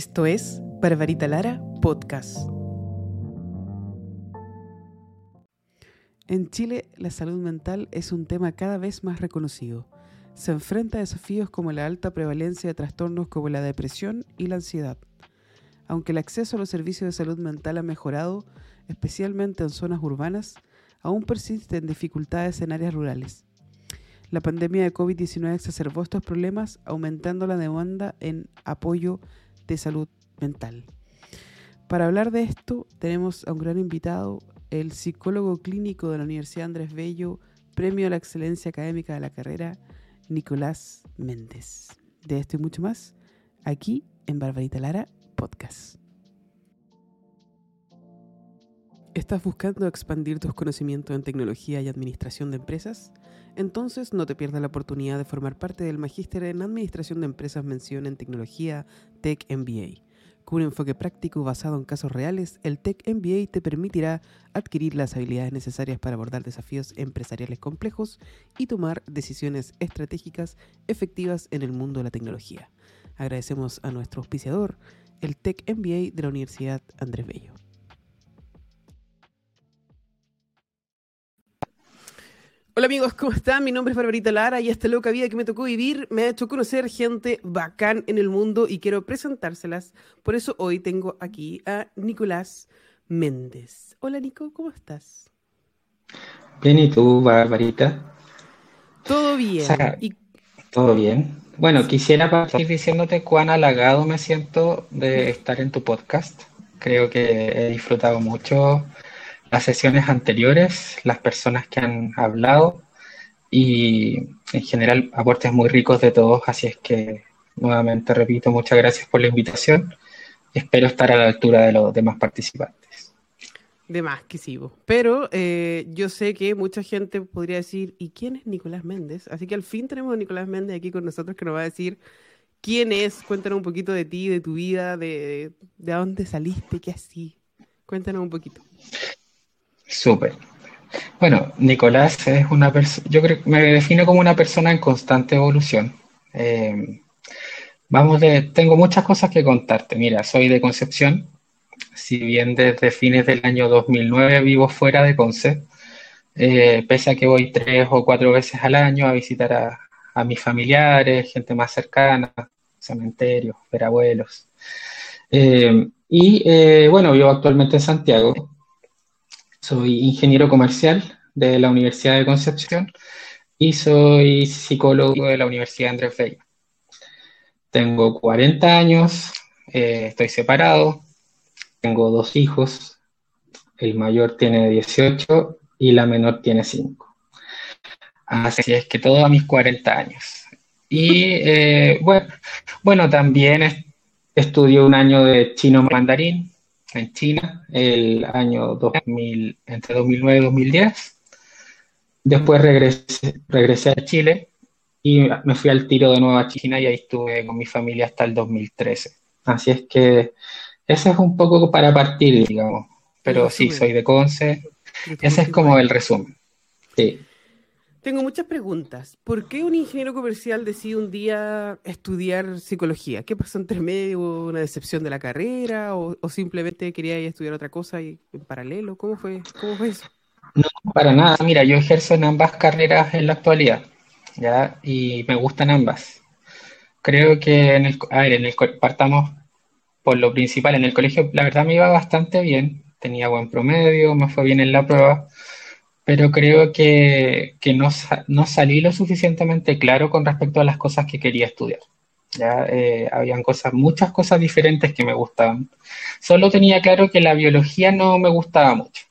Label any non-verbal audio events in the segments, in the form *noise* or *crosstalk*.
Esto es Barbarita Lara Podcast. En Chile, la salud mental es un tema cada vez más reconocido. Se enfrenta a desafíos como la alta prevalencia de trastornos como la depresión y la ansiedad. Aunque el acceso a los servicios de salud mental ha mejorado, especialmente en zonas urbanas, aún persisten dificultades en áreas rurales. La pandemia de COVID-19 exacerbó estos problemas, aumentando la demanda en apoyo de salud mental. Para hablar de esto, tenemos a un gran invitado, el psicólogo clínico de la Universidad Andrés Bello, Premio a la Excelencia Académica de la carrera, Nicolás Méndez. De esto y mucho más, aquí en Barbarita Lara Podcast. ¿Estás buscando expandir tus conocimientos en tecnología y administración de empresas? Entonces no te pierdas la oportunidad de formar parte del Magíster en Administración de Empresas Mención en Tecnología Tech MBA. Con un enfoque práctico basado en casos reales, el Tech MBA te permitirá adquirir las habilidades necesarias para abordar desafíos empresariales complejos y tomar decisiones estratégicas efectivas en el mundo de la tecnología. Agradecemos a nuestro auspiciador, el Tech MBA de la Universidad Andrés Bello. Hola amigos, ¿cómo están? Mi nombre es Barbarita Lara y esta loca vida que me tocó vivir me ha hecho conocer gente bacán en el mundo y quiero presentárselas. Por eso hoy tengo aquí a Nicolás Méndez. Hola Nico, ¿cómo estás? Bien, ¿y tú, Barbarita? Todo bien. y... Todo bien. Bueno, quisiera partir diciéndote cuán halagado me siento de estar en tu podcast. Creo que he disfrutado mucho las sesiones anteriores, las personas que han hablado y en general aportes muy ricos de todos, así es que nuevamente repito, muchas gracias por la invitación. Espero estar a la altura de los demás participantes. De más que sí, pero eh, yo sé que mucha gente podría decir, ¿y quién es Nicolás Méndez? Así que al fin tenemos a Nicolás Méndez aquí con nosotros que nos va a decir quién es, cuéntanos un poquito de ti, de tu vida, de, de dónde saliste, qué así. Cuéntanos un poquito. Súper. Bueno, Nicolás es una persona, yo creo me defino como una persona en constante evolución. Eh, vamos de, tengo muchas cosas que contarte. Mira, soy de Concepción. Si bien desde fines del año 2009 vivo fuera de Conce, eh, pese a que voy tres o cuatro veces al año a visitar a, mis familiares, gente más cercana, cementerios, ver abuelos. Eh, y bueno, vivo actualmente en Santiago soy ingeniero comercial de la Universidad de Concepción y soy psicólogo de la Universidad Andrés Bello. Tengo 40 años, eh, estoy separado, tengo dos hijos, el mayor tiene 18 y la menor tiene 5. Así es que todo a mis 40 años. Y eh, bueno, bueno, también estudié un año de chino mandarín, en China el año 2000, entre 2009 y 2010. Después regresé, regresé a Chile y me fui al tiro de nuevo a China y ahí estuve con mi familia hasta el 2013. Así es que ese es un poco para partir, digamos. Pero sí, soy de Conce. Ese es como el resumen. Sí. Tengo muchas preguntas. ¿Por qué un ingeniero comercial decide un día estudiar psicología? ¿Qué pasó entre medio? ¿Una decepción de la carrera? ¿O, simplemente quería estudiar otra cosa y, en paralelo? ¿Cómo fue, ¿Cómo fue eso? No, para nada. Mira, yo ejerzo en ambas carreras en la actualidad, ¿ya? Y me gustan ambas. Creo que en el, a ver, en el, partamos por lo principal. En el colegio, la verdad, me iba bastante bien. Tenía buen promedio, me fue bien en la prueba pero creo que, no, salí lo suficientemente claro con respecto a las cosas que quería estudiar. Eh, habían cosas, muchas cosas diferentes que me gustaban. Solo tenía claro que la biología no me gustaba mucho,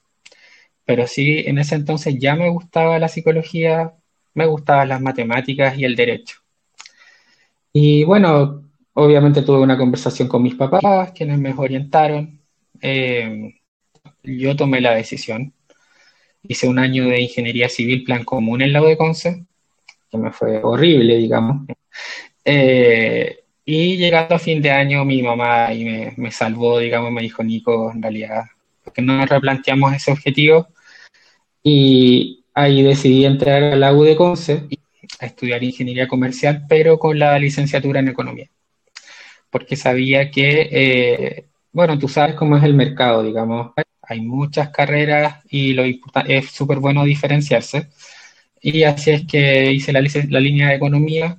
pero sí en ese entonces ya me gustaba la psicología, me gustaban las matemáticas y el derecho. Y bueno, obviamente tuve una conversación con mis papás, quienes me orientaron. Eh, yo tomé la decisión hice un año de ingeniería civil plan común en la UDECONCE, que me fue horrible, digamos. Eh, y llegando a fin de año, mi mamá ahí me, me, salvó, digamos, me dijo, Nico, en realidad, porque no nos replanteamos ese objetivo. Y ahí decidí entrar a la UDECONCE a estudiar ingeniería comercial, pero con la licenciatura en economía. porque sabía que, eh, bueno, tú sabes cómo es el mercado, digamos, muchas carreras y lo es súper bueno diferenciarse. Y así es que hice la, la línea de economía,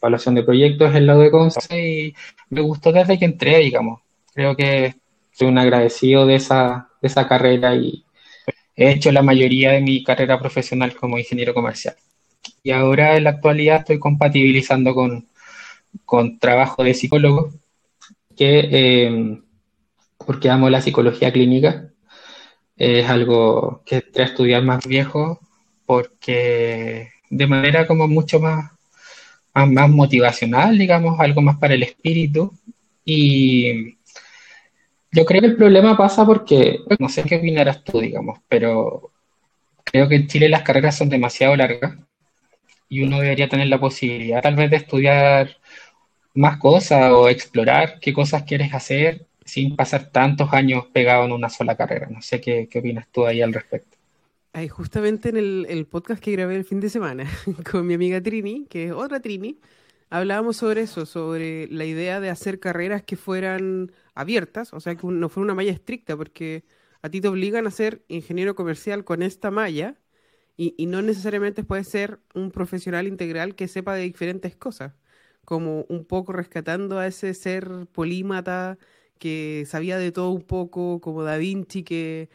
evaluación de proyectos, el lado de Conce y me gustó desde que entré, digamos. Creo que soy un agradecido de esa, de esa carrera y he hecho la mayoría de mi carrera profesional como ingeniero comercial. Y ahora en la actualidad estoy compatibilizando con, con trabajo de psicólogo, que eh, porque amo la psicología clínica, es algo que a estudiar más viejo, porque de manera como mucho más, más, más motivacional, digamos, algo más para el espíritu. Y yo creo que el problema pasa porque, no sé qué opinarás tú, digamos, pero creo que en Chile las carreras son demasiado largas y uno debería tener la posibilidad tal vez de estudiar más cosas o explorar qué cosas quieres hacer sin pasar tantos años pegado en una sola carrera. No sé qué, opinas tú ahí al respecto. Ahí justamente en el, el, podcast que grabé el fin de semana *laughs* con mi amiga Trini, que es otra Trini, hablábamos sobre eso, sobre la idea de hacer carreras que fueran abiertas, o sea, que no fuera una malla estricta, porque a ti te obligan a ser ingeniero comercial con esta malla y, y no necesariamente puedes ser un profesional integral que sepa de diferentes cosas, como un poco rescatando a ese ser polímata que sabía de todo un poco, como Da Vinci, que,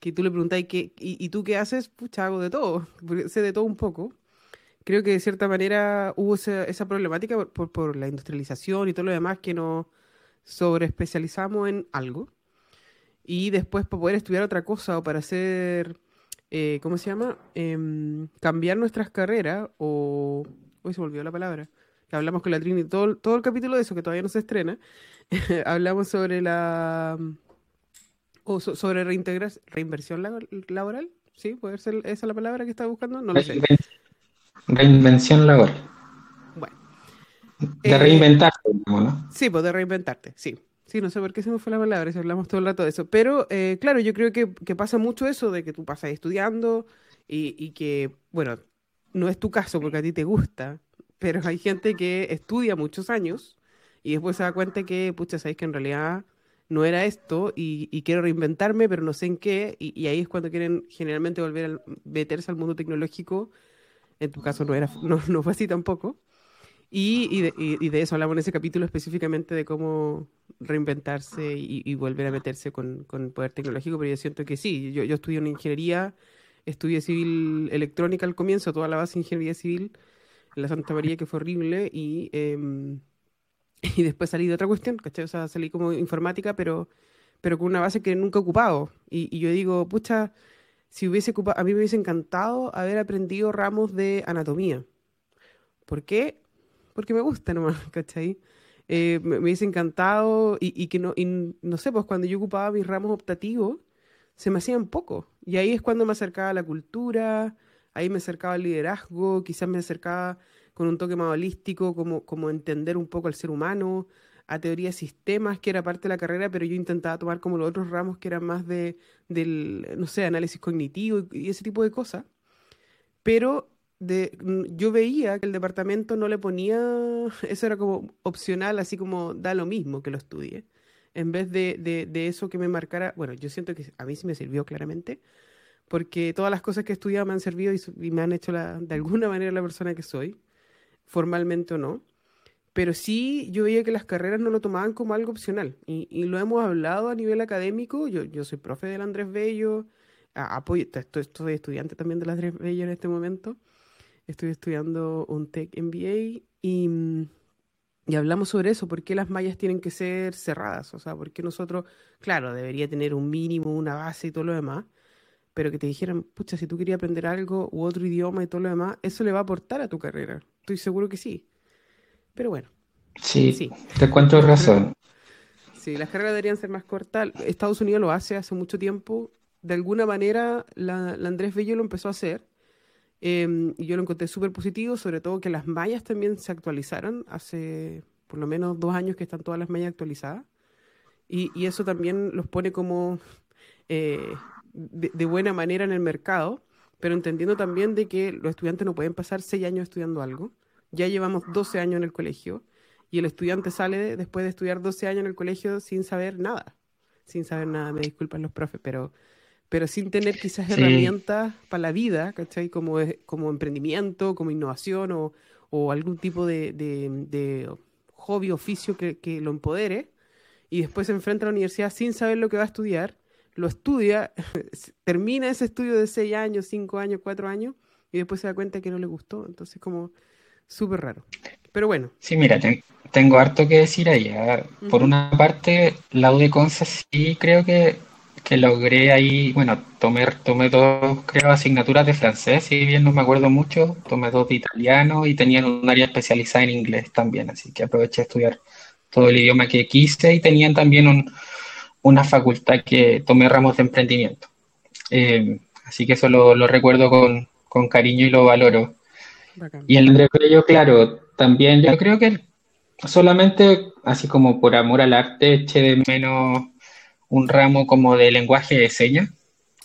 que tú le preguntáis, ¿y, ¿y tú qué haces? Pucha, hago de todo, sé de todo un poco creo que de cierta manera hubo esa, problemática por, por, la industrialización y todo lo demás que nos sobreespecializamos en algo. Y después para poder estudiar otra cosa o para hacer, eh, ¿cómo se llama? Eh, cambiar nuestras carreras o... Hoy se me olvidó la palabra. Que hablamos con la Trini todo, todo el capítulo de eso que todavía no se estrena. *laughs* hablamos sobre la... O sobre reinversión laboral. ¿Sí? ¿Puede ser esa la palabra que está buscando? No lo sé. Reinvención laboral. Bueno. De eh, reinventarte, ¿no? Sí, pues de reinventarte, sí. Sí, no sé por qué se me fue la palabra, si hablamos todo el rato de eso. Pero, eh, claro, yo creo que, pasa mucho eso de que tú pasas estudiando y, y, que, bueno, no es tu caso porque a ti te gusta, pero hay gente que estudia muchos años y después se da cuenta que, pucha, sabéis que en realidad no era esto y, y quiero reinventarme, pero no sé en qué, y, y, ahí es cuando quieren generalmente volver a meterse al mundo tecnológico en tu caso no, era, no, no fue así tampoco. Y, y, de, y, de, eso hablamos en ese capítulo específicamente de cómo reinventarse y, volver a meterse con, con, poder tecnológico, pero yo siento que sí, yo, yo estudié una ingeniería, estudié civil electrónica al comienzo, toda la base de ingeniería civil en la Santa María, que fue horrible, y, eh, *laughs* y después salí de otra cuestión, ¿cachai? O sea, salí como informática, pero, pero con una base que nunca he ocupado. Y, y yo digo, pucha, si hubiese a mí me hubiese encantado haber aprendido ramos de anatomía. ¿Por qué? Porque me gusta nomás, *laughs* ¿cachai? Eh, me, hubiese encantado y, que no, y no sé, pues cuando yo ocupaba mis ramos optativos, se me hacían poco. Y ahí es cuando me acercaba a la cultura, ahí me acercaba al liderazgo, quizás me acercaba con un toque más holístico, como, como entender un poco al ser humano, a teoría de sistemas, que era parte de la carrera, pero yo intentaba tomar como los otros ramos que eran más de, del, no sé, análisis cognitivo y, ese tipo de cosas. Pero de, mm, yo veía que el departamento no le ponía, *laughs* eso era como opcional, así como da lo mismo que lo estudie. En vez de, de, de eso que me marcara, bueno, yo siento que a mí sí me sirvió claramente, porque todas las cosas que he estudiado me han servido y, me han hecho de alguna manera la persona que soy, formalmente o no. Pero sí yo veía que las carreras no lo tomaban como algo opcional. Y, y lo hemos hablado a nivel académico. Yo, yo soy profe del Andrés Bello, apoyo, estoy, estoy, estudiante también del Andrés Bello en este momento. Estoy estudiando un Tech MBA y, mm, y hablamos sobre eso, por qué las mallas tienen que ser cerradas, o sea, por qué nosotros, claro, debería tener un mínimo, una base y todo lo demás, pero que te dijeran, pucha, si tú querías aprender algo u otro idioma y todo lo demás, eso le va a aportar a tu carrera. Estoy seguro que sí. Pero bueno. Sí, sí. te cuento razón. Sí, las carreras deberían ser más cortas. Estados Unidos lo hace hace mucho tiempo. De alguna manera, la, Andrés Bello lo empezó a hacer. Em, y yo lo encontré súper positivo, sobre todo que las mallas también se actualizaron. Hace por lo menos dos años que están todas las mallas actualizadas. Y, y eso también los pone como eh, de, de, buena manera en el mercado, pero entendiendo también de que los estudiantes no pueden pasar seis años estudiando algo. Ya llevamos 12 años en el colegio y el estudiante sale después de estudiar 12 años en el colegio sin saber nada, sin saber nada, me disculpan los profes, pero, pero sin tener quizás herramientas para la vida, ¿cachai? Como, como emprendimiento, como innovación o, o algún tipo de, de, hobby, oficio que, que, lo empodere, y después se enfrenta a la universidad sin saber lo que va a estudiar, lo estudia, *laughs* termina ese estudio de 6 años, 5 años, 4 años, y después se da cuenta que no le gustó, entonces como súper raro. Pero bueno. Sí, mira, tengo harto que decir ahí. Por una parte, la UDECONSA sí creo que, que, logré ahí, bueno, tomé, tomé dos, creo, asignaturas de francés, si bien no me acuerdo mucho, tomé dos de italiano y tenían un área especializada en inglés también, así que aproveché a estudiar todo el idioma que quise y tenían también un, una facultad que tomé ramos de emprendimiento. Eh, así que eso lo, lo recuerdo con, con, cariño y lo valoro. Y el recreo, claro, también yo creo que solamente, así como por amor al arte, eché de menos un ramo como de lenguaje de señas,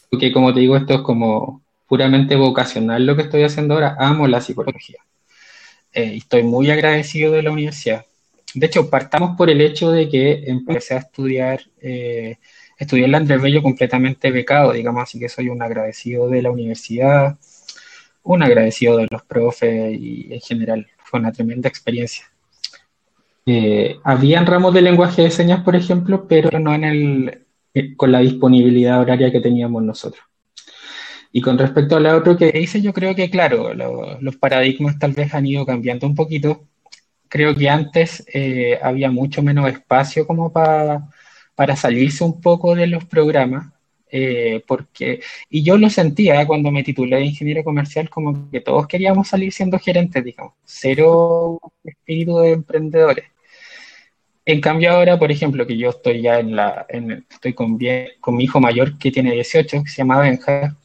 porque como te digo, esto es como puramente vocacional lo que estoy haciendo ahora, amo la psicología. Eh, estoy muy agradecido de la universidad. De hecho, partamos por el hecho de que empecé a estudiar, eh, estudié en la Andrés Bello completamente becado, digamos, así que soy un agradecido de la universidad, un agradecido de los profes y en general fue una tremenda experiencia. Eh, habían ramos de lenguaje de señas, por ejemplo, pero no en el, eh, con la disponibilidad horaria que teníamos nosotros. Y con respecto a lo otro que hice, yo creo que, claro, los paradigmas tal vez han ido cambiando un poquito. Creo que antes eh, había mucho menos espacio como para, para salirse un poco de los programas. Eh, porque, y yo lo sentía cuando me titulé de ingeniero comercial, como que todos queríamos salir siendo gerentes, digamos, cero espíritu de emprendedores. En cambio ahora, por ejemplo, que yo estoy ya en la, en, estoy con, con mi hijo mayor que tiene 18, que se llama Benja,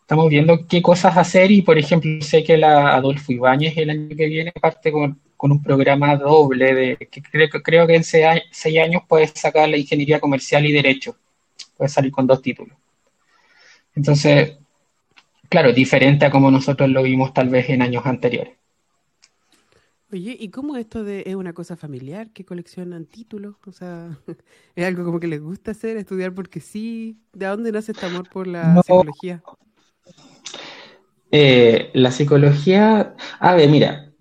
estamos viendo qué cosas hacer y, por ejemplo, sé que la Adolfo Ibáñez el año que viene parte con, con un programa doble de que creo, creo que en seis años puedes sacar la ingeniería comercial y derecho puede salir con dos títulos. Entonces, claro, diferente a como nosotros lo vimos tal vez en años anteriores. Oye, ¿y cómo esto de, es una cosa familiar que coleccionan títulos? O sea, *laughs* ¿es algo como que les gusta hacer, estudiar porque sí? ¿De dónde nace este amor por la psicología? Eh, la psicología, a ver, mira,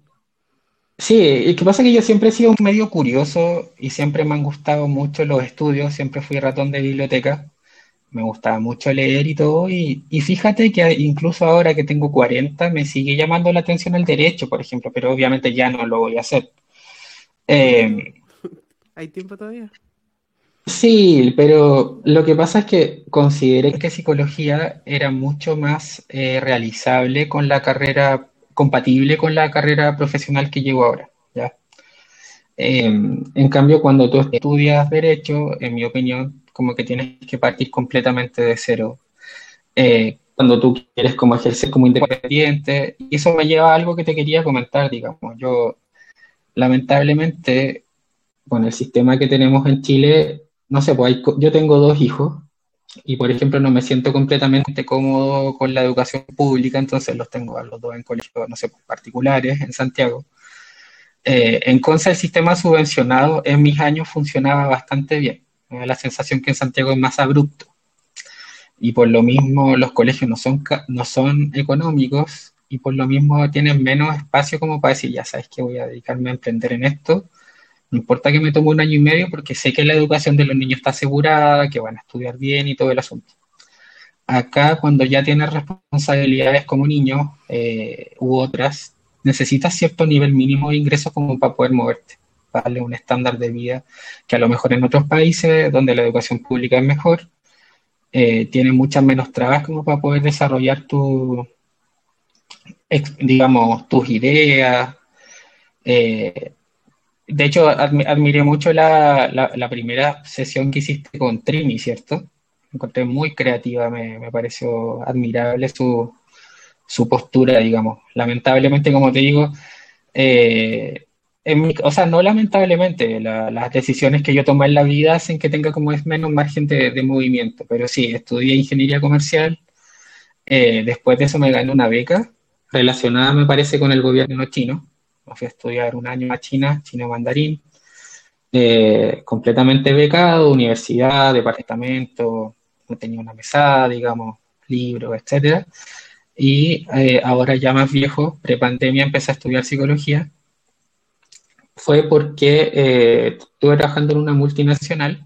Sí, lo que pasa es que yo siempre he sido medio curioso y siempre me han gustado mucho los estudios, siempre fui ratón de biblioteca, me gustaba mucho leer y todo, y, fíjate que incluso ahora que tengo 40 me sigue llamando la atención el derecho, por ejemplo, pero obviamente ya no lo voy a hacer. Eh, *laughs* ¿Hay tiempo todavía? Sí, pero lo que pasa es que consideré que psicología era mucho más eh, realizable con la carrera compatible con la carrera profesional que llevo ahora. ¿ya? Em, en cambio, cuando tú estudias derecho, en mi opinión, como que tienes que partir completamente de cero. Eh, cuando tú quieres como ejercer como independiente, y eso me lleva a algo que te quería comentar, digamos. Yo, lamentablemente, con el sistema que tenemos en Chile, no sé, pues yo tengo dos hijos, y por ejemplo no me siento completamente cómodo con la educación pública, entonces los tengo a los dos en colegios, no sé, particulares en Santiago. Eh, en Conce el sistema subvencionado en mis años funcionaba bastante bien. Me da la sensación que en Santiago es más abrupto. Y por lo mismo los colegios no son, no son económicos y por lo mismo tienen menos espacio como para decir, ya sabes que voy a dedicarme a emprender en esto no importa que me tome un año y medio porque sé que la educación de los niños está asegurada, que van a estudiar bien y todo el asunto. Acá, cuando ya tienes responsabilidades como niño eh, u otras, necesitas cierto nivel mínimo de ingresos como para poder moverte, darle un estándar de vida que a lo mejor en otros países donde la educación pública es mejor, eh, tiene muchas menos trabas como para poder desarrollar tu, digamos, tus ideas, eh, de hecho, admiré mucho la, la, primera sesión que hiciste con Trimi, ¿cierto? Me encontré muy creativa, me, me pareció admirable su, su, postura, digamos. Lamentablemente, como te digo, eh, en o sea, no lamentablemente, las decisiones que yo tomé en la vida hacen que tenga como es menos margen de, de movimiento, pero sí, estudié ingeniería comercial, eh, después de eso me gané una beca relacionada, me parece, con el gobierno chino me fui a estudiar un año a China, chino mandarín, eh, completamente becado, universidad, departamento, no tenía una mesada, digamos, libros, etcétera. Y eh, ahora ya más viejo, prepandemia, empecé a estudiar psicología. Fue porque eh, estuve trabajando en una multinacional,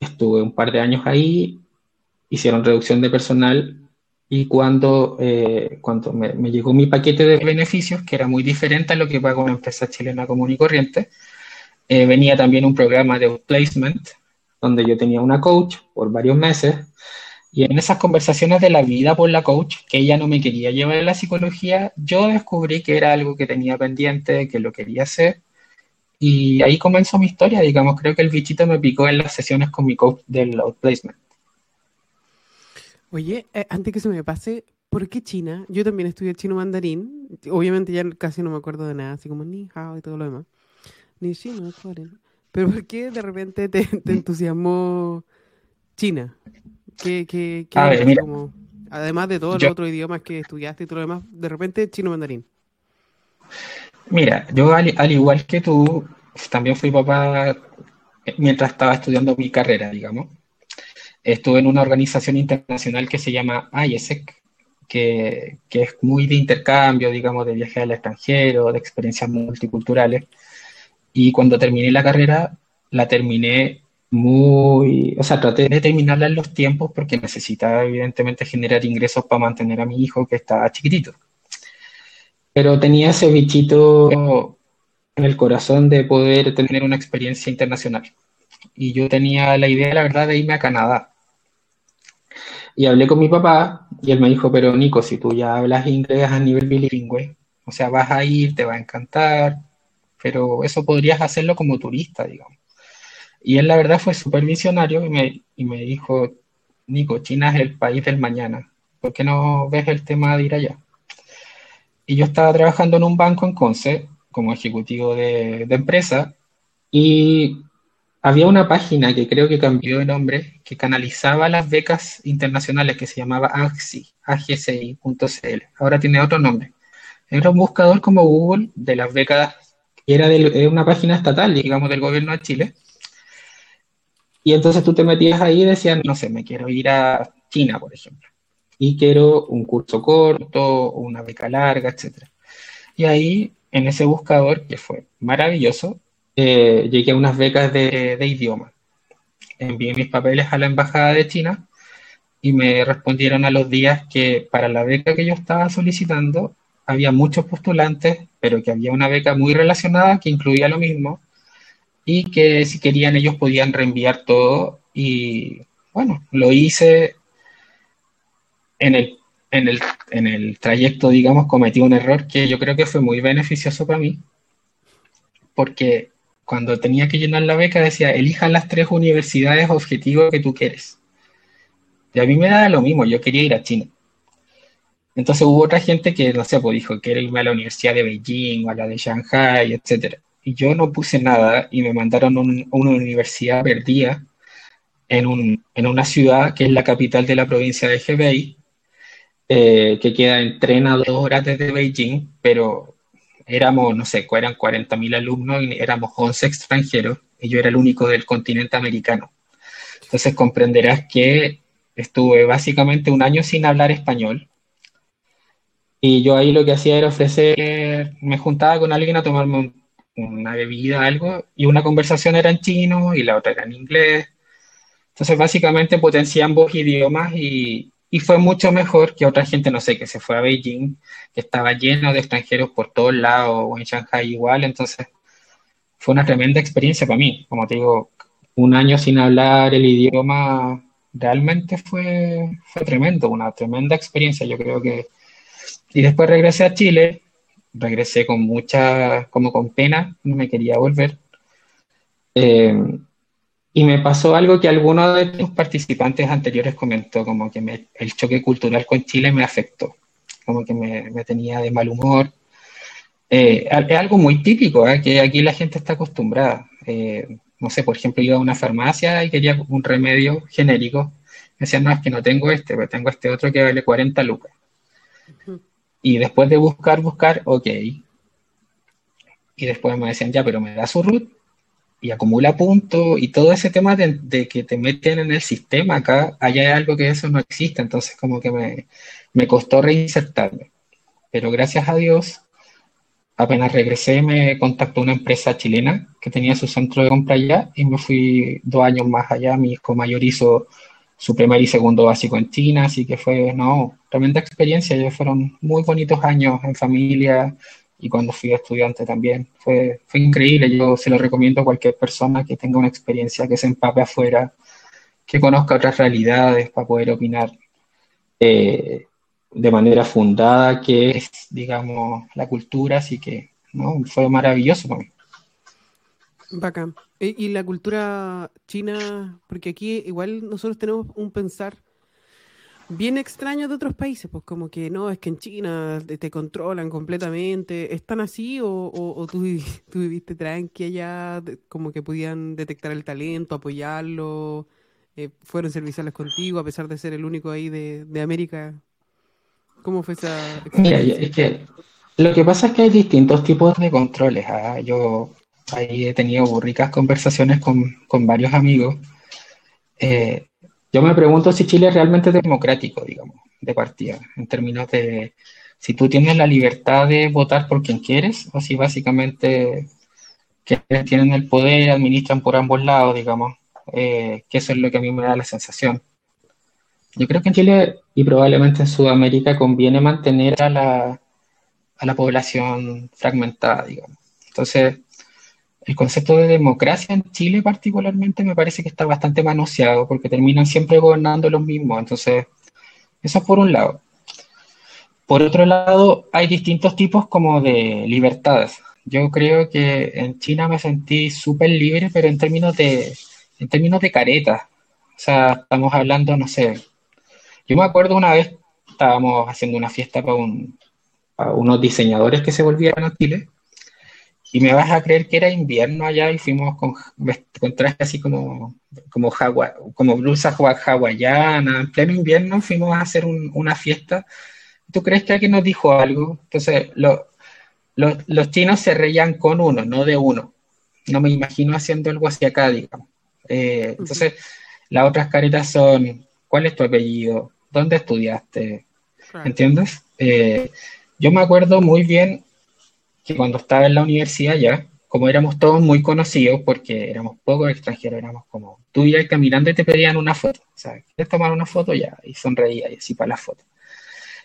estuve un par de años ahí, hicieron reducción de personal y cuando, eh, cuando me, llegó mi paquete de beneficios, que era muy diferente a lo que paga una empresa chilena común y corriente, venía también un programa de outplacement, donde yo tenía una coach por varios meses y en esas conversaciones de la vida por la coach, que ella no me quería llevar a la psicología, yo descubrí que era algo que tenía pendiente, que lo quería hacer. Y ahí comenzó mi historia, digamos. Creo que el bichito me picó en las sesiones con mi coach del outplacement. Oye, eh, antes que se me pase, ¿por qué China? Yo también estudié chino mandarín. Obviamente ya casi no me acuerdo de nada, así como ni hao y todo lo demás. Ni chino, Pero ¿por qué de repente te, te entusiasmó China? ¿Qué, además de todos los otros idiomas que estudiaste y todo lo demás, de repente chino mandarín. Mira, yo al, igual que tú, también fui papá eh, mientras estaba estudiando mi carrera, digamos. Estuve en una organización internacional que se llama IESEC, que, que, es muy de intercambio, digamos, de viajes al extranjero, de experiencias multiculturales. Y cuando terminé la carrera, la terminé muy, o sea, traté de terminarla en los tiempos porque necesitaba evidentemente generar ingresos para mantener a mi hijo que estaba chiquitito. Pero tenía ese bichito en el corazón de poder tener una experiencia internacional. Y yo tenía la idea, la verdad, de irme a Canadá. Y hablé con mi papá y él me dijo, pero Nico, si tú ya hablas inglés a nivel bilingüe, o sea, vas a ir, te va a encantar, pero eso podrías hacerlo como turista, digamos. Y él la verdad fue súper visionario y me, y me dijo, Nico, China es el país del mañana, ¿por qué no ves el tema de ir allá? Y yo estaba trabajando en un banco en Conce como ejecutivo de, de empresa y había una página que creo que cambió de nombre, que canalizaba las becas internacionales que se llamaba AGCI, agci.cl. Ahora tiene otro nombre. Era un buscador como Google de las becas, era una página estatal, digamos, del gobierno de Chile, y entonces tú te metías ahí y decías, no sé, me quiero ir a China, por ejemplo, y quiero un curso corto, una beca larga, etc. Y ahí, en ese buscador, que fue maravilloso, eh, llegué a unas becas de, de idioma. Envié mis papeles a la embajada de China y me respondieron a los días que para la beca que yo estaba solicitando había muchos postulantes, pero que había una beca muy relacionada que incluía lo mismo y que si querían ellos podían reenviar todo y bueno, lo hice en el, en el, en el trayecto, digamos, cometí un error que yo creo que fue muy beneficioso para mí, porque cuando tenía que llenar la beca decía, elijan las tres universidades objetivo que tú quieres. Y a mí me da lo mismo, yo quería ir a China. Entonces hubo otra gente que, no sé, pues dijo, quiero irme a la Universidad de Beijing o a la de Shanghai, etcétera y yo no puse nada y me mandaron a una universidad perdida en, un, en, una ciudad que es la capital de la provincia de Hebei, eh, que queda en tren a dos horas desde Beijing, pero éramos, no sé, eran 40.000 alumnos y éramos 11 extranjeros y yo era el único del continente americano. Entonces comprenderás que estuve básicamente un año sin hablar español. Y yo ahí lo que hacía era ofrecer, me juntaba con alguien a tomarme un una bebida, algo, y una conversación era en chino y la otra era en inglés. Entonces, básicamente potencié ambos idiomas y, y fue mucho mejor que otra gente, no sé, que se fue a Beijing, que estaba lleno de extranjeros por todos lados, o en Shanghai igual. Entonces, fue una tremenda experiencia para mí. Como te digo, un año sin hablar el idioma realmente fue, fue tremendo, una tremenda experiencia. Yo creo que. Y después regresé a Chile regresé con mucha, como con pena, no me quería volver. Eh, y me pasó algo que alguno de tus participantes anteriores comentó, como que el choque cultural con Chile me afectó, como que me, tenía de mal humor. Eh, es algo muy típico, ¿eh? que aquí la gente está acostumbrada. no sé, por ejemplo, iba a una farmacia y quería un remedio genérico. Me decían, no, es que no tengo este, pero tengo este otro que vale 40 lucas. Y después de buscar, buscar, ok, y después me decían, ya, pero me da su root y acumula puntos y todo ese tema de, que te meten en el sistema acá, allá hay algo que eso no existe, entonces como que me, me costó reinsertarme. Pero gracias a Dios, apenas regresé me contactó una empresa chilena que tenía su centro de compra allá y me fui dos años más allá, mi hijo mayor hizo su primer y segundo básico en China, así que fue, no, tremenda experiencia, ya fueron muy bonitos años en familia, y cuando fui estudiante también. Fue, fue increíble, yo se lo recomiendo a cualquier persona que tenga una experiencia, que se empape afuera, que conozca otras realidades para poder opinar eh, de manera fundada, que es, digamos, la cultura, así que ¿no? fue maravilloso para mí. Bacán. E, y la cultura china, porque aquí igual nosotros tenemos un pensar bien extraño de otros países, pues como que no, es que en China te, controlan completamente. ¿Están así o, o, tú, *laughs* tú, viviste tranqui allá, como que podían detectar el talento, apoyarlo? Eh, ¿Fueron serviciales contigo a pesar de ser el único ahí de, de América? ¿Cómo fue esa experiencia? Mira, es que lo que pasa es que hay distintos tipos de controles. ¿ah? Yo ahí he tenido ricas conversaciones con, con varios amigos. Eh, yo me pregunto si Chile es realmente democrático, digamos, de partida, en términos de si tú tienes la libertad de votar por quien quieres o si básicamente quienes tienen el poder administran por ambos lados, digamos, eh, que eso es lo que a mí me da la sensación. Yo creo que en Chile y probablemente en Sudamérica conviene mantener a la, a la población fragmentada, digamos. Entonces, el concepto de democracia en Chile particularmente me parece que está bastante manoseado porque terminan siempre gobernando los mismos. Entonces, eso es por un lado. Por otro lado, hay distintos tipos como de libertades. Yo creo que en China me sentí súper libre, pero en términos de, en términos de caretas. O sea, estamos hablando, no sé. Yo me acuerdo una vez estábamos haciendo una fiesta para, un, para unos diseñadores que se volvieron a Chile y me vas a creer que era invierno allá y fuimos con, con traje así como, como, como blusa hawaiana. En pleno invierno fuimos a hacer una fiesta. ¿Tú crees que alguien nos dijo algo? Entonces, los chinos se reían con uno, no de uno. No me imagino haciendo algo así acá, digamos. Eh, entonces, las otras caritas son, ¿cuál es tu apellido? ¿Dónde estudiaste? ¿Entiendes? Eh, yo me acuerdo muy bien que cuando estaba en la universidad ya, como éramos todos muy conocidos, porque éramos pocos extranjeros, éramos como, tú ibas caminando y te pedían una foto, o sea, ¿quieres tomar una foto? Ya, y sonreía y así para la foto.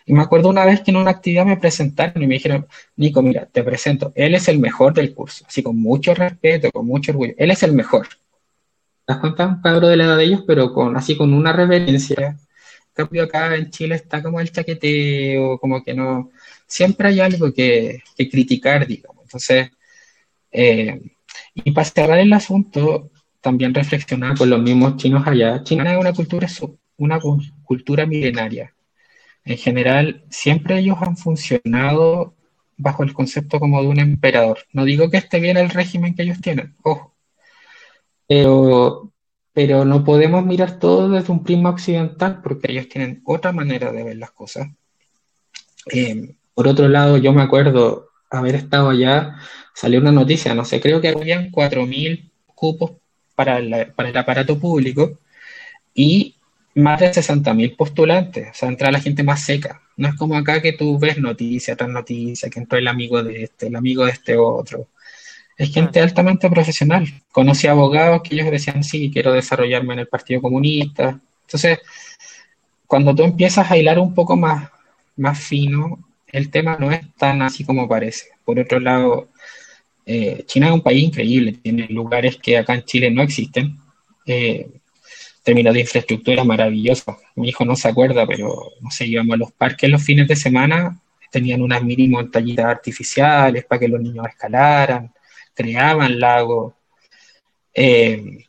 Y me acuerdo una vez que en una actividad me presentaron y me dijeron, Nico, mira, te presento, él es el mejor del curso, así con mucho respeto, con mucho orgullo, él es el mejor. ¿Te das cuenta? Un cabro de la edad de ellos, pero con, así con una reverencia. En cambio acá en Chile está como el chaqueteo, como que no, siempre hay algo que, criticar, digamos. Entonces, eh, y para cerrar el asunto, también reflexionar con los mismos chinos allá. China es una cultura, una cultura milenaria. En general, siempre ellos han funcionado bajo el concepto como de un emperador. No digo que esté bien el régimen que ellos tienen, ojo. Pero, pero no podemos mirar todo desde un prisma occidental porque ellos tienen otra manera de ver las cosas. Eh, por otro lado, yo me acuerdo haber estado allá, salió una noticia, no sé, creo que habían 4.000 cupos para el, para el aparato público y más de 60.000 postulantes, o sea, entra la gente más seca. No es como acá que tú ves noticia tras noticia, que entró el amigo de este, el amigo de este otro. Es gente altamente profesional. Conocí abogados que ellos decían, sí, quiero desarrollarme en el Partido Comunista. Entonces, cuando tú empiezas a hilar un poco más, más fino, el tema no es tan así como parece. Por otro lado, eh, China es un país increíble, tiene lugares que acá en Chile no existen. Eh, términos de infraestructura maravillosa. Mi hijo no se acuerda, pero no sé, íbamos a los parques los fines de semana, tenían unas mini montañitas artificiales para que los niños escalaran, creaban lagos. Eh,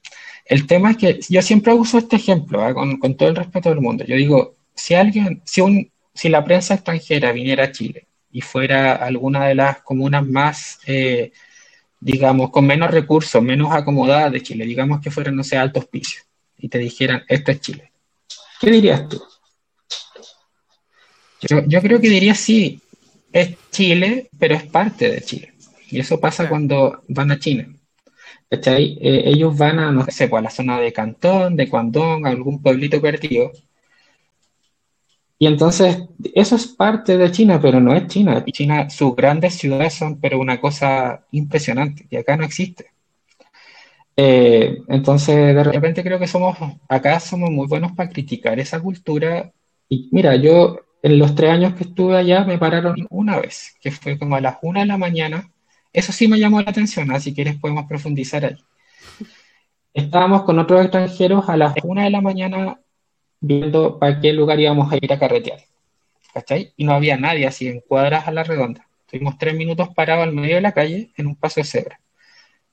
el tema es que yo siempre uso este ejemplo, ¿ah? con, con, todo el respeto del mundo. Yo digo, si alguien, si un, si la prensa extranjera viniera a Chile y fuera alguna de las comunas más, eh, digamos, con menos recursos, menos acomodadas de Chile, digamos que fueran, no sé, altos pisos, y te dijeran, esto es Chile, ¿qué dirías tú? Yo, creo que diría sí, es Chile, pero es parte de Chile. Y eso pasa cuando van a China. Eh, ellos van a, no sé, pues, a la zona de Cantón, de Guangdong, a algún pueblito perdido. Y entonces, eso es parte de China, pero no es China. China, sus grandes ciudades son, pero una cosa impresionante, y acá no existe. Eh, entonces, de repente creo que somos, acá somos muy buenos para criticar esa cultura. Y mira, yo en los tres años que estuve allá me pararon una vez, que fue como a las una de la mañana. Eso sí me llamó la atención, así que les podemos profundizar ahí. Estábamos con otros extranjeros a las una de la mañana viendo para qué lugar íbamos a ir a carretear. ¿Cachai? Y no había nadie así en cuadras a la redonda. Estuvimos tres minutos parados al medio de la calle en un paso de cebra.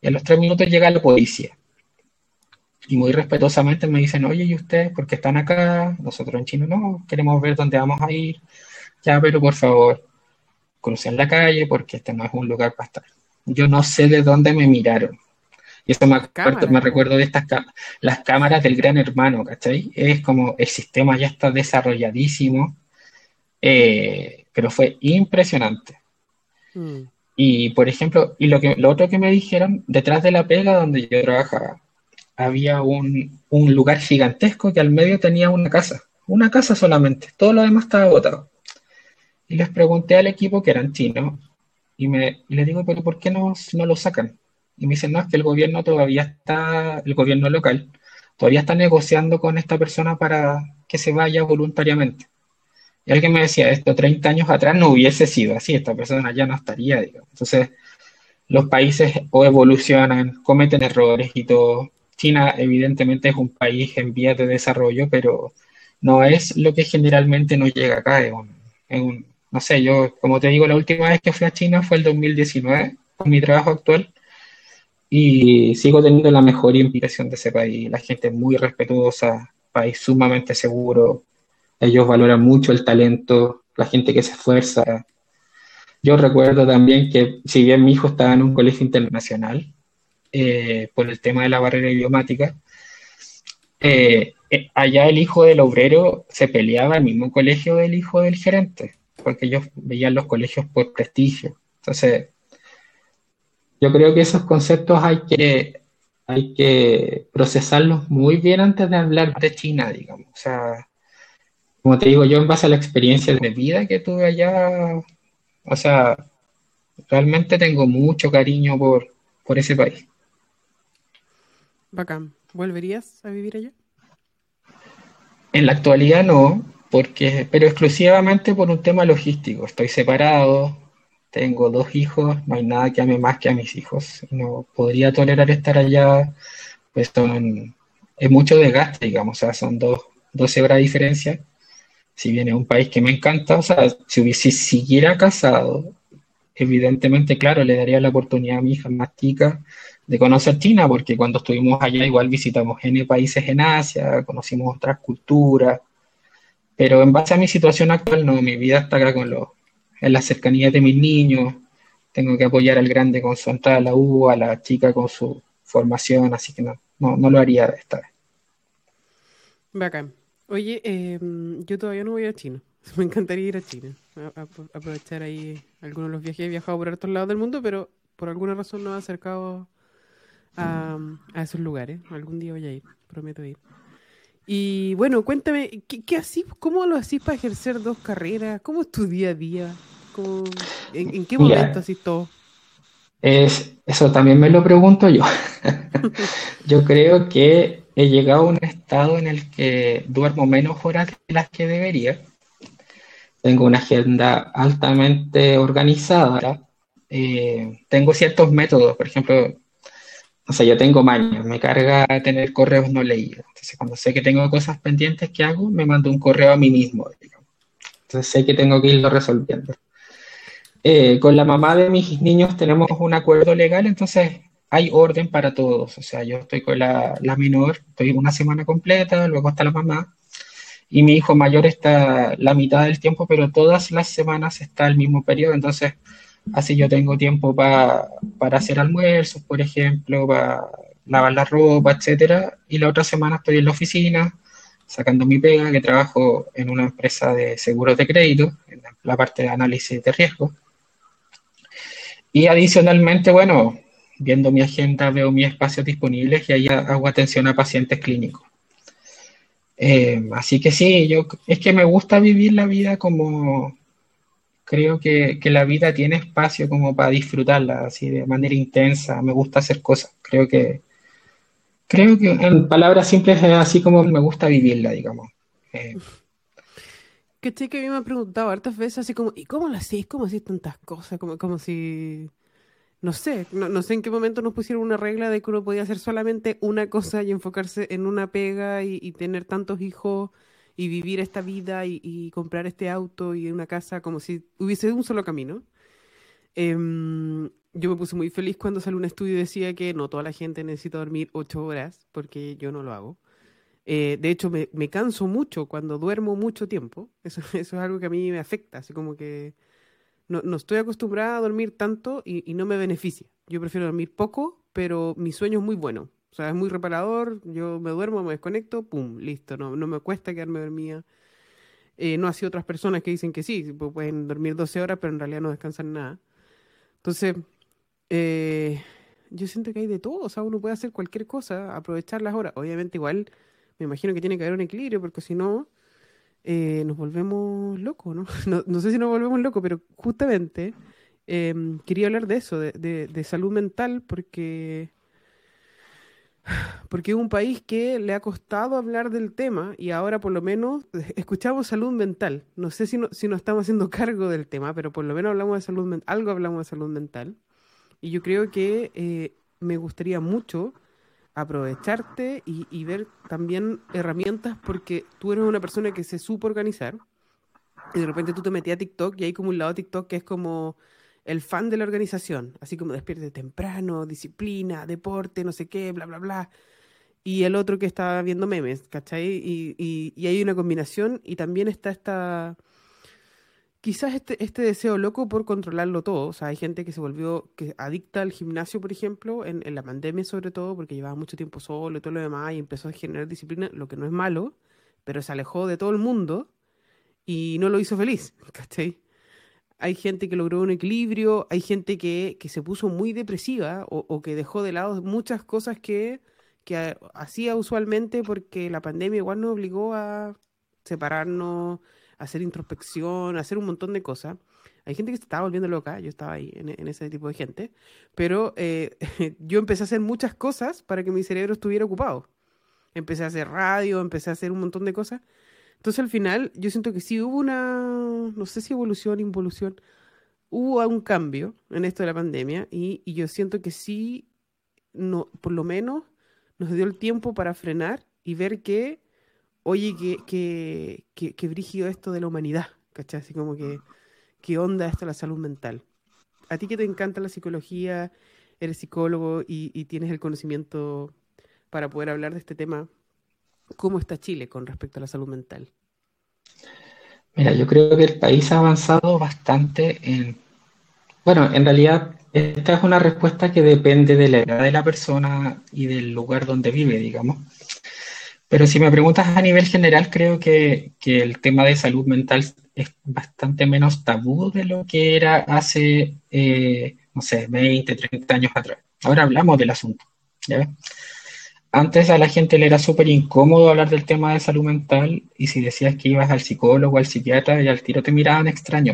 Y a los tres minutos llega la policía. Y muy respetuosamente me dicen, oye, ¿y ustedes por qué están acá? Nosotros en China no, queremos ver dónde vamos a ir. Ya, pero por favor, crucen la calle porque este no es un lugar para estar. Yo no sé de dónde me miraron. Y eso me, acuerdo, me recuerdo de estas las cámaras del gran hermano, ¿cachai? Es como el sistema ya está desarrolladísimo, eh, pero fue impresionante. Mm. Y por ejemplo, y lo, que, lo otro que me dijeron, detrás de la pega donde yo trabajaba, había un, un lugar gigantesco que al medio tenía una casa, una casa solamente, todo lo demás estaba botado. Y les pregunté al equipo que eran chinos, y, me, y les digo, pero ¿por qué no, no lo sacan? Y me dicen, no, es que el gobierno todavía está, el gobierno local, todavía está negociando con esta persona para que se vaya voluntariamente. Y alguien me decía, esto 30 años atrás no hubiese sido así, esta persona ya no estaría, digamos. Entonces, los países o evolucionan, cometen errores y todo. China evidentemente es un país en vías de desarrollo, pero no es lo que generalmente nos llega acá. Es un, no sé, yo, como te digo, la última vez que fui a China fue el 2019, con mi trabajo actual, y sigo teniendo la mejor impresión de ese país. La gente es muy respetuosa, país sumamente seguro, ellos valoran mucho el talento, la gente que se esfuerza. Yo recuerdo también que si bien mi hijo estaba en un colegio internacional, eh, por el tema de la barrera idiomática, eh, eh, allá el hijo del obrero se peleaba el mismo colegio del hijo del gerente, porque ellos veían los colegios por prestigio. Entonces, yo creo que esos conceptos hay que, hay que procesarlos muy bien antes de hablar de China, digamos. O sea, como te digo, yo en base a la experiencia de vida que tuve allá, o sea, realmente tengo mucho cariño por, por ese país. Bacán. ¿Volverías a vivir allá? En la actualidad no, porque, pero exclusivamente por un tema logístico. Estoy separado, tengo dos hijos, no hay nada que ame más que a mis hijos. No podría tolerar estar allá, pues son, es mucho desgaste, digamos, o sea, son dos, 12 horas de diferencia si bien es un país que me encanta, o sea, si hubiese siguiera casado, evidentemente, claro, le daría la oportunidad a mi hija más chica de conocer China, porque cuando estuvimos allá igual visitamos N países en Asia, conocimos otras culturas, pero en base a mi situación actual, no, mi vida está acá con los, en la cercanía de mis niños, tengo que apoyar al grande con su entrada a la U, a la chica con su formación, así que no, no, no lo haría esta vez. Bacán. Oye, em, yo todavía no voy a China. *laughs* Me encantaría ir a China. aprovechar ahí algunos de los viajes. He viajado por otros lados del mundo, pero por alguna razón no he acercado a, esos lugares. Algún día voy a ir, prometo ir. Y bueno, cuéntame, ¿qué, qué ¿cómo lo hacís para ejercer dos carreras? ¿Cómo es tu día a día? en, qué momento así todo? Es, eso también me lo pregunto yo. *laughs* yo creo que he llegado a un estado en el que duermo menos horas de las que debería. Tengo una agenda altamente organizada. Eh, tengo ciertos métodos, por ejemplo, o sea, yo tengo mañas, me carga tener correos no leídos. Entonces, cuando sé que tengo cosas pendientes que hago, me mando un correo a mí mismo. Entonces, sé que tengo que irlo resolviendo. Eh, con la mamá de mis niños tenemos un acuerdo legal, entonces hay orden para todos. O sea, yo estoy con la, menor, estoy una semana completa, luego está la mamá, y mi hijo mayor está la mitad del tiempo, pero todas las semanas está el mismo periodo, entonces así yo tengo tiempo para hacer almuerzos, por ejemplo, para lavar la ropa, etcétera, y la otra semana estoy en la oficina sacando mi pega, que trabajo en una empresa de seguros de crédito, en la parte de análisis de riesgo Y adicionalmente, bueno, viendo mi agenda veo mis espacios disponibles y ahí hago atención a pacientes clínicos. Eh, así que sí, yo es que me gusta vivir la vida como creo que, que, la vida tiene espacio como para disfrutarla así de manera intensa. Me gusta hacer cosas. Creo que creo que en palabras simples es así como me gusta vivirla, digamos. Eh, que que a mí me han preguntado hartas veces así como, ¿y cómo lo hacéis? ¿Cómo hacéis tantas cosas? Como, como si, no sé, no, sé en qué momento nos pusieron una regla de que uno podía hacer solamente una cosa y enfocarse en una pega y, tener tantos hijos y vivir esta vida y, comprar este auto y una casa como si hubiese un solo camino. Em, yo me puse muy feliz cuando salió un estudio y decía que no toda la gente necesita dormir ocho horas, porque yo no lo hago. Eh, de hecho, me, canso mucho cuando duermo mucho tiempo. *laughs* Eso, es algo que a mí me afecta, así como que no, estoy acostumbrada a dormir tanto y, no me beneficia. Yo prefiero dormir poco, pero mi sueño es muy bueno. O sea, es muy reparador, yo me duermo, me desconecto, pum, listo, no, no me cuesta quedarme dormida. Eh, no así otras personas que dicen que sí, pueden dormir 12 horas, pero en realidad no descansan nada. Entonces, eh, yo siento que hay de todo, o sea, uno puede hacer cualquier cosa, aprovechar las horas. Obviamente igual me imagino que tiene que haber un equilibrio, porque si no, eh, nos volvemos locos, ¿no? *laughs* ¿no? sé si nos volvemos locos, pero justamente em, quería hablar de eso, de, salud mental, porque, porque es un país que le ha costado hablar del tema y ahora por lo menos *laughs* escuchamos salud mental. No sé si, no, si nos estamos haciendo cargo del tema, pero por lo menos hablamos de salud mental, algo hablamos de salud. Y yo creo que eh, me gustaría mucho aprovecharte y, ver también herramientas porque tú eres una persona que se supo organizar y de repente tú te metías a TikTok y hay como un lado de TikTok que es como el fan de la organización, así como despierte temprano, disciplina, deporte, no sé qué, bla, bla, bla. Y el otro que está viendo memes, ¿cachai? Y, y, hay una combinación y también está esta quizás este, este deseo loco por controlarlo todo, o sea, hay gente que se volvió que adicta al gimnasio, por ejemplo, en, la pandemia sobre todo, porque llevaba mucho tiempo solo y todo lo demás, y empezó a generar disciplina, lo que no es malo, pero se alejó de todo el mundo y no lo hizo feliz, *laughs* ¿cachai? Hay gente que logró un equilibrio, hay gente que, se puso muy depresiva o, que dejó de lado muchas cosas que, que hacía usualmente porque la pandemia igual nos obligó a separarnos, hacer introspección, hacer un montón de cosas. Hay gente que se estaba volviendo loca, yo estaba ahí en, ese tipo de gente, pero eh, *laughs* yo empecé a hacer muchas cosas para que mi cerebro estuviera ocupado. Empecé a hacer radio, empecé a hacer un montón de cosas. Entonces al final yo siento que sí hubo una, no sé si evolución, involución, hubo un cambio en esto de la pandemia y, yo siento que sí, no, por lo menos nos dio el tiempo para frenar y ver que oye, qué, qué, qué, brígido esto de la humanidad, ¿cachai? Así como que, qué onda esto de la salud mental. A ti que te encanta la psicología, eres psicólogo y, tienes el conocimiento para poder hablar de este tema, ¿cómo está Chile con respecto a la salud mental? Mira, yo creo que el país ha avanzado bastante en... Bueno, en realidad esta es una respuesta que depende de la edad de la persona y del lugar donde vive, digamos. Pero si me preguntas a nivel general, creo que, el tema de salud mental es bastante menos tabú de lo que era hace, eh, no sé, 20, 30 años atrás. Ahora hablamos del asunto. ¿ya Antes a la gente le era súper incómodo hablar del tema de salud mental y si decías que ibas al psicólogo, al psiquiatra, y al tiro te miraban extraño.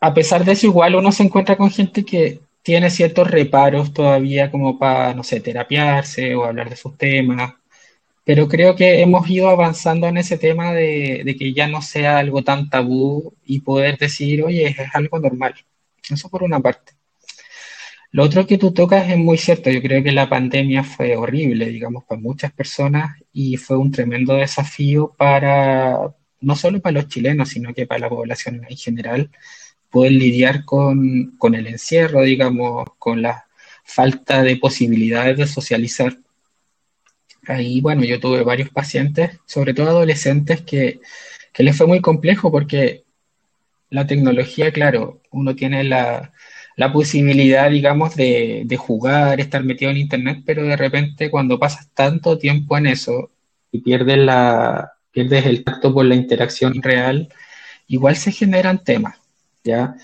A pesar de eso, igual uno se encuentra con gente que tiene ciertos reparos todavía como para, no sé, terapiarse o hablar de sus temas, pero creo que hemos ido avanzando en ese tema de, que ya no sea algo tan tabú y poder decir, oye, es algo normal. Eso por una parte. Lo otro que tú tocas es muy cierto. Yo creo que la pandemia fue horrible, digamos, para muchas personas y fue un tremendo desafío para, no solo para los chilenos, sino que para la población en general poder lidiar con, el encierro, digamos, con la falta de posibilidades de socializar. Ahí, bueno, yo tuve varios pacientes, sobre todo adolescentes, que, les fue muy complejo porque la tecnología, claro, uno tiene la, posibilidad, digamos, de, jugar, estar metido en Internet, pero de repente cuando pasas tanto tiempo en eso y pierdes, la, pierdes el tacto por la interacción real, igual se generan temas. ¿ya?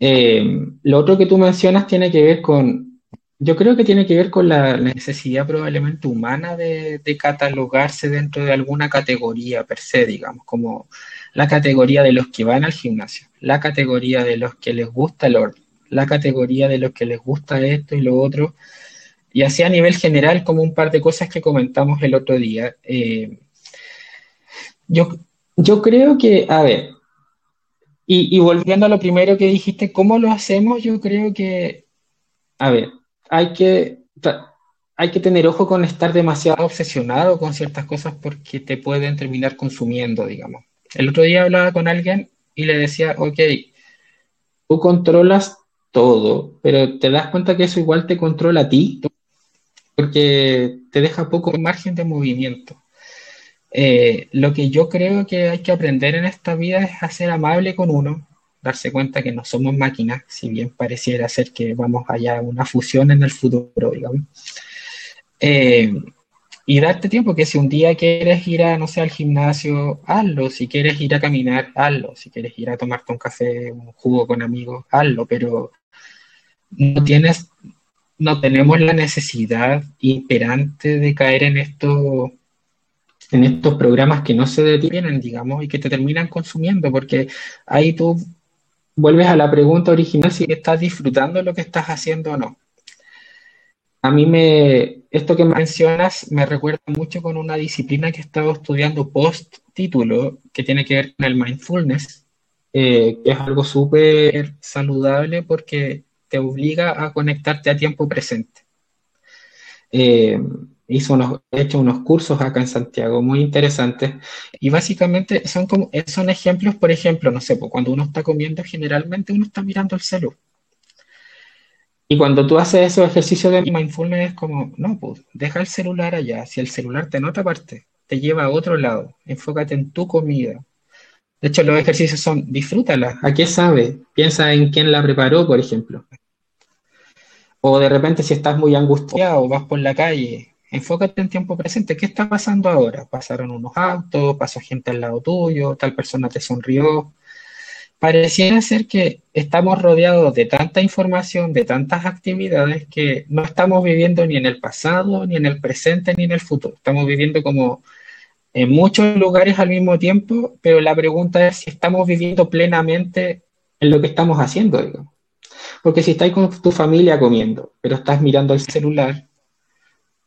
Eh, lo otro que tú mencionas tiene que ver con, yo creo que tiene que ver con la necesidad probablemente humana de catalogarse dentro de alguna categoría per se, digamos, como la categoría de los que van al gimnasio, la categoría de los que les gusta el orden, la categoría de los que les gusta esto y lo otro, y así a nivel general como un par de cosas que comentamos el otro día. Eh, yo, yo creo que, a ver, y, volviendo a lo primero que dijiste, ¿cómo lo hacemos? Yo creo que, a ver, hay que, hay que tener ojo con estar demasiado obsesionado con ciertas cosas porque te pueden terminar consumiendo, digamos. El otro día hablaba con alguien y le decía, ok, tú controlas todo, pero te das cuenta que eso igual te controla a ti, porque te deja poco margen de movimiento. Eh, lo que yo creo que hay que aprender en esta vida es a ser amable con uno, darse cuenta que no somos máquinas, si bien pareciera ser que vamos allá a una fusión en el futuro, digamos. Eh, y darte tiempo que si un día quieres ir a, no sé, al gimnasio, hazlo. Si quieres ir a caminar, hazlo. Si quieres ir a tomarte un café, un jugo con amigos, hazlo. Pero no tienes, no tenemos la necesidad imperante de caer en esto en estos programas que no se detienen, digamos, y que te terminan consumiendo, porque ahí tú vuelves a la pregunta original si estás disfrutando lo que estás haciendo o no. A mí me, esto que mencionas me recuerda mucho con una disciplina que he estado estudiando post título, que tiene que ver con el mindfulness, eh, que es algo súper saludable porque te obliga a conectarte a tiempo presente. Eh, hizo unos, he hecho unos cursos acá en Santiago muy interesantes y básicamente son, como, son ejemplos, por ejemplo, no sé, pues cuando uno está comiendo generalmente uno está mirando el celular. Y cuando tú haces esos ejercicios de mindfulness es como, no, pues deja el celular allá, si el celular te nota aparte, te lleva a otro lado, enfócate en tu comida. De hecho, los ejercicios son, disfrútala, ¿a qué sabe? Piensa en quién la preparó, por ejemplo. O de repente si estás muy angustiado, vas por la calle, enfócate en tiempo presente. ¿Qué está pasando ahora? Pasaron unos autos, pasó gente al lado tuyo, tal persona te sonrió. Pareciera ser que estamos rodeados de tanta información, de tantas actividades, que no estamos viviendo ni en el pasado, ni en el presente, ni en el futuro. Estamos viviendo como en muchos lugares al mismo tiempo, pero la pregunta es si estamos viviendo plenamente en lo que estamos haciendo, digamos. Porque si estás con tu familia comiendo, pero estás mirando el celular,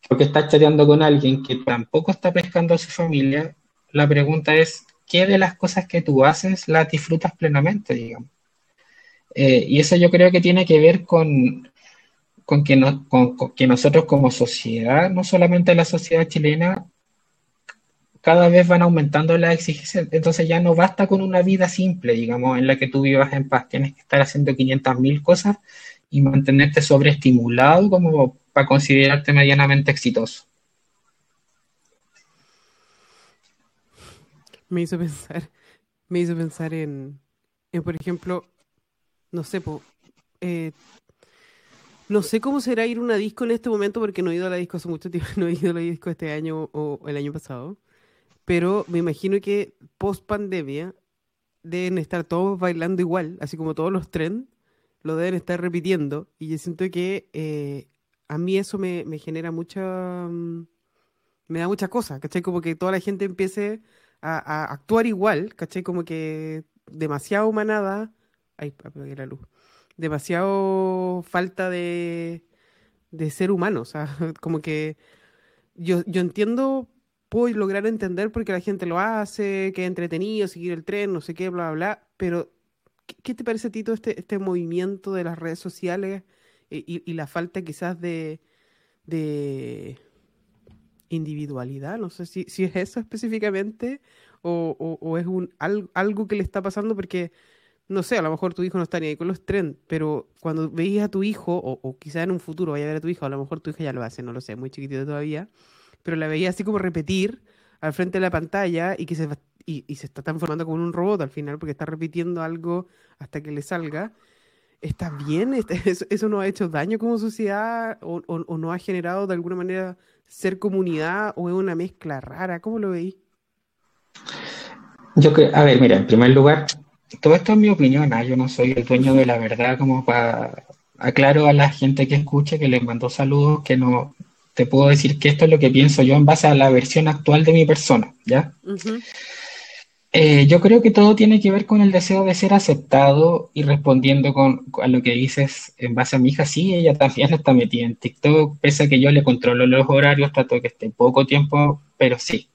porque estás chateando con alguien que tampoco está pescando a su familia, la pregunta es, ¿qué de las cosas que tú haces las disfrutas plenamente, digamos? Eh, y eso yo creo que tiene que ver con, con, que que nosotros como sociedad, no solamente la sociedad chilena, cada vez van aumentando las exigencias. Entonces ya no basta con una vida simple, digamos, en la que tú vivas en paz. Tienes que estar haciendo 500.000 cosas y mantenerte sobreestimulado como para considerarte medianamente exitoso. Me hizo *laughs* pensar, me hizo pensar en, por ejemplo, no sé, eh, no sé cómo será ir a una disco en este momento porque no he ido a la disco hace mucho tiempo, *laughs* no he ido a la disco este año o el año pasado, pero me imagino que post pandemia deben estar todos bailando igual, así como todos los trends lo deben estar repitiendo y yo siento que eh, a mí eso me, genera mucha... Mm, me da mucha cosa, ¿cachai? Como que toda la gente empiece a, actuar igual, ¿cachai? Como que demasiado humanada... Ay, apagué la luz. Demasiado falta de, de ser humano, o sea, *laughs* como que yo, yo entiendo, puedo lograr entender porque la gente lo hace, que es entretenido, seguir el tren, no sé qué, bla, bla, bla, pero ¿qué, te parece a ti todo este, este movimiento de las redes sociales? y, la falta quizás de, individualidad, no sé si, si es eso específicamente o, es un, algo, que le está pasando porque, no sé, a lo mejor tu hijo no está ni ahí con los trends, pero cuando veías a tu hijo, o, o quizás en un futuro vaya a ver a tu hijo, a lo mejor tu hija ya lo hace, no lo sé, muy chiquitito todavía, pero la veía así como repetir al frente de la pantalla y que se, y, y se está transformando como un robot al final porque está repitiendo algo hasta que le salga ¿Está bien? Este, *laughs* ¿Eso, no ha hecho daño como sociedad o, no ha generado de alguna manera ser comunidad o es una mezcla rara? ¿Cómo lo veis? Yo que, a ver, mira, en primer lugar, todo esto es mi opinión, ¿ah? yo no soy el dueño de la verdad, como para aclaro a la gente que escuche que les mando saludos, que no te puedo decir que esto es lo que pienso yo en base a la versión actual de mi persona, ¿ya? Eh, yo creo que todo tiene que ver con el deseo de ser aceptado y respondiendo con, a lo que dices en base a mi hija, sí, ella también *laughs* está metida en TikTok, pese a que yo le controlo los horarios, trato que esté poco tiempo, pero sí.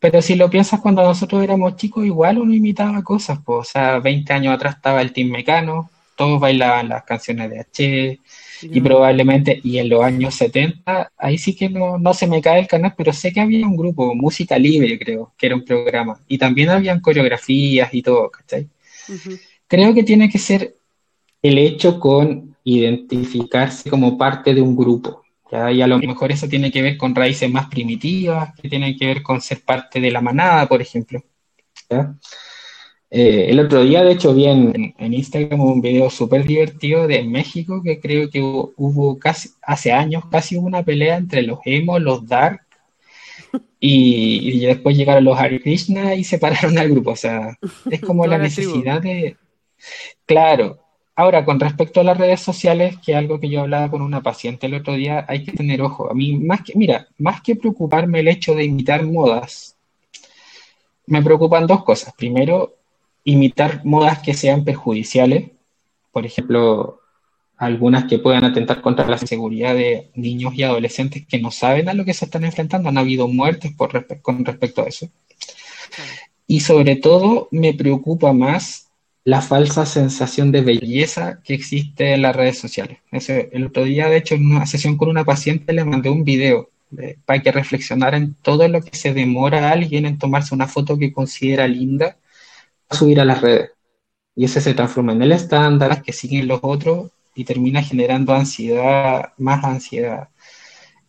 Pero si lo piensas cuando nosotros éramos chicos, igual uno imitaba cosas, pues, o sea, 20 años atrás estaba el Team Mecano, todos bailaban las canciones de H, y probablemente, y en los años 70, ahí sí que no, no, se me cae el canal, pero sé que había un grupo, Música Libre, creo, que era un programa. Y también habían coreografías y todo, ¿cachai? Creo que tiene que ser el hecho con identificarse como parte de un grupo. ¿ya? Y a lo mejor eso tiene que ver con raíces más primitivas, que tienen que ver con ser parte de la manada, por ejemplo. ¿ya? Eh, el otro día, de hecho, vi en, Instagram un video súper divertido de México que creo que hubo, casi, hace años, casi hubo una pelea entre los emo, los dark, y, después llegaron los Hare Krishna y separaron al grupo. O sea, es como la necesidad de... Claro. Ahora, con respecto a las redes sociales, que es algo que yo hablaba con una paciente el otro día, hay que tener ojo. A mí, más que, mira, más que preocuparme el hecho de imitar modas, me preocupan dos cosas. Primero, imitar modas que sean perjudiciales, por ejemplo, algunas que puedan atentar contra la seguridad de niños y adolescentes que no saben a lo que se están enfrentando. Han habido muertes por con respecto a eso. Y sobre todo me preocupa más la falsa sensación de belleza que existe en las redes sociales. el otro día, de hecho, en una sesión con una paciente le mandé un video para que reflexionara en todo lo que se demora a alguien en tomarse una foto que considera linda subir a las redes. Y ese se transforma en el estándar que siguen los otros y termina generando ansiedad, más ansiedad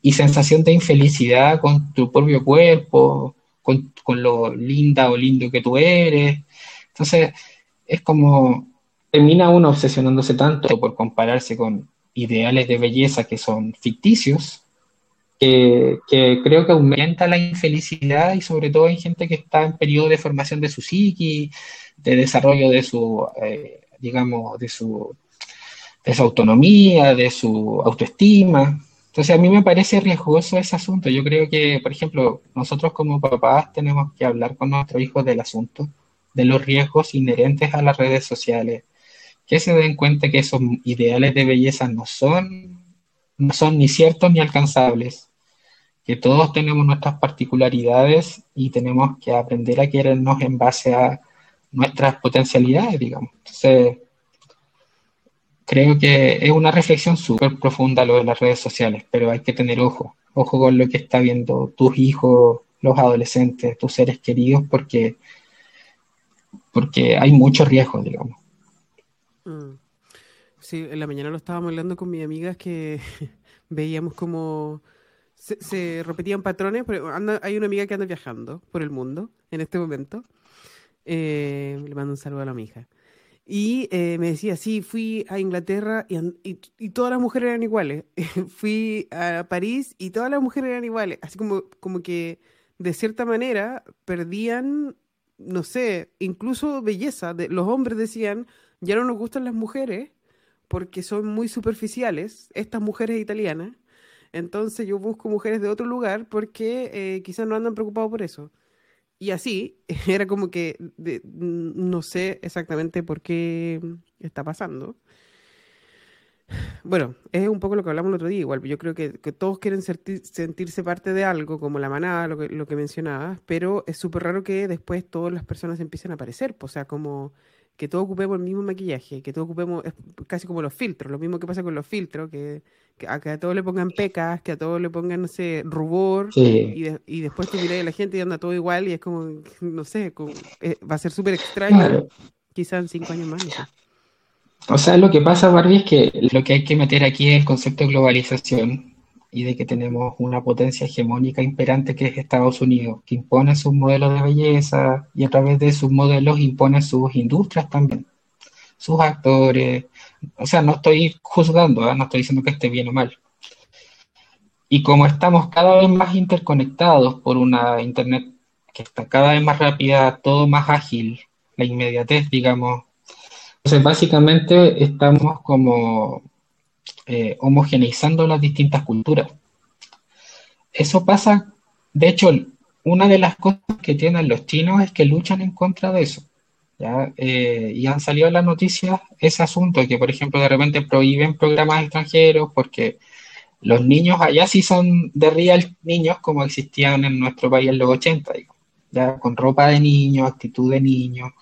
y sensación de infelicidad con tu propio cuerpo, con, con, lo linda o lindo que tú eres. Entonces, es como termina uno obsesionándose tanto por compararse con ideales de belleza que son ficticios, que, creo que aumenta la infelicidad y sobre todo en gente que está en periodo de formación de su psiqui, de desarrollo de su, eh, digamos, de su, de su autonomía, de su autoestima. Entonces a mí me parece riesgoso ese asunto. Yo creo que, por ejemplo, nosotros como papás tenemos que hablar con nuestros hijos del asunto, de los riesgos inherentes a las redes sociales, que se den cuenta que esos ideales de belleza no son, no son ni ciertos ni alcanzables, que todos tenemos nuestras particularidades y tenemos que aprender a querernos en base a nuestras potencialidades, digamos. Entonces, creo que es una reflexión súper profunda lo de las redes sociales, pero hay que tener ojo, ojo con lo que está viendo tus hijos, los adolescentes, tus seres queridos, porque, porque hay mucho riesgo, digamos. Mm. Sí, en la mañana lo estábamos hablando con mis amigas que *laughs* veíamos como se, repetían patrones, pero hay una amiga que anda viajando por el mundo en este momento. Eh, le mando un saludo a la hija. Y eh, me decía, sí, fui a Inglaterra y, y, todas las mujeres eran iguales. *laughs* fui a París y todas las mujeres eran iguales. Así como, como que de cierta manera perdían, no sé, incluso belleza. De, los hombres decían, ya no nos gustan las mujeres porque son muy superficiales, estas mujeres italianas. Entonces yo busco mujeres de otro lugar porque eh, quizás no andan preocupados por eso. Y así, *laughs* era como que no sé exactamente por qué está pasando. Bueno, es un poco lo que hablamos el otro día, igual. Yo creo que, todos quieren sentirse parte de algo, como la manada, lo que, lo que mencionabas, pero es súper raro que después todas las personas empiecen a aparecer. O sea, como que todos ocupemos el mismo maquillaje, que todos ocupemos, es casi como los filtros, lo mismo que pasa con los filtros, que, a, que a todos le pongan pecas, que a todos le pongan, no sé, rubor, y, y, después tú miras a la gente y anda todo igual y es como, *laughs* no sé, eh, va a ser súper extraño, quizás en cinco años más. O sea, lo que pasa, Barbie, es que lo que hay que meter aquí es el concepto de globalización, y de que tenemos una potencia hegemónica imperante que es Estados Unidos, que impone sus modelos de belleza y a través de sus modelos impone sus industrias también, sus actores. O sea, no estoy juzgando, ¿eh? no estoy diciendo que esté bien o mal. Y como estamos cada vez más interconectados por una Internet que está cada vez más rápida, todo más ágil, la inmediatez, digamos. Entonces, básicamente estamos como eh, homogeneizando las distintas culturas. Eso pasa, de hecho, una de las cosas que tienen los chinos es que luchan en contra de eso. Eh, y han salido en las noticias ese asunto, que por ejemplo de repente prohíben programas extranjeros porque los niños allá sí son de real niños como existían en nuestro país en los 80, ya con ropa de niño, actitud de niño.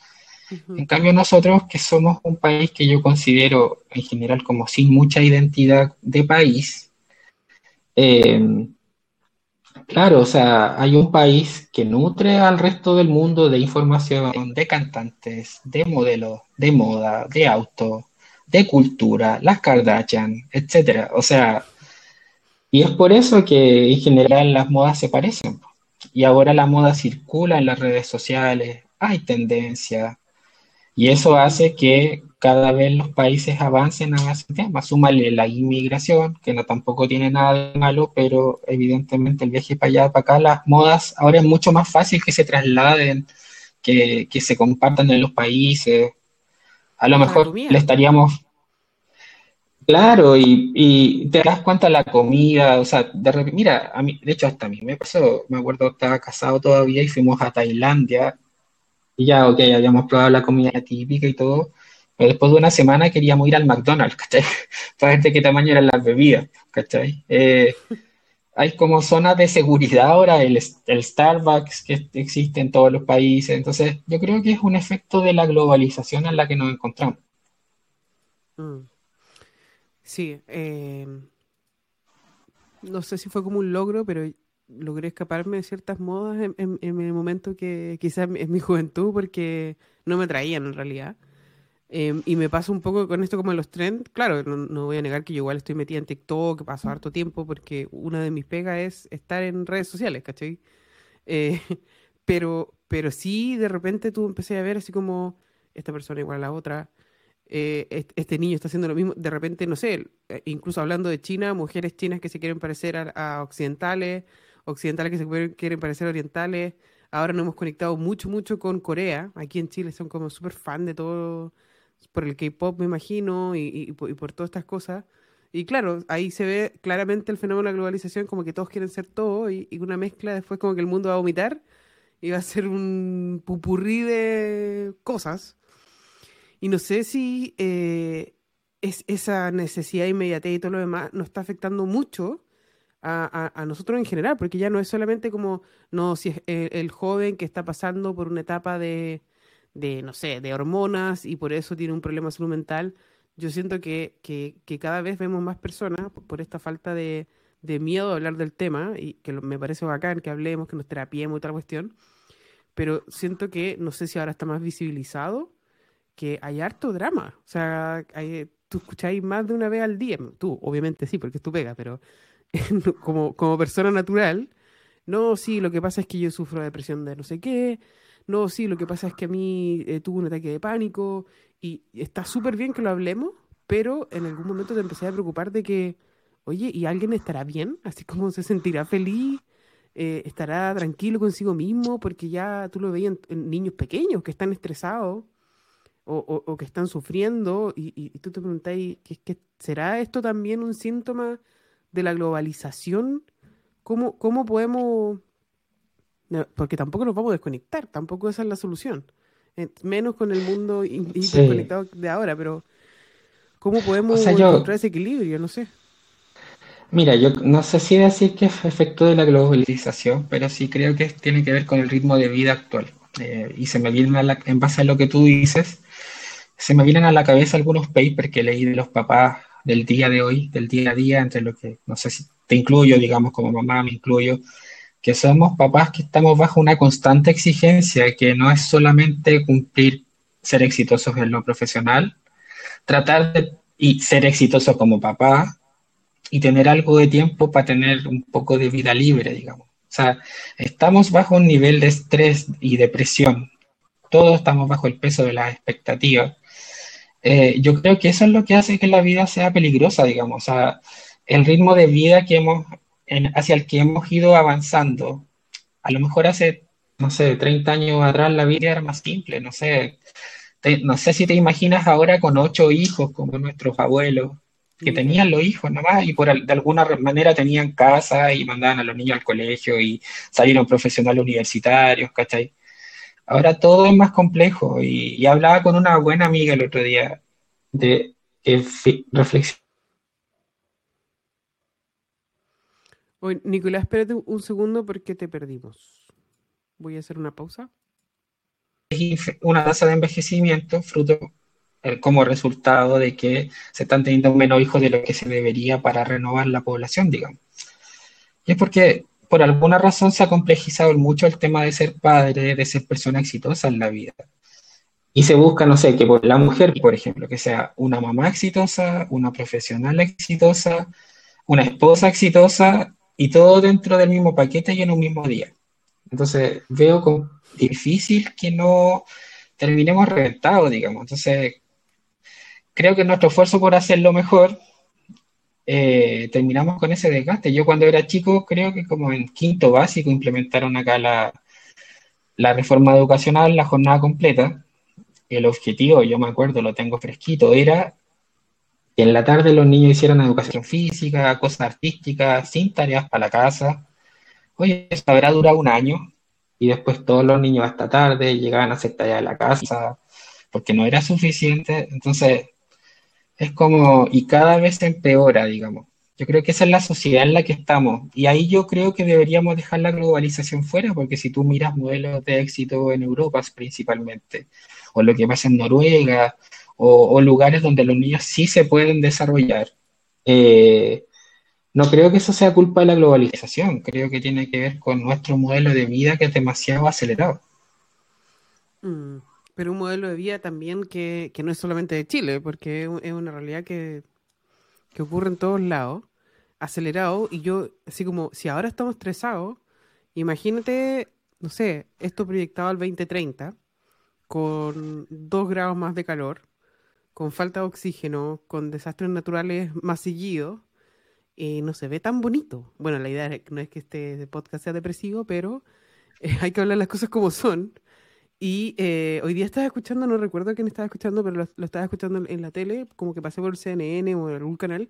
En cambio nosotros que somos un país que yo considero en general como sin mucha identidad de país, eh, Claro, o sea, hay un país que nutre al resto del mundo de información, de cantantes, de modelos, de moda, de auto, de cultura, las Kardashian, etcétera. O sea, y es por eso que en general las modas se parecen. Y ahora la moda circula en las redes sociales, hay tendencia, y eso hace que cada vez los países avancen a ese tema. Súmale la inmigración, que no tampoco tiene nada de malo, pero evidentemente el viaje para allá, para acá, las modas ahora es mucho más fácil que se trasladen, que, se compartan en los países. A lo mejor le estaríamos... Claro, y, te das cuenta la comida, o sea, de mira, a mí, de hecho hasta a mí me pasó, me acuerdo, estaba casado todavía y fuimos a Tailandia y ya, ok, habíamos probado la comida típica y todo, pero después de una semana queríamos ir al McDonald's, ¿cachai? *laughs* Para ver de qué tamaño eran las bebidas, ¿cachai? Eh, hay como zonas de seguridad ahora, el, el, Starbucks que existe en todos los países, entonces yo creo que es un efecto de la globalización en la que nos encontramos. Mm. Sí, eh, no sé si fue como un logro, pero logré escaparme de ciertas modas en, el momento que quizás en mi juventud, porque no me traían en realidad. Em, y me pasa un poco con esto como en los trends. Claro, no, voy a negar que yo igual estoy metida en TikTok, paso harto tiempo, porque una de mis pegas es estar en redes sociales, ¿cachai? Eh, *laughs* pero, pero sí, de repente tú empecé a ver así como esta persona igual a la otra, eh, este niño está haciendo lo mismo, de repente, no sé, eh, incluso hablando de China, mujeres chinas que se quieren parecer a occidentales, occidentales que se quieren parecer orientales. Ahora nos hemos conectado mucho, mucho con Corea. Aquí en Chile son como súper fan de todo, por el K-pop, me imagino, y, por, todas estas cosas. Y claro, ahí se ve claramente el fenómeno de la globalización, como que todos quieren ser todo, y, una mezcla después como que el mundo va a vomitar y va a ser un pupurrí de cosas. Y no sé si eh, es esa necesidad inmediata y todo lo demás nos está afectando mucho a, nosotros en general, porque ya no es solamente como, no, si es el, joven que está pasando por una etapa de, de, no sé, de hormonas y por eso tiene un problema salud mental, yo siento que, que, cada vez vemos más personas por, esta falta de, de, miedo a hablar del tema, y que me parece bacán que hablemos, que nos terapiemos y otra cuestión, pero siento que, no sé si ahora está más visibilizado, que hay harto drama, o sea, hay, tú escucháis más de una vez al día, tú obviamente sí, porque es tu pega, pero *laughs* como, como persona natural, no, sí, lo que pasa es que yo sufro de depresión de no sé qué, no, sí, lo que pasa es que a mí eh, tuve un ataque de pánico y está súper bien que lo hablemos, pero en algún momento te empecé a preocupar de que, oye, ¿y alguien estará bien? *laughs* Así como se sentirá feliz, eh, estará tranquilo consigo mismo, porque ya tú lo veías en, niños pequeños que están estresados o, o, que están sufriendo y, y, tú te preguntas, ¿qué, ¿será esto también un síntoma? De la globalización, ¿cómo, cómo podemos... Porque tampoco nos vamos a desconectar, tampoco esa es la solución. Eh, menos con el mundo interconectado de ahora, pero ¿cómo podemos encontrar ese equilibrio? No sé. Mira, yo no sé si decir que es efecto de la globalización, pero sí creo que tiene que ver con el ritmo de vida actual. Eh, y se me vienen a la, en base a lo que tú dices, se me vienen a la cabeza algunos papers que leí de los papás del día de hoy, del día a día, entre lo que, no sé si te incluyo, digamos, como mamá me incluyo, que somos papás que estamos bajo una constante exigencia, que no es solamente cumplir, ser exitosos en lo profesional, tratar de y ser exitoso como papá y tener algo de tiempo para tener un poco de vida libre, digamos. O sea, estamos bajo un nivel de estrés y depresión. Todos estamos bajo el peso de las expectativas eh, yo creo que eso es lo que hace que la vida sea peligrosa, digamos. O sea, el ritmo de vida que hemos, hacia el que hemos ido avanzando, a lo mejor hace no sé, 30 años atrás la vida era más simple, no sé. no sé si te imaginas ahora con ocho hijos como nuestros abuelos, que tenían los hijos nomás y por de alguna manera tenían casa y mandaban a los niños al colegio y salieron profesionales universitarios, ¿cachai? Ahora todo es más complejo y, hablaba con una buena amiga el otro día de reflexión. Nicolás, espérate un segundo porque te perdimos. Voy a hacer una pausa. Una tasa de envejecimiento fruto como resultado de que se están teniendo menos hijos de lo que se debería para renovar la población, digamos. Y es porque por alguna razón se ha complejizado mucho el tema de ser padre, de ser persona exitosa en la vida. Y se busca, no sé, que por la mujer, por ejemplo, que sea una mamá exitosa, una profesional exitosa, una esposa exitosa y todo dentro del mismo paquete y en un mismo día. Entonces veo como difícil que no terminemos reventados, digamos. Entonces creo que nuestro esfuerzo por hacerlo mejor eh, terminamos con ese desgaste. Yo cuando era chico, creo que como en quinto básico implementaron acá la, la reforma educacional, la jornada completa. El objetivo, yo me acuerdo, lo tengo fresquito, era que en la tarde los niños hicieran educación física, cosas artísticas, sin tareas para la casa. Oye, eso habrá durado un año y después todos los niños hasta tarde llegaban a hacer tareas de la casa porque no era suficiente. Entonces, es como, y cada vez empeora, digamos. Yo creo que esa es la sociedad en la que estamos. Y ahí yo creo que deberíamos dejar la globalización fuera, porque si tú miras modelos de éxito en Europa principalmente, o lo que pasa en Noruega, o, lugares donde los niños sí se pueden desarrollar, eh, no creo que eso sea culpa de la globalización, creo que tiene que ver con nuestro modelo de vida que es demasiado acelerado. Mm pero un modelo de vida también que, no es solamente de Chile, porque es una realidad que, ocurre en todos lados, acelerado, y yo, así como, si ahora estamos estresados, imagínate, no sé, esto proyectado al 2030, con dos grados más de calor, con falta de oxígeno, con desastres naturales más seguidos, eh, no se ve tan bonito. Bueno, la idea no es que este podcast sea depresivo, pero eh, *laughs* hay que hablar las cosas como son. Y eh, hoy día estaba escuchando, no recuerdo quién estaba escuchando, pero lo, estaba escuchando en la tele, como que pasé por el CNN o algún canal,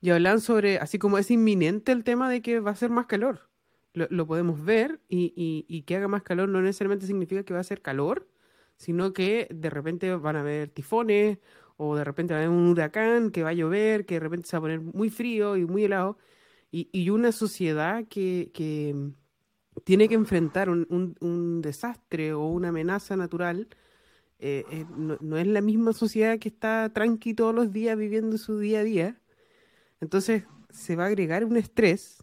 y hablan sobre, así como es inminente el tema de que va a ser más calor. Lo, podemos ver y, y, que haga más calor no necesariamente significa que va a ser calor, sino que de repente van a haber tifones o de repente va a haber un huracán, que va a llover, que de repente se va a poner muy frío y muy helado. Y, y una sociedad que, que tiene que enfrentar un, desastre o una amenaza natural, eh, eh, no, es la misma sociedad que está tranqui todos los días viviendo su día a día. Entonces se va a agregar un estrés.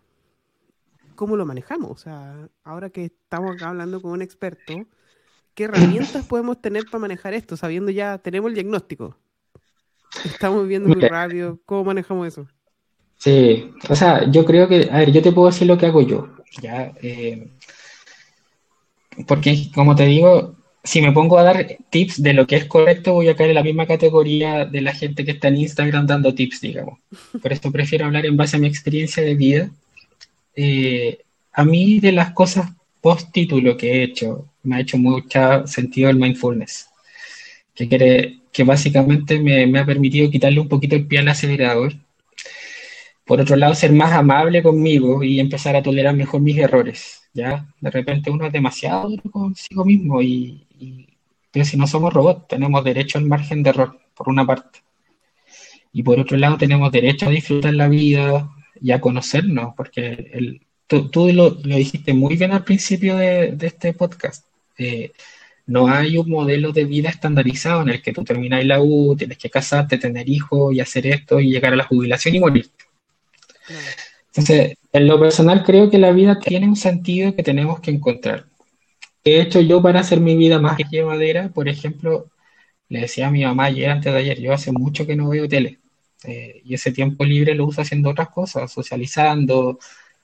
¿Cómo lo manejamos? O sea, ahora que estamos acá hablando con un experto, ¿qué herramientas podemos tener para manejar esto? Sabiendo ya, tenemos el diagnóstico. Estamos viviendo muy rápido. ¿Cómo manejamos eso? Sí, o sea, yo creo que, a ver, yo te puedo decir lo que hago yo. ¿Ya? Eh, porque, como te digo, si me pongo a dar tips de lo que es correcto, voy a caer en la misma categoría de la gente que está en Instagram dando tips, digamos. Por eso prefiero hablar en base a mi experiencia de vida. Eh, a mí, de las cosas post título que he hecho, me ha hecho mucho sentido el mindfulness, que, quiere, que básicamente me, me ha permitido quitarle un poquito el pie al acelerador por otro lado, ser más amable conmigo y empezar a tolerar mejor mis errores, ¿ya? De repente uno es demasiado duro consigo mismo y, pero si no somos robots, tenemos derecho al margen de error, por una parte. Y por otro lado, tenemos derecho a disfrutar la vida y a conocernos, porque el, tú, lo, dijiste muy bien al principio de, este podcast. Eh, no hay un modelo de vida estandarizado en el que tú terminas la U, tienes que casarte, tener hijos y hacer esto y llegar a la jubilación y morir. Entonces, en lo personal creo que la vida tiene un sentido que tenemos que encontrar. De hecho, yo para hacer mi vida más llevadera, por ejemplo, le decía a mi mamá ayer, antes de ayer, yo hace mucho que no veo tele. Eh, y ese tiempo libre lo uso haciendo otras cosas, socializando,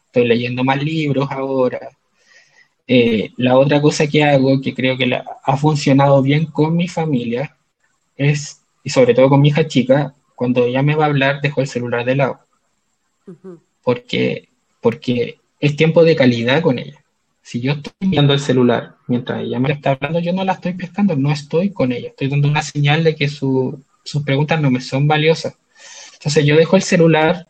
estoy leyendo más libros ahora. Eh, la otra cosa que hago, que creo que ha funcionado bien con mi familia, es, y sobre todo con mi hija chica, cuando ella me va a hablar, dejo el celular de lado porque, porque es tiempo de calidad con ella. Si yo estoy mirando el celular mientras ella me está hablando, yo no la estoy pescando, no estoy con ella. Estoy dando una señal de que sus preguntas no me son valiosas. Entonces yo dejo el celular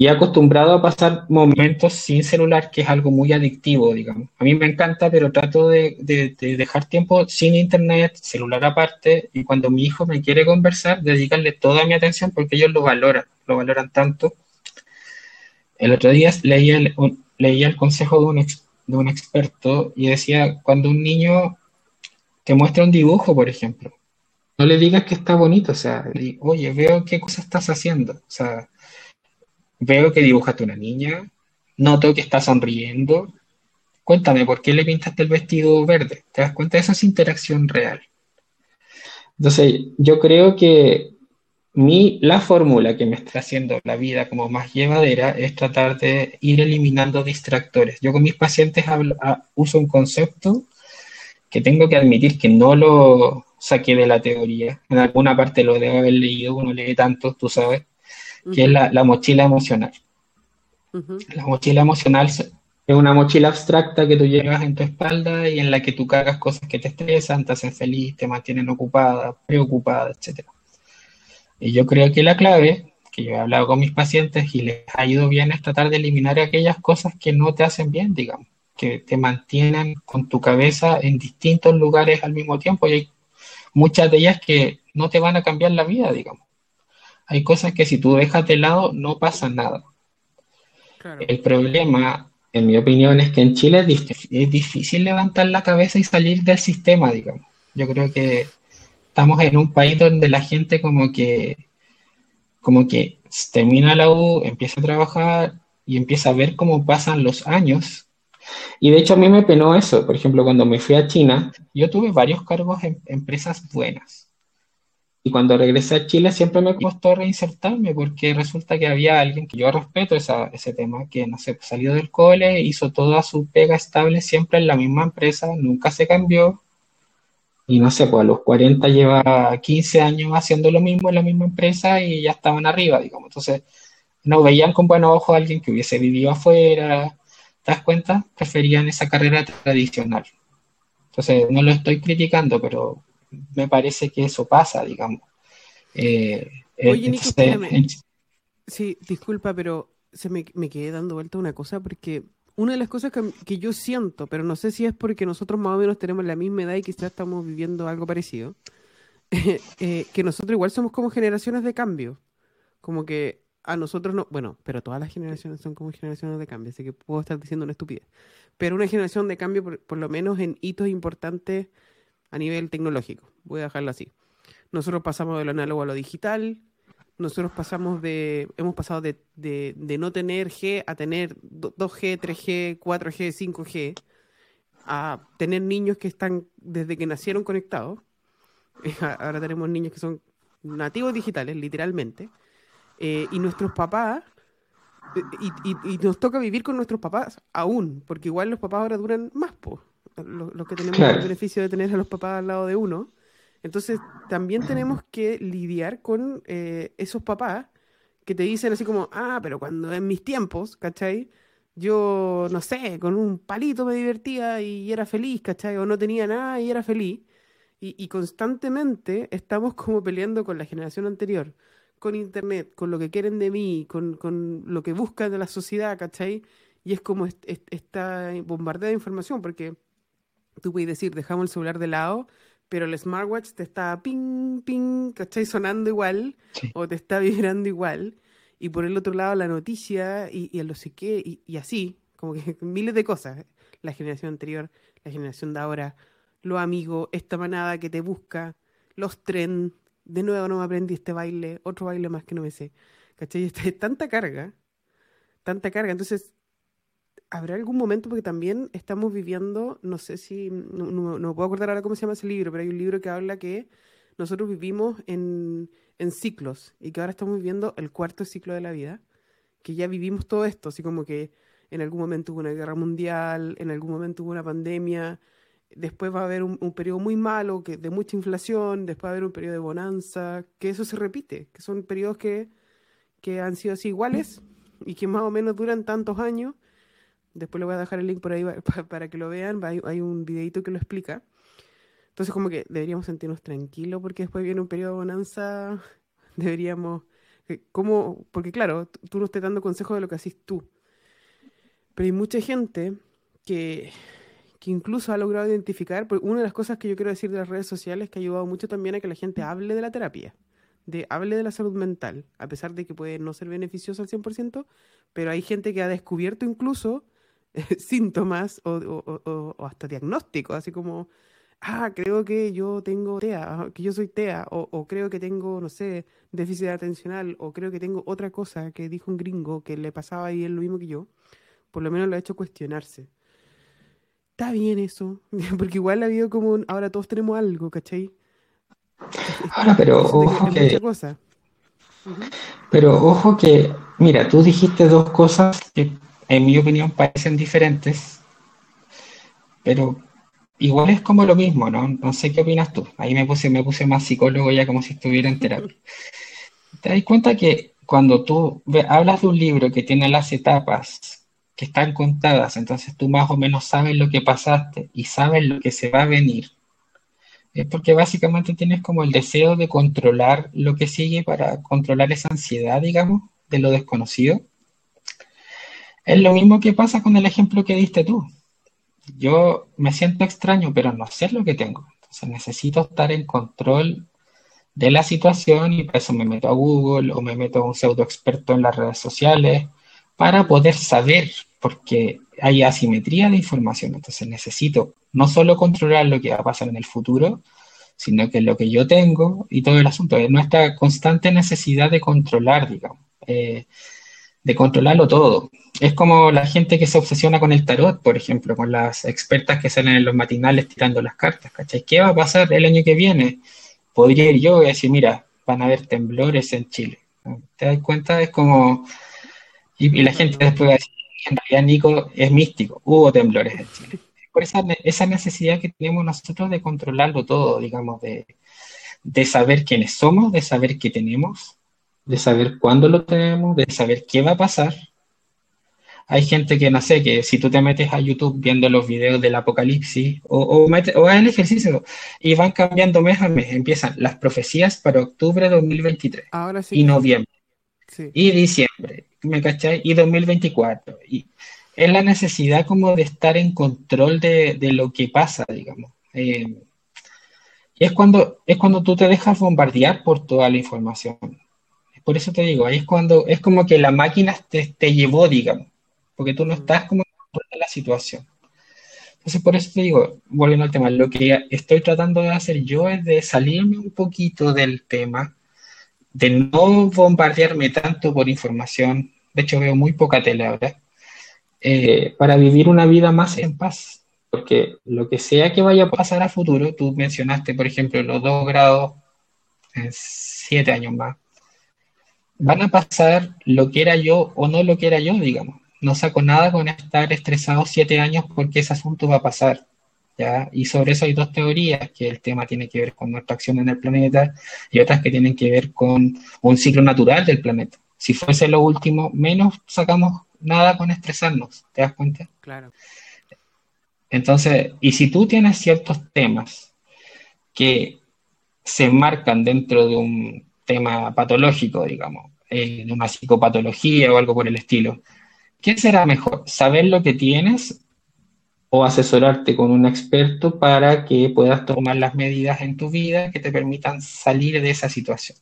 y he acostumbrado a pasar momentos sin celular, que es algo muy adictivo, digamos. A mí me encanta, pero trato de, dejar tiempo sin internet, celular aparte, y cuando mi hijo me quiere conversar, dedicarle toda mi atención porque ellos lo valoran, lo valoran tanto. El otro día leía el, consejo de un, experto y decía, cuando un niño te muestra un dibujo, por ejemplo, no le digas que está bonito, o sea, oye, veo qué cosa estás haciendo, o sea, Veo que dibujaste una niña, noto que está sonriendo. Cuéntame, ¿por qué le pintaste el vestido verde? ¿Te das cuenta? Esa es interacción real. Entonces, yo creo que mi, la fórmula que me está haciendo la vida como más llevadera es tratar de ir eliminando distractores. Yo con mis pacientes ah, uso un concepto que tengo que admitir que no lo saqué de la teoría. En alguna parte lo debo haber leído, uno lee tanto, tú sabes que es la, mochila emocional. La mochila emocional es una mochila abstracta que tú llevas en tu espalda y en la que tú cargas cosas que te estresan, te hacen feliz, te mantienen ocupada, preocupada, etc. Y yo creo que la clave, que yo he hablado con mis pacientes y les ha ido bien, es tratar de eliminar aquellas cosas que no te hacen bien, digamos, que te mantienen con tu cabeza en distintos lugares al mismo tiempo y hay muchas de ellas que no te van a cambiar la vida, digamos hay cosas que si tú dejas de lado no pasa nada. El problema, en mi opinión, es que en Chile es, difícil levantar la cabeza y salir del sistema, digamos. Yo creo que estamos en un país donde la gente como que, como que termina la U, empieza a trabajar y empieza a ver cómo pasan los años. Y de hecho a mí me penó eso. Por ejemplo, cuando me fui a China, yo tuve varios cargos en empresas buenas y cuando regresé a Chile siempre me costó reinsertarme porque resulta que había alguien que yo respeto ese tema, que no sé, salió del cole, hizo toda su pega estable siempre en la misma empresa, nunca se cambió. Y no sé, pues a los 40 lleva 15 años haciendo lo mismo en la misma empresa y ya estaban arriba, digamos. Entonces, no veían con buenos ojos a alguien que hubiese vivido afuera. ¿Te das cuenta? Preferían esa carrera tradicional. Entonces, no lo estoy criticando, pero me parece que eso pasa, digamos. Eh, Oye, Nico, Sí, disculpa, pero se me, quedé dando vuelta una cosa porque una de las cosas que, yo siento, pero no sé si es porque nosotros más o menos tenemos la misma edad y quizás estamos viviendo algo parecido, *laughs* eh, que nosotros igual somos como generaciones de cambio. Como que a nosotros no, bueno, pero todas las generaciones son como generaciones de cambio, así que puedo estar diciendo una estupidez. Pero una generación de cambio, por lo menos en hitos importantes a nivel tecnológico. Voy a dejarlo así. Nosotros pasamos de lo análogo a lo digital. Nosotros pasamos de, hemos pasado de, de, no tener G a tener 2G, 3G, 4G, 5G, a tener niños que están desde que nacieron conectados. *laughs* Ahora tenemos niños que son nativos digitales, literalmente. Eh, y nuestros papás, y, y, y, nos toca vivir con nuestros papás aún, porque igual los papás ahora duran más, pues los, que tenemos el beneficio de tener a los papás al lado de uno. Entonces, también tenemos *laughs* que lidiar con eh, esos papás que te dicen así como, ah, pero cuando en mis tiempos, ¿cachai? Yo, no sé, con un palito me divertía y era feliz, ¿cachai? O no tenía nada y era feliz. Y, constantemente estamos como peleando con la generación anterior, con Internet, con lo que quieren de mí, con, con lo que buscan de la sociedad, ¿cachai? Y es como esta bombardeo de información, porque tú puedes decir, dejamos el celular de lado, pero el smartwatch te está ping, ping, ¿cachai? Sonando igual, o te está *laughs* vibrando igual. Y por el otro lado, la noticia y, y el no sé qué, y, así, como que *laughs* miles de cosas. La generación anterior, la generación de ahora, los amigos, esta manada que te busca, los tren, de nuevo no me aprendí este baile, otro baile más que no me sé. ¿Cachai? *laughs* Es tanta carga, tanta carga. Entonces, ¿Habrá algún momento? Porque también estamos viviendo, no sé si, no, no, puedo acordar ahora cómo se llama ese libro, pero hay un libro que habla que nosotros vivimos en, en ciclos y que ahora estamos viviendo el cuarto ciclo de la vida, que ya vivimos todo esto, así como que en algún momento hubo una guerra mundial, en algún momento hubo una pandemia, después va a haber un, un periodo muy malo, que, de mucha inflación, después va a haber un periodo de bonanza, que eso se repite, que son periodos que, que han sido así iguales y que más o menos duran tantos años Después le voy a dejar el link por ahí *laughs* para, que lo vean. Hay, un videito que lo explica. Entonces, como que deberíamos sentirnos tranquilos porque después viene un periodo de bonanza. *laughs* Deberíamos. Eh, ¿Cómo? Porque, claro, tú no estás dando consejo de lo que haces tú. Pero hay mucha gente que, que incluso ha logrado identificar. Porque una de las cosas que yo quiero decir de las redes sociales que ha ayudado mucho también a que la gente hable de la terapia de hable de la salud mental, a pesar de que puede no ser beneficioso al 100%, pero hay gente que ha descubierto incluso *laughs* síntomas o, hasta diagnósticos, así como, ah, creo que yo tengo TEA, que yo soy TEA, o, creo que tengo, no sé, déficit atencional, o creo que tengo otra cosa que dijo un gringo que le pasaba y él lo mismo que yo, por lo menos lo ha hecho cuestionarse. Está bien eso, *laughs* porque igual ha habido como, ahora todos tenemos algo, ¿cachai? *laughs* Ahora, pero ojo que... Pero ojo que, mira, tú dijiste dos cosas que en mi opinión parecen diferentes, pero igual es como lo mismo, ¿no? No sé qué opinas tú. Ahí me puse, me puse más psicólogo ya como si estuviera en terapia. *laughs* ¿Te das cuenta que cuando tú hablas de un libro que tiene las etapas que están contadas, entonces tú más o menos sabes lo que pasaste y sabes lo que se va a venir? Es porque básicamente tienes como el deseo de controlar lo que sigue para controlar esa ansiedad, digamos, de lo desconocido. Es lo mismo que pasa con el ejemplo que diste tú. Yo me siento extraño, pero no sé lo que tengo. Entonces necesito estar en control de la situación y por eso me meto a Google o me meto a un pseudo experto en las redes sociales para poder saber, porque hay asimetría de información. Entonces necesito no solo controlar lo que va a pasar en el futuro, sino que lo que yo tengo y todo el asunto es nuestra constante necesidad de controlar, digamos, eh, de controlarlo todo. Es como la gente que se obsesiona con el tarot, por ejemplo, con las expertas que salen en los matinales tirando las cartas, ¿cachai? ¿Qué va a pasar el año que viene? Podría ir yo y decir, mira, van a haber temblores en Chile. ¿Te das cuenta? Es como... Y, la gente después va a decir, en realidad Nico es místico, hubo temblores en Chile por esa, esa necesidad que tenemos nosotros de controlarlo todo, digamos, de, de saber quiénes somos, de saber qué tenemos, de saber cuándo lo tenemos, de saber qué va a pasar. Hay gente que no sé, que si tú te metes a YouTube viendo los videos del apocalipsis o, o, o el ejercicio y van cambiando mes a mes, empiezan las profecías para octubre de 2023 Ahora sí. y noviembre sí. y diciembre, ¿me cachai? Y 2024. Y es la necesidad como de estar en control de, lo que pasa, digamos. Eh, es cuando, es cuando tú te dejas bombardear por toda la información. Por eso te digo, ahí es cuando es como que la máquina te, te llevó, digamos, porque tú no estás como en la situación. Entonces, por eso te digo, volviendo al tema, lo que estoy tratando de hacer yo es de salirme un poquito del tema, de no bombardearme tanto por información. De hecho, veo muy poca tele ahora. Eh, para vivir una vida más en paz. Porque lo que sea que vaya a pasar a futuro, tú mencionaste, por ejemplo, los dos grados en siete años más, van a pasar lo que era yo o no lo que era yo, digamos. No saco nada con estar estresado siete años porque ese asunto va a pasar. ¿ya? Y sobre eso hay dos teorías, que el tema tiene que ver con nuestra acción en el planeta y otras que tienen que ver con un ciclo natural del planeta. Si fuese lo último, menos sacamos nada con estresarnos, ¿te das cuenta? Claro. Entonces, y si tú tienes ciertos temas que se enmarcan dentro de un tema patológico, digamos, eh, de una psicopatología o algo por el estilo, ¿qué será mejor? ¿Saber lo que tienes o asesorarte con un experto para que puedas tomar las medidas en tu vida que te permitan salir de esa situación?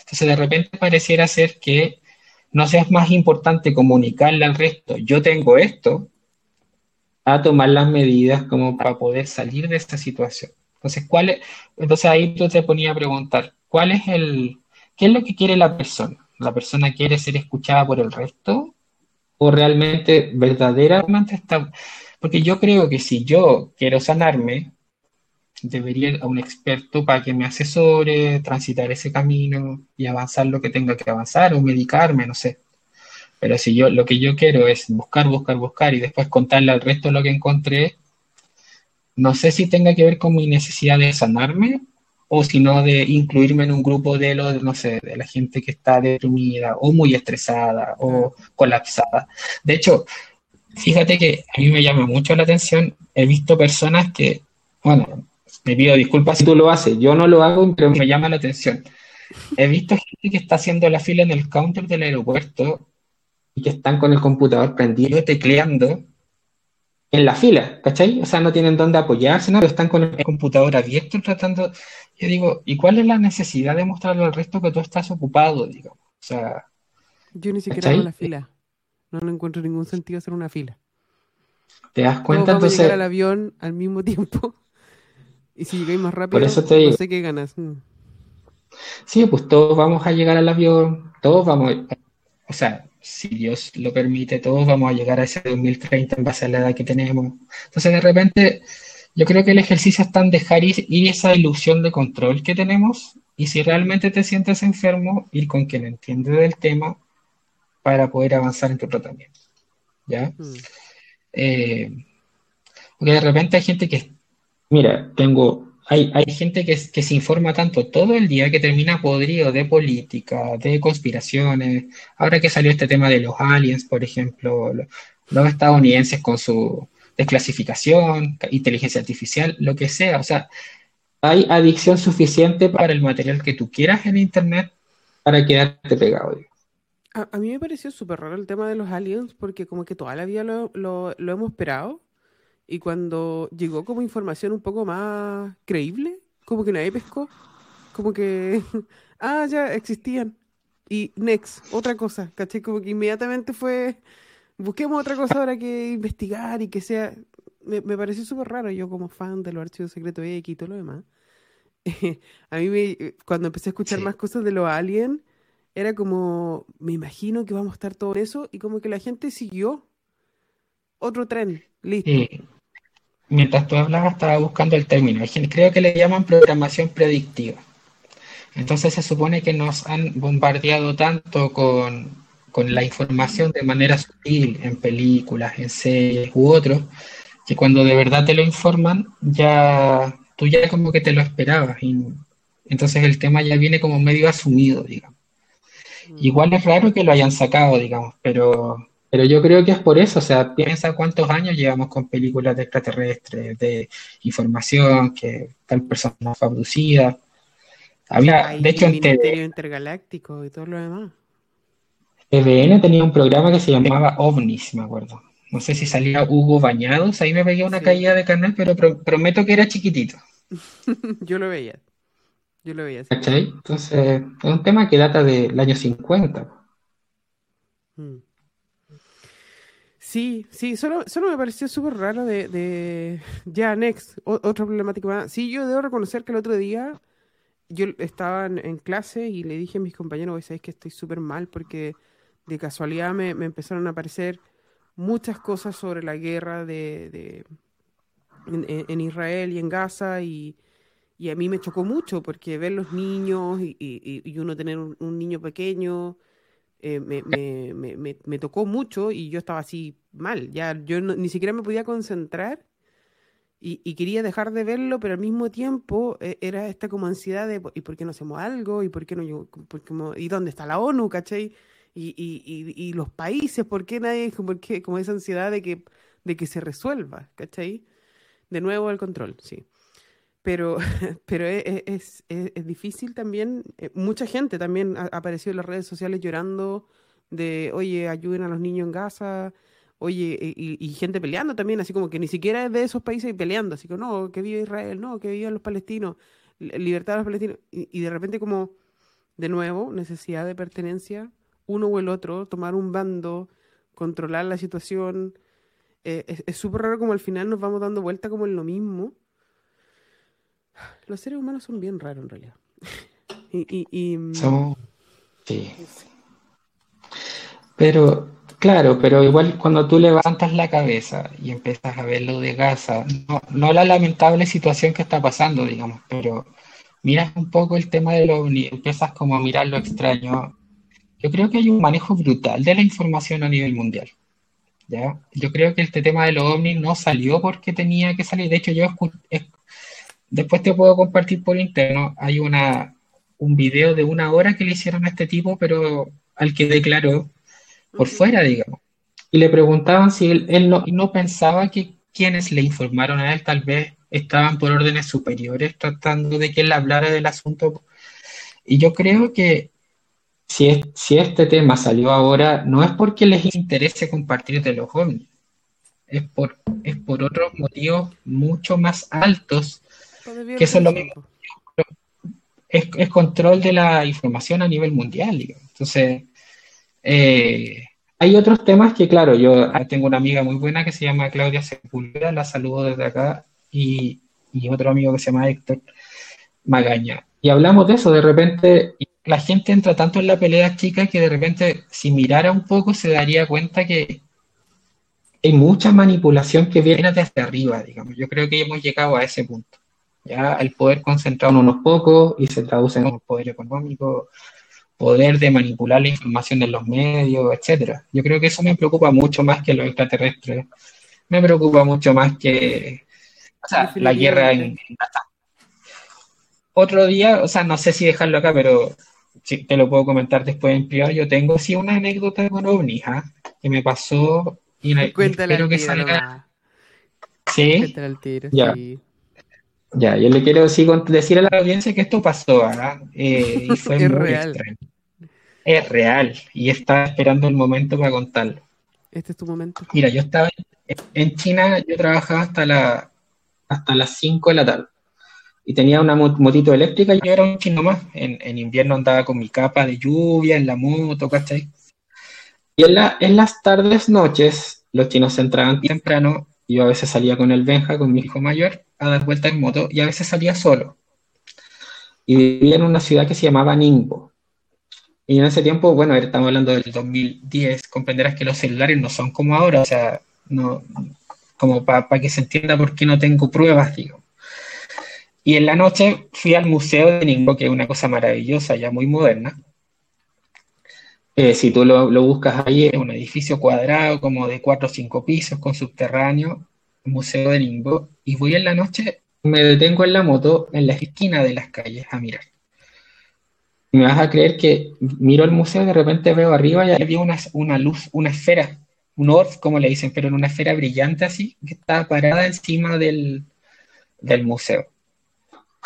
Entonces, de repente pareciera ser que no seas más importante comunicarle al resto, yo tengo esto, a tomar las medidas como para poder salir de esta situación. Entonces, ¿cuál es? Entonces ahí tú te ponías a preguntar, ¿cuál es el, qué es lo que quiere la persona? ¿La persona quiere ser escuchada por el resto? ¿O realmente verdaderamente está? Porque yo creo que si yo quiero sanarme, debería ir a un experto para que me asesore, transitar ese camino y avanzar lo que tenga que avanzar o medicarme, no sé. Pero si yo lo que yo quiero es buscar, buscar, buscar y después contarle al resto lo que encontré, no sé si tenga que ver con mi necesidad de sanarme o si no de incluirme en un grupo de los, no sé, de la gente que está deprimida o muy estresada o colapsada. De hecho, fíjate que a mí me llama mucho la atención, he visto personas que, bueno, me pido disculpas si tú lo haces, yo no lo hago, pero me llama la atención. He visto gente que está haciendo la fila en el counter del aeropuerto y que están con el computador prendido, tecleando en la fila, ¿cachai? O sea, no tienen dónde apoyarse, nada, están con el computador abierto tratando. Yo digo, ¿y cuál es la necesidad de mostrarle al resto que tú estás ocupado, digamos? O sea. Yo ni siquiera hago la fila. No, no encuentro ningún sentido hacer una fila. ¿Te das cuenta? A llegar al avión al mismo tiempo. *laughs* Y si llegáis más rápido, Por eso te no sé qué ganas. Mm. Sí, pues todos vamos a llegar al avión, todos vamos, o sea, si Dios lo permite, todos vamos a llegar a ese 2030 en base a la edad que tenemos. Entonces, de repente, yo creo que el ejercicio está en dejar ir, esa ilusión de control que tenemos y si realmente te sientes enfermo, ir con quien entiende del tema para poder avanzar en tu tratamiento. ¿Ya? Mm. Eh, porque de repente hay gente que, mira, tengo hay, gente que, se informa tanto todo el día que termina podrido de política, de conspiraciones. Ahora que salió este tema de los aliens, por ejemplo, los, estadounidenses con su desclasificación, inteligencia artificial, lo que sea. O sea, hay adicción suficiente para el material que tú quieras en Internet para quedarte pegado. A, mí me pareció súper raro el tema de los aliens porque como que toda la vida lo, lo hemos esperado y cuando llegó como información un poco más creíble, como que nadie pescó, como que, *laughs* ah, ya existían. Y next, otra cosa, ¿caché? Como que inmediatamente fue, busquemos otra cosa ahora que investigar y que sea... Me, me pareció súper raro, yo como fan de los archivos secretos X y todo lo demás. *laughs* a mí me, cuando empecé a escuchar más cosas de los aliens, era como, me imagino que vamos a estar todo eso y como que la gente siguió otro tren, listo mientras tú hablabas estaba buscando el término. Creo que le llaman programación predictiva. Entonces se supone que nos han bombardeado tanto con, con la información de manera sutil en películas, en series u otros, que cuando de verdad te lo informan, ya tú ya como que te lo esperabas. Y, entonces el tema ya viene como medio asumido, digamos. Mm. Igual es raro que lo hayan sacado, digamos, pero pero yo creo que es por eso, o sea, piensa cuántos años llevamos con películas de extraterrestres, de información, que tal persona fue abducida. Había, de hecho, el Ministerio Intergaláctico y todo lo demás. TVN tenía un programa que se llamaba OVNIS, me acuerdo. No sé si salía Hugo Bañados, ahí me veía una caída de canal, pero prometo que era chiquitito. *laughs* yo lo veía. Yo lo veía. Entonces, es un tema que data del año 50. Sí, sí, solo, solo me pareció súper raro de, de... Ya, next, otra problemática más. Sí, yo debo reconocer que el otro día yo estaba en, clase y le dije a mis compañeros, sabéis que estoy súper mal porque de casualidad me, empezaron a aparecer muchas cosas sobre la guerra de, en, Israel y en Gaza y, a mí me chocó mucho porque ver los niños y, uno tener un niño pequeño eh, me, me, me, me, tocó mucho y yo estaba así mal, ya yo ni siquiera me podía concentrar y, y, quería dejar de verlo, pero al mismo tiempo eh, era esta como ansiedad de ¿y por qué no hacemos algo? ¿y por qué no yo, ¿y dónde está la ONU? ¿cachai? Y, y, y, los países, ¿por qué nadie, por qué, como esa ansiedad de que, de que se resuelva? ¿cachai? De nuevo el control, sí pero, *laughs* pero e, e, es, es, difícil también. Eh, mucha gente también ha aparecido en las redes sociales llorando de, oye, ayuden a los niños en Gaza, oye, y, gente peleando también, así como que ni siquiera es de esos países peleando, así que no, que viva Israel, no, que vivan los palestinos, libertad de los palestinos, y, de repente como, de nuevo, necesidad de pertenencia, uno o el otro, tomar un bando, controlar la situación. Eh, es súper raro como al final nos vamos dando vuelta como en lo mismo los seres humanos son bien raros en realidad. *laughs* y, mm, sí. Pero, claro, pero igual cuando tú levantas la cabeza y empiezas a ver lo de Gaza, no, la lamentable situación que está pasando, digamos, pero miras un poco el tema de lo empiezas como a mirar lo extraño. Yo creo que hay un manejo brutal de la información a nivel mundial. ¿ya? Yo creo que este tema de los ovnis no salió porque tenía que salir. De hecho, yo Después te puedo compartir por interno. Hay una, un video de una hora que le hicieron a este tipo, pero al que declaró por fuera, digamos. y le preguntaban si él, no, no pensaba que quienes le informaron a él tal vez estaban por órdenes superiores tratando de que él hablara del asunto. Y yo creo que si, si este tema salió ahora, no es porque les interese compartir de los jóvenes, es por, es por otros motivos mucho más altos, que son lo mismo. Es, es, control de la información a nivel mundial. Entonces, eh, hay otros temas que, claro, yo tengo una amiga muy buena que se llama Claudia Sepulveda, la saludo desde acá, y, otro amigo que se llama Héctor Magaña. Y hablamos de eso, de repente la gente entra tanto en la pelea chica que de repente si mirara un poco se daría cuenta que hay mucha manipulación que viene desde arriba, digamos. Yo creo que hemos llegado a ese punto. Ya el poder concentrado en unos pocos y se traduce en un poder económico, poder de manipular la información en los medios, etcétera. Yo creo que eso me preocupa mucho más que los extraterrestres. Me preocupa mucho más que la guerra en, Otro día, o sea, no sé si dejarlo acá, pero si te lo puedo comentar después en privado. Yo tengo sí una anécdota con ovnis, ¿ah? que me pasó y, espero que salga. Sí. ya. Ya, yo le quiero decir a la audiencia que esto pasó, ¿ah? Eh, y *laughs* fue muy extraño es real y estaba esperando el momento para contarlo. Este es tu momento. Mira, yo estaba en China, yo trabajaba hasta, la, hasta las 5 de la tarde y tenía una motito eléctrica. Yo era un chino más. En, invierno andaba con mi capa de lluvia en la moto, ¿cachai? Y en, la, en las tardes, noches, los chinos entraban temprano. Y yo a veces salía con el Benja, con mi hijo mayor, a dar vueltas en moto y a veces salía solo. Y vivía en una ciudad que se llamaba Ningbo. Y en ese tiempo, bueno, estamos hablando del 2010, comprenderás que los celulares no son como ahora, o sea, no, como para que se entienda por qué no tengo pruebas, digo. Y en la noche fui al Museo de Ningbo, que es una cosa maravillosa, ya muy moderna. Eh, si tú lo, buscas ahí, es un edificio cuadrado, como de cuatro o cinco pisos, con subterráneo, Museo de Ningbo. Y voy en la noche, me detengo en la moto en la esquina de las calles a mirar me vas a creer que miro el museo y de repente veo arriba y había una, una luz, una esfera, un orb, como le dicen, pero en una esfera brillante así, que estaba parada encima del, museo.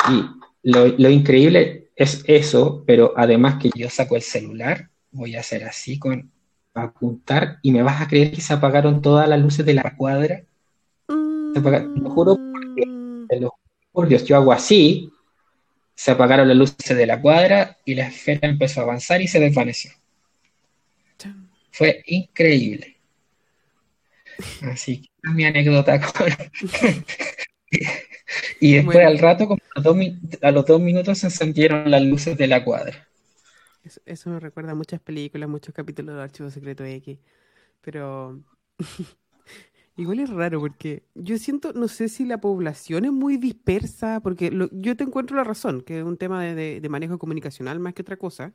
Y lo, increíble es eso, pero además que yo saco el celular, voy a hacer así con apuntar y me vas a creer que se apagaron todas las luces de la cuadra. Se lo juro por Dios, yo hago así se apagaron las luces de la cuadra y la esfera empezó a avanzar y se desvaneció. Fue increíble. Así que mi anécdota. *laughs* *laughs* y después al rato, como a, los dos minutos, se encendieron las luces de la cuadra. Eso, me recuerda a muchas películas, muchos capítulos de Archivo Secreto X. Pero *laughs* Igual es raro porque yo siento, no sé si la población es muy dispersa, porque yo te encuentro la razón, que es un tema de, manejo comunicacional más que otra cosa,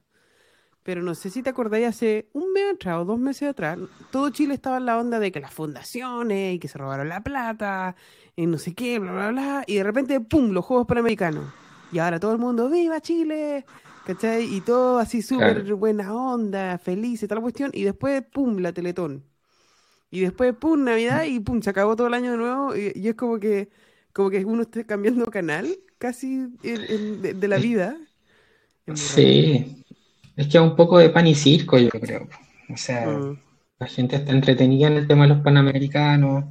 pero no sé si te acordáis hace un mes atrás o dos meses atrás, todo Chile estaba en la onda de que las fundaciones y que se robaron la plata y no sé qué, bla, bla, bla, y de repente, ¡pum!, los Juegos Panamericanos. Y ahora todo el mundo, ¡viva Chile! ¿Cachai? Y todo así súper buena onda, feliz y tal cuestión, y después, ¡pum!, la Teletón. Y después, pum, Navidad y pum, se acabó todo el año de nuevo. Y, es como que, como que uno esté cambiando canal casi de, la vida. Sí, es que es un poco de pan y circo, yo creo. O sea, mm. la gente está entretenida en el tema de los panamericanos.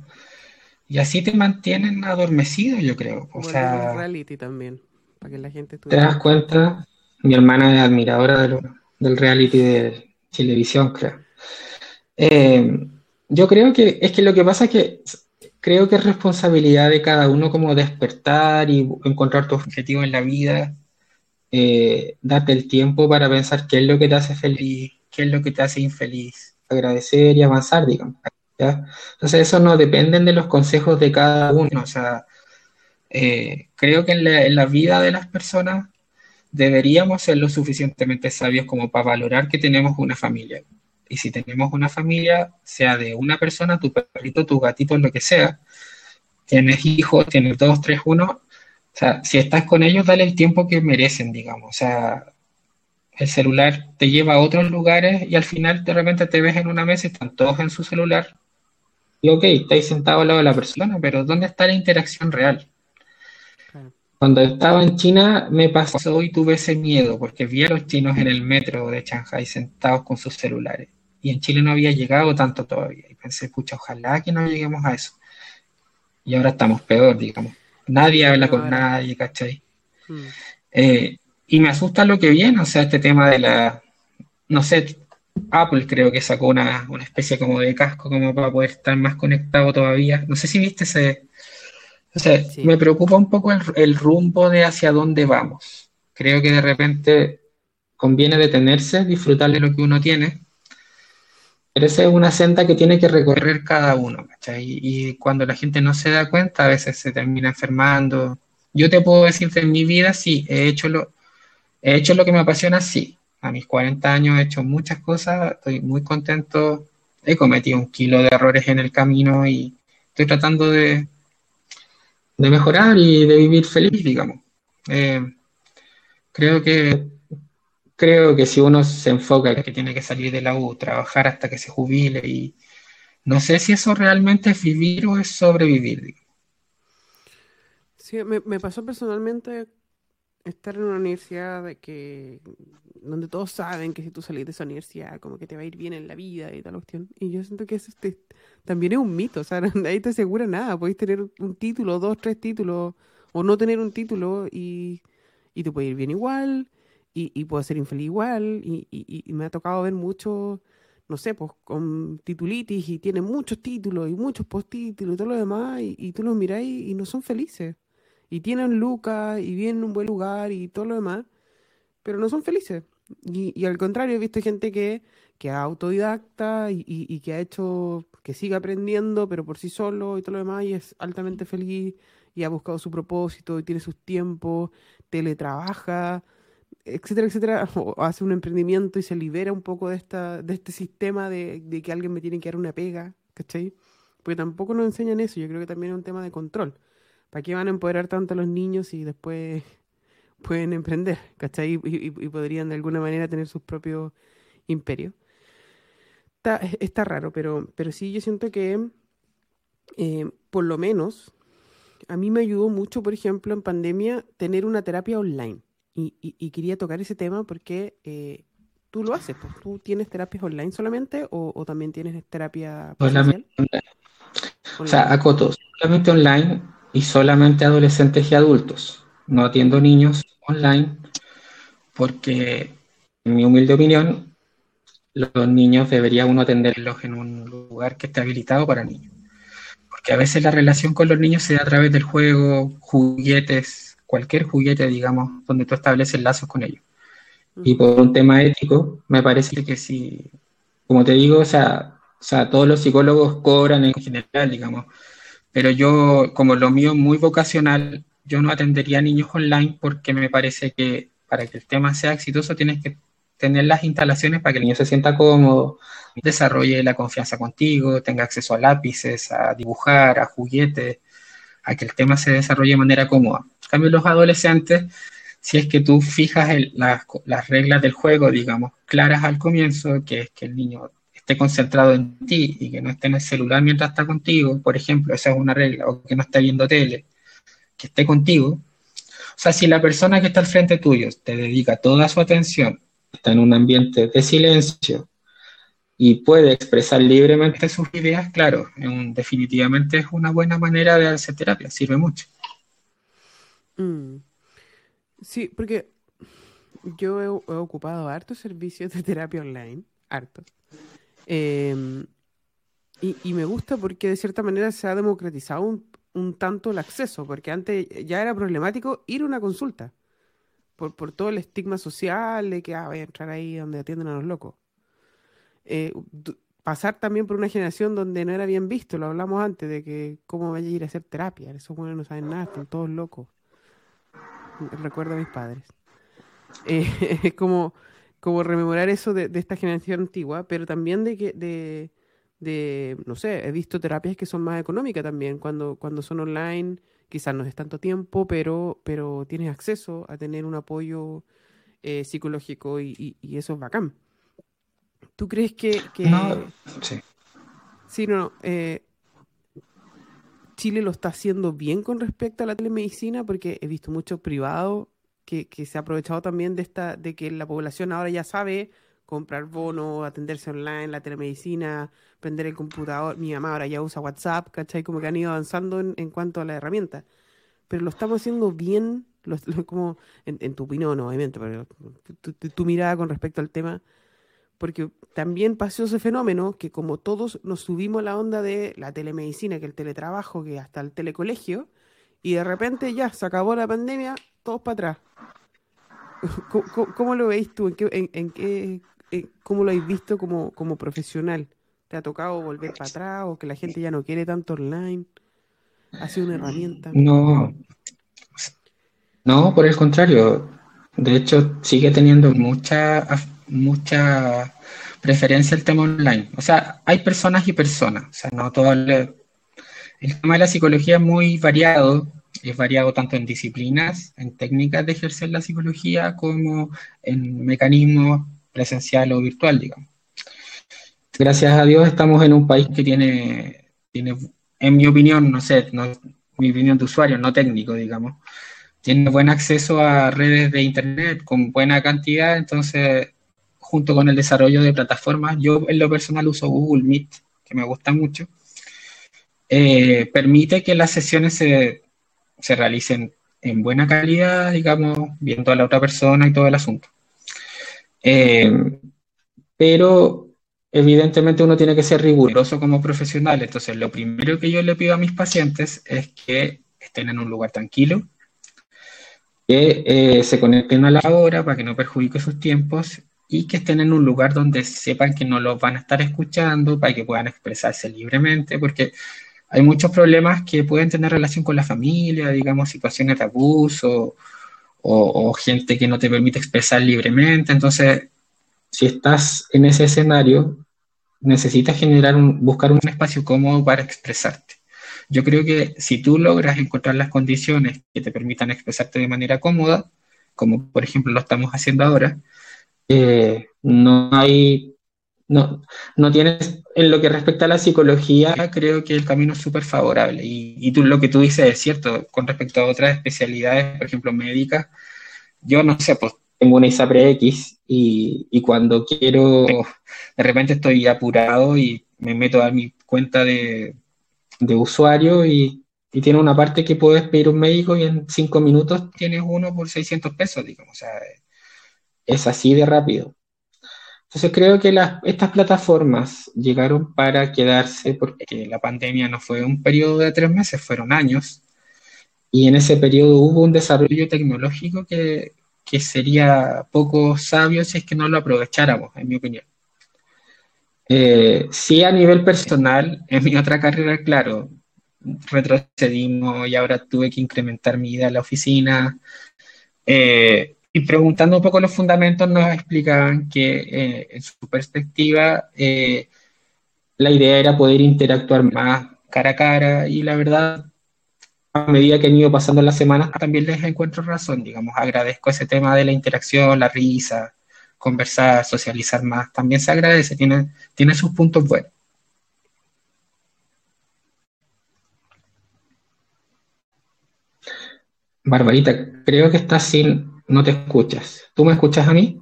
Y así te mantienen adormecido, yo creo. O sea, reality también, para que la gente ¿Te das cuenta? Mi hermana es admiradora del reality de televisión, creo. Eh, yo creo que es que lo que pasa es que creo que es responsabilidad de cada uno como despertar y encontrar tu objetivo en la vida, eh, darte el tiempo para pensar qué es lo que te hace feliz, qué es lo que te hace infeliz, agradecer y avanzar, digamos. Entonces eso no depende de los consejos de cada uno, o sea, eh, creo que en la, en la vida de las personas deberíamos ser lo suficientemente sabios como para valorar que tenemos una familia. Y si tenemos una familia, sea de una persona, tu perrito, tu gatito, lo que sea, tienes hijos, tienes dos, tres, uno, o sea, si estás con ellos, dale el tiempo que merecen, digamos. O sea, el celular te lleva a otros lugares y al final de repente te ves en una mesa y están todos en su celular. Y ok, estáis sentado al lado de la persona, pero ¿dónde está la interacción real? Cuando estaba en China me pasó y tuve ese miedo porque vi a los chinos en el metro de Shanghai sentados con sus celulares. Y en Chile no había llegado tanto todavía. Y pensé, escucha, ojalá que no lleguemos a eso. Y ahora estamos peor, digamos. Nadie habla con nadie, ¿cachai? Mm. Eh, y me asusta lo que viene, o sea, este tema de la, no sé, Apple creo que sacó una, especie como de casco como para poder estar más conectado todavía. No sé si viste ese... O sea, me preocupa un poco el, rumbo de hacia dónde vamos. Creo que de repente conviene detenerse, disfrutar de lo que uno tiene, pero esa es una senda que tiene que recorrer cada uno, ¿cachai? Y, cuando la gente no se da cuenta, a veces se termina enfermando. Yo te puedo decir en mi vida, sí, he hecho lo, He hecho lo que me apasiona, sí. A mis 40 años he hecho muchas cosas, estoy muy contento. He cometido un kilo de errores en el camino y estoy tratando de, de mejorar y de vivir feliz, digamos. Eh, creo que creo que si uno se enfoca que tiene que salir de la U, trabajar hasta que se jubile y no sé si eso realmente es vivir o es sobrevivir. Sí, me, me pasó personalmente estar en una universidad de que donde todos saben que si tú salís de esa universidad como que te va a ir bien en la vida y tal cuestión. Y yo siento que eso también es un mito o sea *laughs* nadie te asegura nada. Podéis tener un título dos tres títulos o no tener un título y, y te puede ir bien igual y, y puedes ser infeliz igual y, y, me ha tocado ver mucho no sé pues con titulitis y tienen muchos títulos y muchos postítulos y todo lo demás y, y tú los miráis y no son felices y tienen lucas y vienen en un buen lugar y todo lo demás, pero no son felices. Y, al contrario, he visto gente que, que es autodidacta y, y, que ha hecho, que sigue aprendiendo, pero por sí solo y todo lo demás, y es altamente feliz y ha buscado su propósito y tiene sus tiempos, teletrabaja, etcétera, etcétera, *laughs* o hace un emprendimiento y se libera un poco de, esta, de este sistema de, de que alguien me tiene que dar una pega, ¿cachai? Porque tampoco nos enseñan eso, yo creo que también es un tema de control. ¿Para qué van a empoderar tanto a los niños y después *laughs* pueden emprender, ¿cachai? Y, podrían de alguna manera tener sus propios imperios. Está, está raro, pero, pero sí yo siento que eh, por lo menos a mí me ayudó mucho, por ejemplo, en pandemia, tener una terapia online. Y, quería tocar ese tema porque eh, tú lo haces, pues. ¿Tú tienes terapias online solamente o, también tienes terapia presencial? O sea, acoto, solamente online y solamente adolescentes y adultos. No atiendo niños online porque, en mi humilde opinión, los niños debería uno atenderlos en un lugar que esté habilitado para niños. Porque a veces la relación con los niños se da a través del juego, juguetes, cualquier juguete, digamos, donde tú estableces lazos con ellos. Y por un tema ético, me parece que si, como te digo, o sea, o sea, todos los psicólogos cobran en general, digamos, pero yo, como lo mío es muy vocacional, yo no atendería a niños online porque me parece que para que el tema sea exitoso tienes que tener las instalaciones para que el niño se sienta cómodo, desarrolle la confianza contigo, tenga acceso a lápices, a dibujar, a juguetes, a que el tema se desarrolle de manera cómoda. Cambio, los adolescentes, si es que tú fijas las reglas del juego, digamos, claras al comienzo, que es que el niño esté concentrado en ti y que no esté en el celular mientras está contigo, por ejemplo, esa es una regla, o que no esté viendo tele, que esté contigo. O sea, si la persona que está al frente tuyo te dedica toda su atención, está en un ambiente de silencio y puede expresar libremente sus ideas, claro, definitivamente es una buena manera de hacer terapia, sirve mucho. Mm. Sí, porque yo he, ocupado hartos servicios de terapia online, hartos. Em, y, me gusta porque de cierta manera se ha democratizado un, tanto el acceso, porque antes ya era problemático ir a una consulta, por, por todo el estigma social de que ah, voy a entrar ahí donde atienden a los locos. Eh, pasar también por una generación donde no era bien visto, lo hablamos antes, de que cómo vaya a ir a hacer terapia, esos buenos no saben nada, están todos locos. Recuerdo a mis padres. Eh, *laughs* es como como rememorar eso de, esta generación antigua, pero también de que, de, de, no sé, he visto terapias que son más económicas también, cuando, cuando son online, quizás no es tanto tiempo, pero, pero tienes acceso a tener un apoyo eh, psicológico y, eso es bacán. ¿Tú crees que... No, sí. Sí, no, eh, Chile lo está haciendo bien con respecto a la telemedicina porque he visto muchos privados que, se ha aprovechado también de esta de que la población ahora ya sabe comprar bonos, atenderse online, la telemedicina, prender el computador. Mi mamá ahora ya usa WhatsApp, ¿cachai? Como que han ido avanzando en, cuanto a la herramienta. Pero lo estamos haciendo bien, como en, tu opinión, obviamente, pero tu, tu mirada con respecto al tema porque también pasó ese fenómeno que como todos nos subimos la onda de la telemedicina, que el teletrabajo, que hasta el telecolegio, y de repente ya se acabó la pandemia, todos para atrás. *laughs* ¿Cómo, lo veis tú? ¿En qué, en, qué, ¿Cómo lo habéis visto como, como profesional? ¿Te ha tocado volver para atrás o que la gente ya no quiere tanto online? ¿Ha sido una herramienta? No, no, por el contrario. De hecho, sigue teniendo mucha mucha preferencia el tema online. O sea, hay personas y personas. O sea, no todo el, tema de la psicología es muy variado. Es variado tanto en disciplinas, en técnicas de ejercer la psicología, como en mecanismos presencial o virtual, digamos. Gracias a Dios estamos en un país que tiene, tiene en mi opinión, no sé, no, mi opinión de usuario, no técnico, digamos, tiene buen acceso a redes de Internet con buena cantidad, entonces junto con el desarrollo de plataformas. Yo en lo personal uso Google Meet, que me gusta mucho. Eh, permite que las sesiones se, realicen en buena calidad, digamos, viendo a la otra persona y todo el asunto. Eh, pero evidentemente uno tiene que ser riguroso como profesional. Entonces, lo primero que yo le pido a mis pacientes es que estén en un lugar tranquilo, que eh, se conecten a la hora para que no perjudique sus tiempos y que estén en un lugar donde sepan que no los van a estar escuchando para que puedan expresarse libremente, porque hay muchos problemas que pueden tener relación con la familia, digamos, situaciones de abuso o, gente que no te permite expresar libremente. Entonces, si estás en ese escenario, necesitas generar un, buscar un espacio cómodo para expresarte. Yo creo que si tú logras encontrar las condiciones que te permitan expresarte de manera cómoda, como por ejemplo lo estamos haciendo ahora, eh, no hay, no, no tienes, en lo que respecta a la psicología, creo que el camino es súper favorable. Y, y, tú, lo que tú dices es cierto, con respecto a otras especialidades, por ejemplo, médicas, yo no sé, pues tengo una ISAPRE X y, y cuando quiero, de repente estoy apurado y me meto a mi cuenta de, de usuario y, y, tiene una parte que puedes pedir un médico y en cinco minutos tienes uno por 600 pesos, digamos. O sea, es así de rápido. Entonces creo que estas plataformas llegaron para quedarse porque la pandemia no fue un periodo de tres meses, fueron años. Y en ese periodo hubo un desarrollo tecnológico que, sería poco sabio si es que no lo aprovecháramos, en mi opinión. Eh, sí, a nivel personal, en mi otra carrera, claro, retrocedimos y ahora tuve que incrementar mi ida a la oficina. Eh, y preguntando un poco los fundamentos, nos explicaban que eh, en su perspectiva eh, la idea era poder interactuar más cara a cara y la verdad, a medida que han ido pasando las semanas, también les encuentro razón, digamos, agradezco ese tema de la interacción, la risa, conversar, socializar más, también se agradece, tiene, tiene sus puntos buenos. Barbarita, creo que está sin no te escuchas. ¿Tú me escuchas a mí?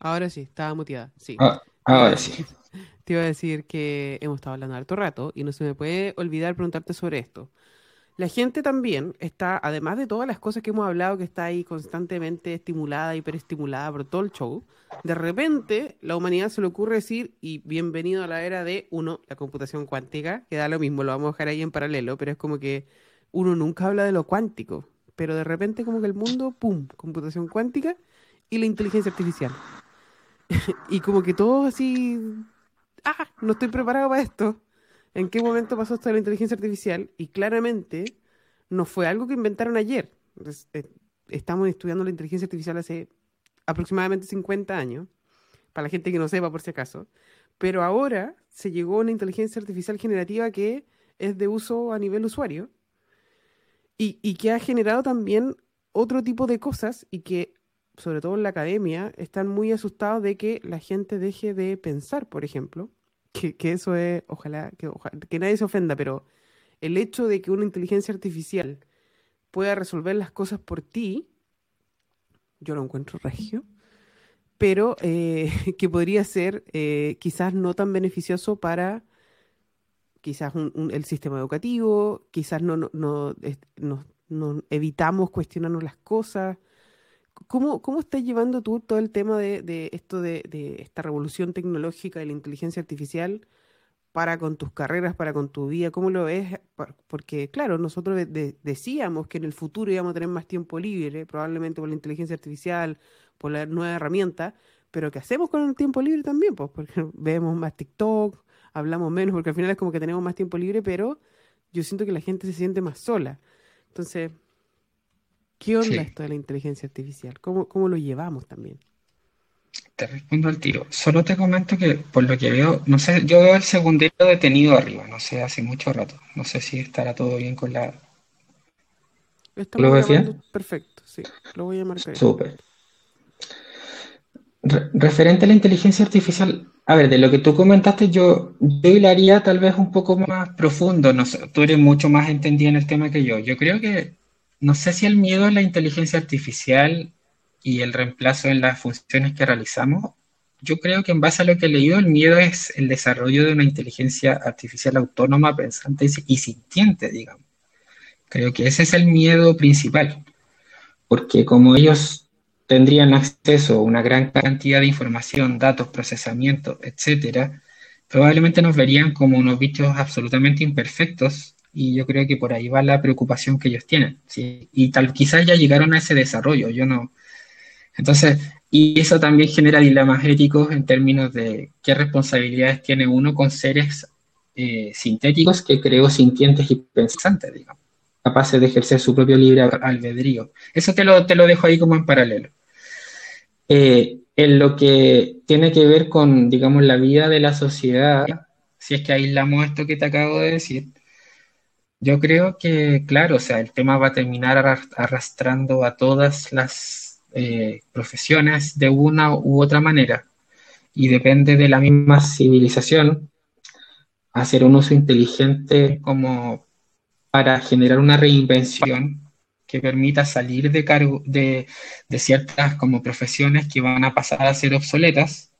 Ahora sí, estaba muteada, sí. Ah, ahora sí. *laughs* Te iba a decir que hemos estado hablando harto rato y no se me puede olvidar preguntarte sobre esto. La gente también está, además de todas las cosas que hemos hablado, que está ahí constantemente estimulada, hiperestimulada por todo el show, de repente la humanidad se le ocurre decir, y bienvenido a la era de, uno, la computación cuántica, que da lo mismo, lo vamos a dejar ahí en paralelo, pero es como que uno nunca habla de lo cuántico pero de repente como que el mundo, ¡pum!, computación cuántica y la inteligencia artificial. *laughs* y como que todo así, ¡ah! No estoy preparado para esto. ¿En qué momento pasó esto de la inteligencia artificial? Y claramente no fue algo que inventaron ayer. Eh, estamos estudiando la inteligencia artificial hace aproximadamente 50 años, para la gente que no sepa por si acaso. Pero ahora se llegó a una inteligencia artificial generativa que es de uso a nivel usuario y, que ha generado también otro tipo de cosas y que sobre todo en la academia, están muy asustados de que la gente deje de pensar, por ejemplo. Que, eso es, ojalá, que, nadie se ofenda, pero el hecho de que una inteligencia artificial pueda resolver las cosas por ti, yo lo encuentro regio, pero eh, *laughs* que podría ser eh, quizás no tan beneficioso para quizás el sistema educativo, quizás no, no, no, evitamos cuestionarnos las cosas. ¿Cómo, ¿Cómo estás llevando tú todo el tema de, esto de, esta revolución tecnológica de la inteligencia artificial para con tus carreras, para con tu vida? ¿Cómo lo ves? Porque, claro, nosotros decíamos que en el futuro íbamos a tener más tiempo libre, probablemente por la inteligencia artificial, por la nueva herramienta, pero ¿qué hacemos con el tiempo libre también? Pues porque *laughs* vemos más TikTok, hablamos menos, porque al final es como que tenemos más tiempo libre, pero yo siento que la gente se siente más sola. Entonces, ¿qué onda esto de la inteligencia artificial? ¿Cómo, ¿Cómo lo llevamos también? Te respondo al tiro. Solo te comento que por lo que veo, no sé, yo veo el segundero detenido arriba, no sé, hace mucho rato. No sé si estará todo bien con la. ¿Lo ves bien? Perfecto, sí. Lo voy a marcar. Súper. Referente a la inteligencia artificial, a ver, de lo que tú comentaste, yo, yo tal vez un poco más profundo. Tú eres mucho más entendido en el tema que yo. Yo creo que, no sé si el miedo a la inteligencia artificial y el reemplazo en las funciones que realizamos, yo creo que en base a lo que he leído, el miedo es el desarrollo de una inteligencia artificial autónoma, pensante y sintiente, digamos. Creo que ese es el miedo principal, porque como ellos tendrían acceso a una gran cantidad de información, datos, procesamiento, etcétera, probablemente nos verían como unos bichos absolutamente imperfectos y yo creo que por ahí va la preocupación que ellos tienen. ¿sí? Y tal quizás ya llegaron a ese desarrollo, yo no. Entonces, y eso también genera dilemas éticos en términos de qué responsabilidades tiene uno con seres eh, sintéticos que creo sintientes y pensantes, digamos capaces de ejercer su propio libre albedrío. Eso te lo, te lo dejo ahí como en paralelo. Eh, en lo que tiene que ver con, digamos, la vida de la sociedad, si es que aislamos esto que te acabo de decir, yo creo que, claro, o sea, el tema va a terminar arrastrando a todas las eh, profesiones de una u otra manera y depende de la misma civilización hacer un uso inteligente como para generar una reinvención que permita salir de, cargo, de, ciertas como profesiones que van a pasar a ser obsoletas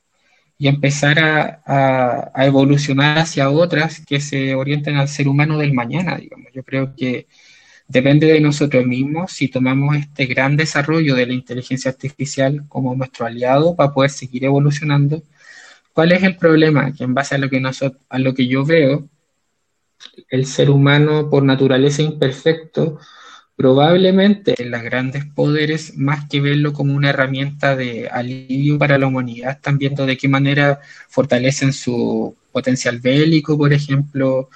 y empezar a, evolucionar hacia otras que se orienten al ser humano del mañana, digamos. Yo creo que depende de nosotros mismos si tomamos este gran desarrollo de la inteligencia artificial como nuestro aliado para poder seguir evolucionando. ¿Cuál es el problema? Que en base a lo que, nosotros, a lo que yo veo, el ser humano por naturaleza imperfecto, probablemente los grandes poderes, más que verlo como una herramienta de alivio para la humanidad, están viendo de qué manera fortalecen su potencial bélico, por ejemplo,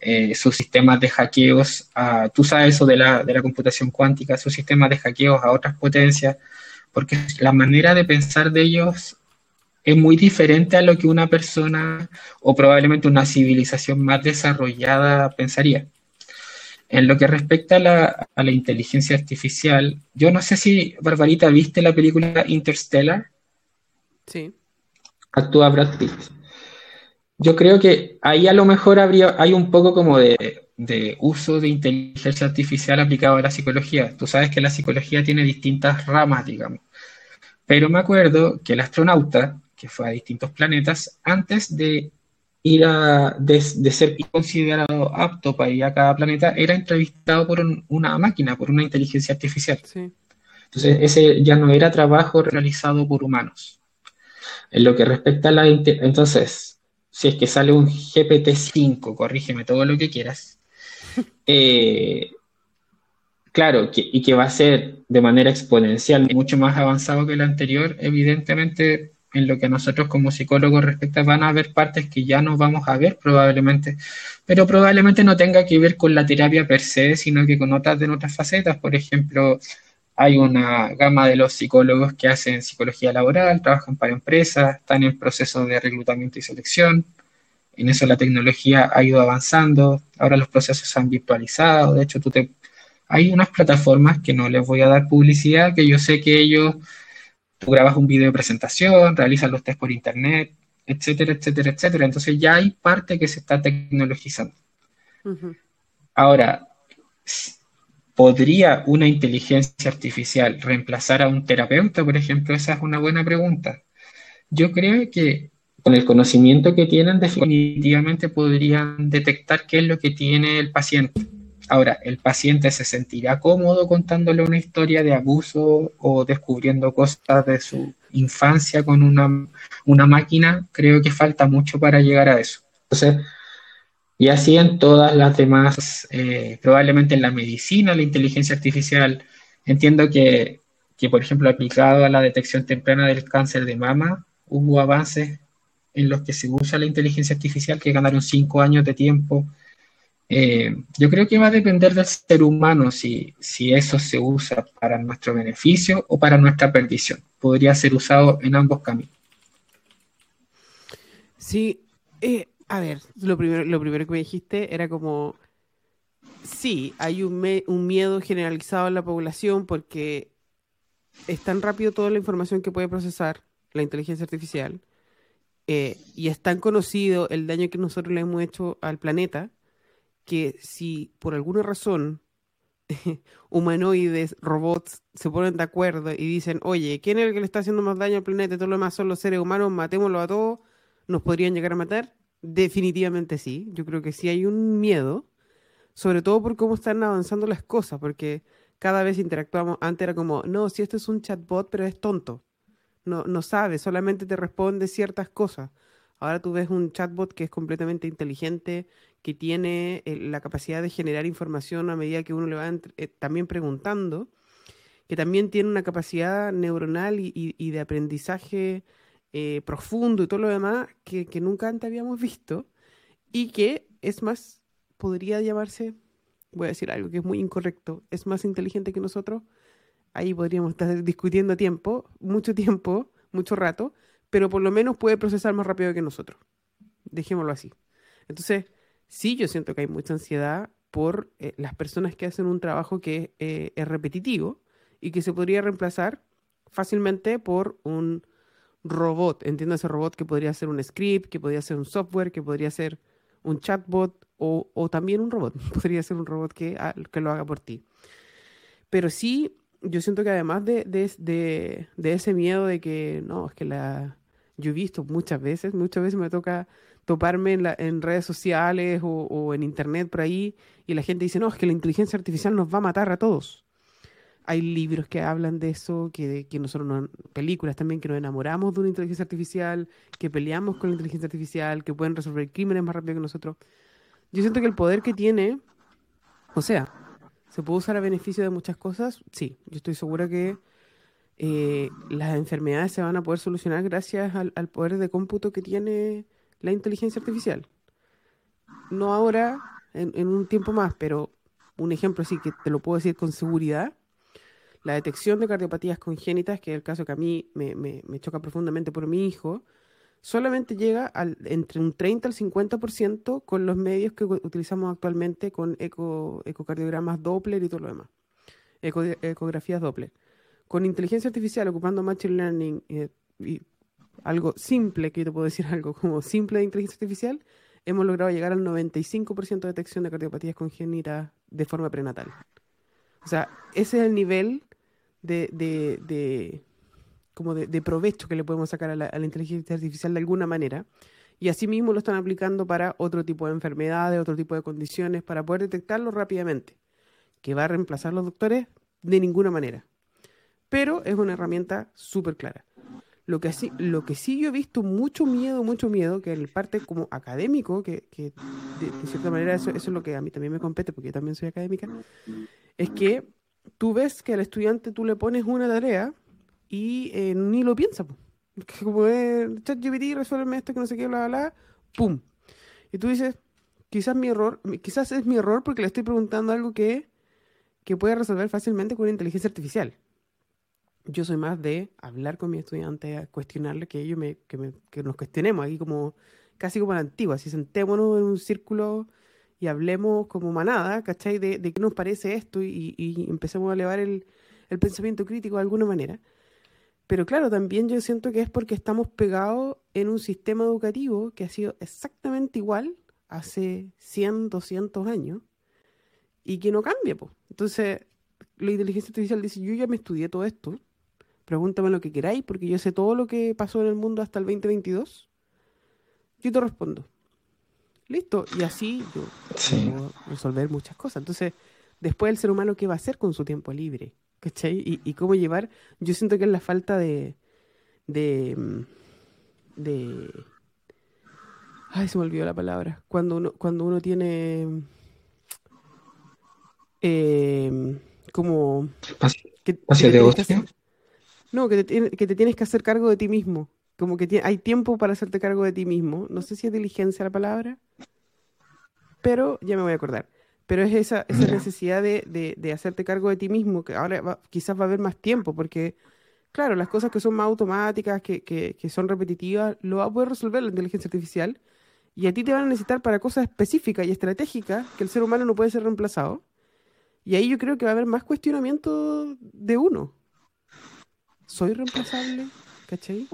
eh, sus sistemas de hackeos, a, tú sabes eso de la, de la computación cuántica, sus sistemas de hackeos a otras potencias, porque la manera de pensar de ellos es muy diferente a lo que una persona o probablemente una civilización más desarrollada pensaría. En lo que respecta a la, inteligencia artificial, yo no sé si, Barbarita, ¿viste la película Interstellar? Sí. Actúa Brad Pitt. Yo creo que ahí a lo mejor habría, hay un poco como de, de uso de inteligencia artificial aplicado a la psicología. Tú sabes que la psicología tiene distintas ramas, digamos. Pero me acuerdo que el astronauta, que fue a distintos planetas, antes de ir a, de, ser considerado apto para ir a cada planeta, era entrevistado por una máquina, por una inteligencia artificial. Entonces, ese ya no era trabajo realizado por humanos. En lo que respecta a la... Entonces, si es que sale un GPT-5, corrígeme todo lo que quieras, *laughs* eh, claro, y que va a ser de manera exponencial mucho más avanzado que el anterior, evidentemente en lo que nosotros como psicólogos respecta, van a haber partes que ya no vamos a ver probablemente, pero probablemente no tenga que ver con la terapia per se, sino que con otras de nuestras facetas. Por ejemplo, hay una gama de los psicólogos que hacen psicología laboral, trabajan para empresas, están en proceso de reclutamiento y selección. En eso la tecnología ha ido avanzando, ahora los procesos se han virtualizado, de hecho tú te... hay unas plataformas que no les voy a dar publicidad, que yo sé que ellos tú grabas un video de presentación, realizas los test por internet, etcétera, etcétera, etcétera. Entonces ya hay parte que se está tecnologizando. Ahora, ¿podría una inteligencia artificial reemplazar a un terapeuta, por ejemplo? Esa es una buena pregunta. Yo creo que con el conocimiento que tienen, definitivamente podrían detectar qué es lo que tiene el paciente. Ahora, ¿el paciente se sentirá cómodo contándole una historia de abuso o descubriendo cosas de su infancia con una, máquina? Creo que falta mucho para llegar a eso. Entonces, y así en todas las demás, eh, probablemente en la medicina, la inteligencia artificial, entiendo que, que, por ejemplo, aplicado a la detección temprana del cáncer de mama, hubo avances en los que se usa la inteligencia artificial que ganaron cinco años de tiempo eh, yo creo que va a depender del ser humano si, si eso se usa para nuestro beneficio o para nuestra perdición. Podría ser usado en ambos caminos. Sí, eh, a ver, lo primero, lo primero que me dijiste era como, sí, hay un, un miedo generalizado en la población porque es tan rápido toda la información que puede procesar la inteligencia artificial eh, y es tan conocido el daño que nosotros le hemos hecho al planeta que si por alguna razón *laughs* humanoides, robots, se ponen de acuerdo y dicen, oye, ¿quién es el que le está haciendo más daño al planeta? Todo lo demás son los seres humanos, matémoslo a todos, ¿nos podrían llegar a matar? Definitivamente sí, yo creo que sí hay un miedo, sobre todo por cómo están avanzando las cosas, porque cada vez interactuamos, antes era como, no, si esto es un chatbot, pero es tonto, no, no sabe, solamente te responde ciertas cosas. Ahora tú ves un chatbot que es completamente inteligente, que tiene eh, la capacidad de generar información a medida que uno le va eh, también preguntando, que también tiene una capacidad neuronal y, de aprendizaje eh, profundo y todo lo demás que, nunca antes habíamos visto y que es más, podría llamarse, voy a decir algo que es muy incorrecto, es más inteligente que nosotros. Ahí podríamos estar discutiendo tiempo, mucho tiempo, mucho rato, pero por lo menos puede procesar más rápido que nosotros. Dejémoslo así. Entonces, sí, yo siento que hay mucha ansiedad por eh, las personas que hacen un trabajo que eh, es repetitivo y que se podría reemplazar fácilmente por un robot. Entiendo ese robot que podría ser un script, que podría ser un software, que podría ser un chatbot o, también un robot. *laughs* Podría ser un robot que, que lo haga por ti. Pero sí, yo siento que además de, de, de, ese miedo de que, no, es que la... Yo he visto muchas veces, muchas veces me toca toparme en, la, en redes sociales o, en internet por ahí y la gente dice, no, es que la inteligencia artificial nos va a matar a todos. Hay libros que hablan de eso, que, que nosotros, películas también, que nos enamoramos de una inteligencia artificial, que peleamos con la inteligencia artificial, que pueden resolver crímenes más rápido que nosotros. Yo siento que el poder que tiene, o sea, ¿Se puede usar a beneficio de muchas cosas? Sí, yo estoy segura que eh, las enfermedades se van a poder solucionar gracias al, poder de cómputo que tiene la inteligencia artificial. No ahora, en, un tiempo más, pero un ejemplo sí que te lo puedo decir con seguridad. La detección de cardiopatías congénitas, que es el caso que a mí me, choca profundamente por mi hijo, solamente llega entre un 30 al 50% con los medios que utilizamos actualmente con eco, ecocardiogramas Doppler y todo lo demás, ecografías Doppler. Con inteligencia artificial, ocupando Machine Learning eh, y algo simple, que yo te puedo decir *laughs* algo como simple de inteligencia artificial, hemos logrado llegar al 95% de detección de cardiopatías congénitas de forma prenatal. O sea, ese es el nivel de, de como de, provecho que le podemos sacar a la, inteligencia artificial de alguna manera. Y asimismo lo están aplicando para otro tipo de enfermedades, otro tipo de condiciones, para poder detectarlo rápidamente. ¿Que va a reemplazar a los doctores? De ninguna manera. Pero es una herramienta súper clara. Lo que, sí, lo que sí yo he visto mucho miedo, mucho miedo, que en parte como académico, que, de, cierta manera eso, eso, es lo que a mí también me compete, porque yo también soy académica, es que tú ves que al estudiante tú le pones una tarea y eh, ni lo piensa. Como es ChatGPT, resuelve esto, que no sé qué, bla, bla, bla, pum. Y tú dices, quizás mi error, quizás es mi error porque le estoy preguntando algo que, que puede resolver fácilmente con una inteligencia artificial. Yo soy más de hablar con mi estudiante, a cuestionarle que ellos me, que, me, que nos cuestionemos aquí como casi como la antigua, así sentémonos en un círculo y hablemos como manada, ¿cachai? De, qué nos parece esto y, y empecemos a elevar el, el pensamiento crítico de alguna manera. Pero claro, también yo siento que es porque estamos pegados en un sistema educativo que ha sido exactamente igual hace 100, 200 años y que no cambia. pues. Entonces, la inteligencia artificial dice, yo ya me estudié todo esto, pregúntame lo que queráis, porque yo sé todo lo que pasó en el mundo hasta el 2022. Yo te respondo. Listo. Y así yo puedo resolver muchas cosas. Entonces, después el ser humano, ¿qué va a hacer con su tiempo libre? ¿Cachai? Y, cómo llevar. Yo siento que es la falta de. de. Mm, de. Ay, se me olvidó la palabra. Cuando uno, cuando uno tiene. Eh, como. Que, de no, que te, que te tienes que hacer cargo de ti mismo. Como que hay tiempo para hacerte cargo de ti mismo. No sé si es diligencia la palabra, pero ya me voy a acordar pero es esa, esa necesidad de, de, hacerte cargo de ti mismo, que ahora quizás va a haber más tiempo, porque, claro, las cosas que son más automáticas, que, que, que, son repetitivas, lo va a poder resolver la inteligencia artificial, y a ti te van a necesitar para cosas específicas y estratégicas que el ser humano no puede ser reemplazado. Y ahí yo creo que va a haber más cuestionamiento de uno. ¿Soy reemplazable? ¿Cachai?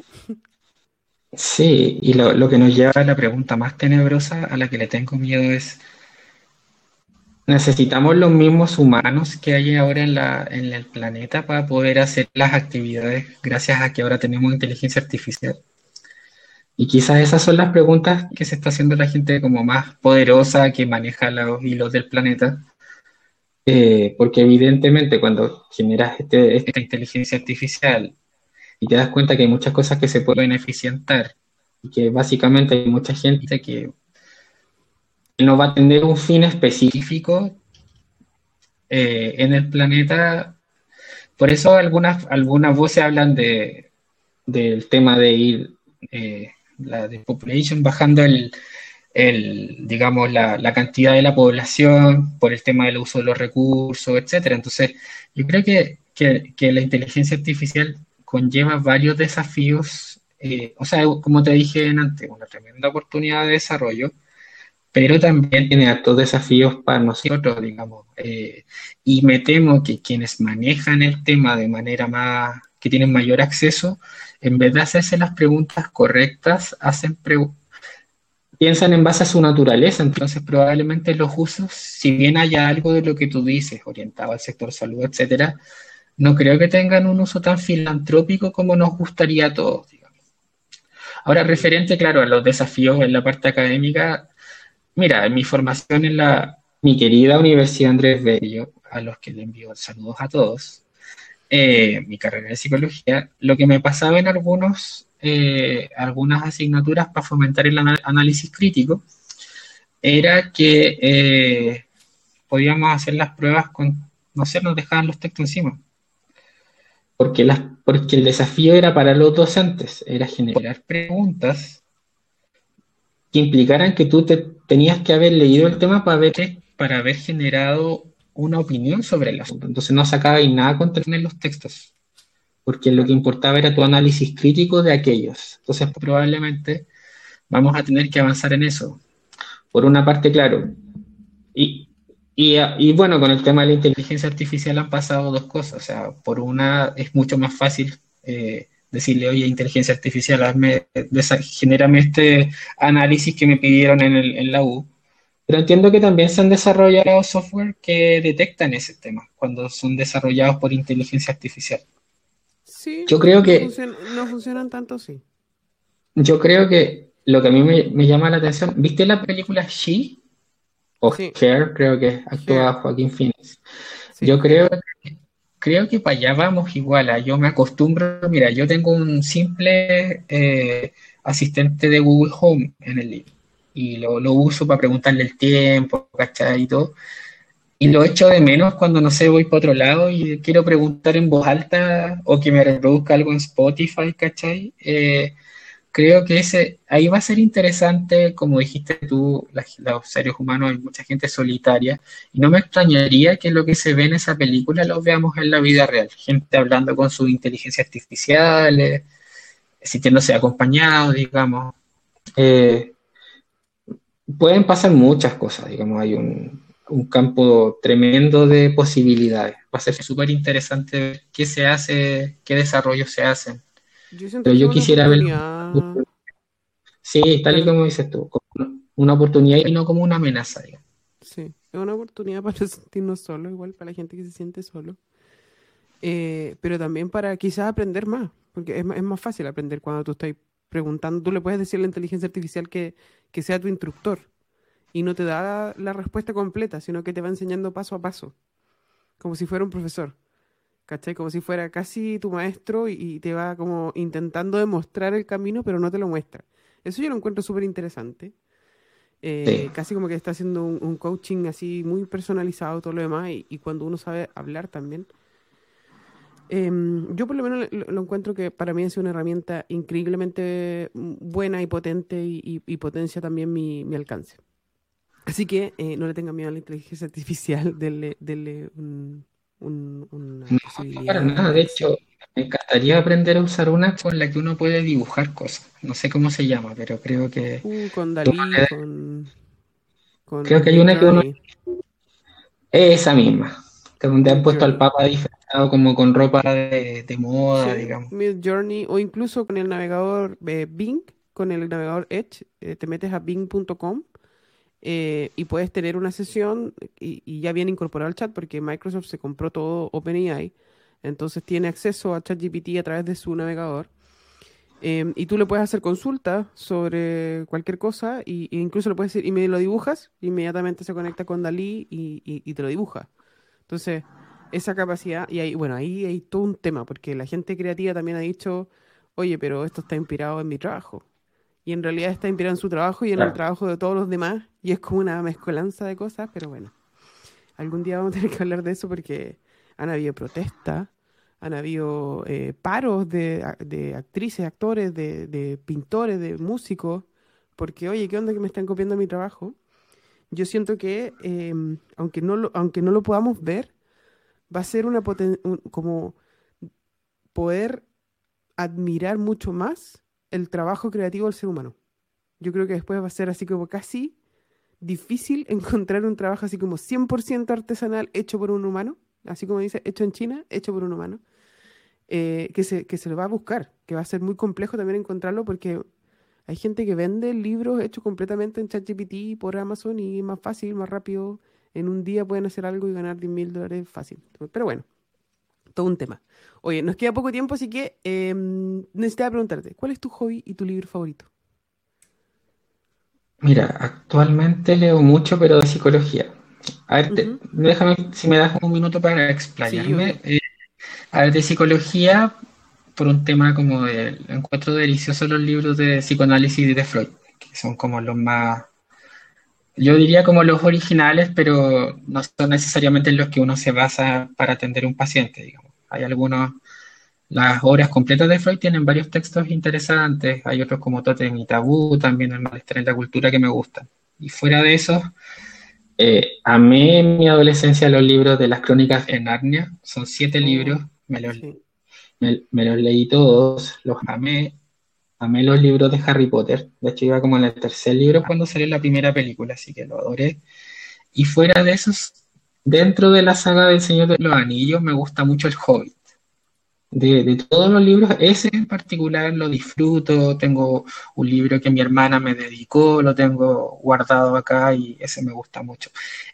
Sí, y lo, lo que nos lleva a la pregunta más tenebrosa a la que le tengo miedo es Necesitamos los mismos humanos que hay ahora en, la, en el planeta para poder hacer las actividades gracias a que ahora tenemos inteligencia artificial. Y quizás esas son las preguntas que se está haciendo la gente como más poderosa que maneja los hilos del planeta. Eh, porque evidentemente cuando generas este, esta inteligencia artificial y te das cuenta que hay muchas cosas que se pueden eficientar y que básicamente hay mucha gente que no va a tener un fin específico eh, en el planeta. Por eso algunas, algunas voces hablan de, del tema de ir, eh, la de population, bajando el, digamos, la, cantidad de la población por el tema del uso de los recursos, etcétera. Entonces, yo creo que, la inteligencia artificial conlleva varios desafíos, eh, o sea, como te dije antes, una tremenda oportunidad de desarrollo, pero también tiene altos desafíos para nosotros, digamos. Eh, y me temo que quienes manejan el tema de manera más, que tienen mayor acceso, en vez de hacerse las preguntas correctas, hacen piensan en base a su naturaleza, entonces probablemente los usos, si bien haya algo de lo que tú dices, orientado al sector salud, etcétera, no creo que tengan un uso tan filantrópico como nos gustaría a todos, digamos. Ahora, referente, claro, a los desafíos en la parte académica, Mira, mi formación en la, mi querida Universidad Andrés Bello, a los que le envío saludos a todos, eh, mi carrera de psicología, lo que me pasaba en algunos, eh, algunas asignaturas para fomentar el análisis crítico era que eh, podíamos hacer las pruebas con, no sé, nos dejaban los textos encima. Porque, las, porque el desafío era para los docentes, era generar preguntas que implicaran que tú te tenías que haber leído el tema para, ver, para haber generado una opinión sobre el asunto. Entonces no sacabais nada con tener los textos, porque lo que importaba era tu análisis crítico de aquellos. Entonces probablemente vamos a tener que avanzar en eso. Por una parte, claro. Y, y, bueno, con el tema de la inteligencia artificial han pasado dos cosas. O sea, por una es mucho más fácil eh, decirle, oye, inteligencia artificial, hazme, genérame este análisis que me pidieron en, el, en la U. Pero entiendo que también se han desarrollado software que detectan ese tema cuando son desarrollados por inteligencia artificial. Sí, yo creo que... no funcionan tanto, sí. Yo creo que lo que a mí me, llama la atención, ¿viste la película She? O Care, creo que actúa Joaquín Phoenix. Yo creo que creo que para allá vamos igual. ¿ah? Yo me acostumbro, mira, yo tengo un simple eh, asistente de Google Home en el libro y lo, uso para preguntarle el tiempo, ¿cachai? Y todo. Y lo echo de menos cuando, no sé, voy para otro lado y quiero preguntar en voz alta o que me reproduzca algo en Spotify, ¿cachai? Eh, creo que ese, ahí va a ser interesante, como dijiste tú, los seres humanos, hay mucha gente solitaria, y no me extrañaría que lo que se ve en esa película lo veamos en la vida real, gente hablando con su inteligencia artificial, eh, sintiéndose acompañado, digamos. Eh, pueden pasar muchas cosas, digamos, hay un, un campo tremendo de posibilidades. Va a ser súper interesante ver qué se hace, qué desarrollos se hacen. Pero yo quisiera ver... Sí, tal y como dices tú, una oportunidad y no como una amenaza. Sí, es una oportunidad para *laughs* sentirnos solos, igual para la gente que se siente solo. Eh, pero también para quizás aprender más, porque es, es, más fácil aprender cuando tú estás preguntando, tú le puedes decir a la inteligencia artificial que, que sea tu instructor y no te da la respuesta completa, sino que te va enseñando paso a paso, como si fuera un profesor, ¿cachai? Como si fuera casi tu maestro y, te va como intentando demostrar el camino, pero no te lo muestra. Eso yo lo encuentro súper interesante. Eh, casi como que está haciendo un, coaching así muy personalizado, todo lo demás, y, cuando uno sabe hablar también. Em, yo por lo menos lo, encuentro que para mí es una herramienta increíblemente buena y potente y, potencia también mi alcance. Así que eh, no le tengan miedo a la inteligencia artificial, *laughs* denle, un, un, una no, para nada, de hecho, me encantaría aprender a usar una con la que uno puede dibujar cosas. No sé cómo se llama, pero creo que... Uh, con Dalí, con, Creo que hay una que uno... Esa misma, que donde han puesto al Papa disfrazado como con ropa de, moda, digamos. Mid Journey, o incluso con el navegador eh, Bing, con el navegador Edge, eh, te metes a bing.com eh, y puedes tener una sesión y, ya viene incorporado al chat porque Microsoft se compró todo OpenAI, entonces tiene acceso a ChatGPT a través de su navegador. Em, y tú le puedes hacer consultas sobre cualquier cosa y, e incluso le puedes decir, y me lo dibujas, inmediatamente se conecta con Dalí y, y, te lo dibuja. Entonces, esa capacidad, y ahí, bueno, ahí hay todo un tema, porque la gente creativa también ha dicho, oye, pero esto está inspirado en mi trabajo y en realidad está inspirado en su trabajo y en el trabajo de todos los demás y es como una mezcolanza de cosas, pero bueno, algún día vamos a tener que hablar de eso porque han habido protestas, han habido eh, paros de, de, actrices, actores, de, de, pintores, de músicos, porque oye, ¿qué onda que me están copiando mi trabajo? Yo siento que em, aunque, no lo, aunque no lo podamos ver, va a ser una como poder admirar mucho más el trabajo creativo del ser humano. Yo creo que después va a ser así como casi difícil *laughs* encontrar un trabajo así como 100% artesanal hecho por un humano, así como dice, hecho en China, hecho por un humano, eh, que, se, que se lo va a buscar, que va a ser muy complejo también encontrarlo porque hay gente que vende libros hechos completamente en ChatGPT por Amazon y más fácil, más rápido. En un día pueden hacer algo y ganar 10 mil dólares fácil. Pero bueno, todo un tema. Oye, nos queda poco tiempo, así que eh, necesitaba preguntarte, ¿cuál es tu hobby y tu libro favorito? Mira, actualmente leo mucho, pero de psicología. A ver, déjame si me das un minuto para explayarme. Eh, a ver, de psicología, por un tema como de, encuentro delicioso los libros de psicoanálisis de Freud, que son como los más, yo diría como los originales, pero no son necesariamente los que uno se basa para atender a un paciente, digamos. Hay algunos, las obras completas de Freud tienen varios textos interesantes, hay otros como Totem y Tabú, también el malestar en la cultura que me gustan. Y fuera de eso, eh, amé en mi adolescencia los libros de las crónicas de Narnia, son siete oh, libros, me los, me, los leí todos, los amé, amé los libros de Harry Potter, de hecho iba como en el tercer libro cuando salió la primera película, así que lo adoré. Y fuera de esos, Dentro de la saga del Señor de los Anillos me gusta mucho el Hobbit. De, todos los libros, ese en particular lo disfruto. Tengo un libro que mi hermana me dedicó, lo tengo guardado acá y ese me gusta mucho.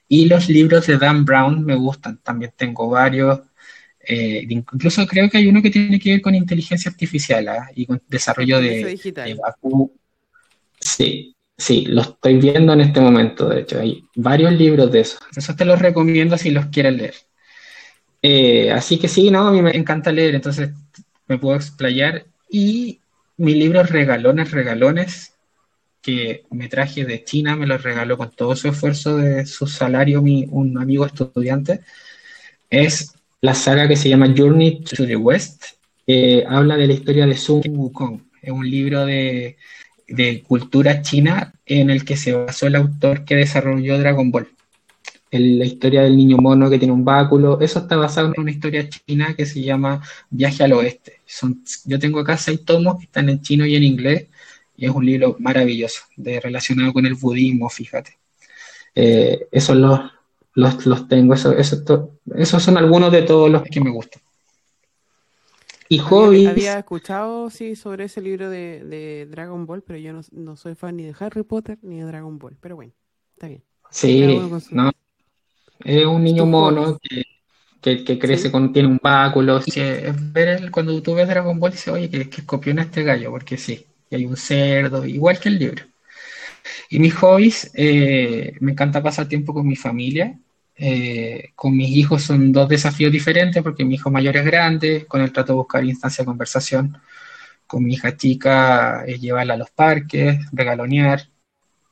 Y los libros de Dan Brown me gustan, también tengo varios. Eh, incluso creo que hay uno que tiene que ver con inteligencia artificial ¿ah? y con desarrollo de, de Sí, Sí, lo estoy viendo en este momento, de hecho, hay varios libros de eso. Eso te los recomiendo si los quieres leer. Eh, así que sí, no, a mí me encanta leer, entonces me puedo explayar. Y mi libro Regalones, Regalones, que me traje de China, me lo regaló con todo su esfuerzo de su salario mi, un amigo estudiante, es la saga que se llama Journey to the West, que habla de la historia de Sun Wukong. Es un libro de de cultura china en el que se basó el autor que desarrolló Dragon Ball. la historia del niño mono que tiene un báculo, eso está basado en una historia china que se llama Viaje al Oeste. Yo tengo acá seis tomos que están en chino y en inglés, y es un libro maravilloso, de, relacionado con el budismo, fíjate. Eh, esos los, los, tengo. Eso, eso, esos son algunos de todos los que me gustan. Y hobbies. Había, escuchado, sí, sobre ese libro de, de Dragon Ball, pero yo no, no, soy fan ni de Harry Potter ni de Dragon Ball. Pero bueno, está bien. Sí, no. Es un niño mono que, que, crece con, tiene un báculo. ver cuando tú ves Dragon Ball, dices, oye, que, que copió en este gallo, porque sí, y hay un cerdo, igual que el libro. Y mis hobbies, eh, me encanta pasar tiempo con mi familia. Eh, con mis hijos son dos desafíos diferentes porque mi hijo mayor es grande, con él trato de buscar instancia de conversación. Con mi hija chica es llevarla a los parques, regalonear,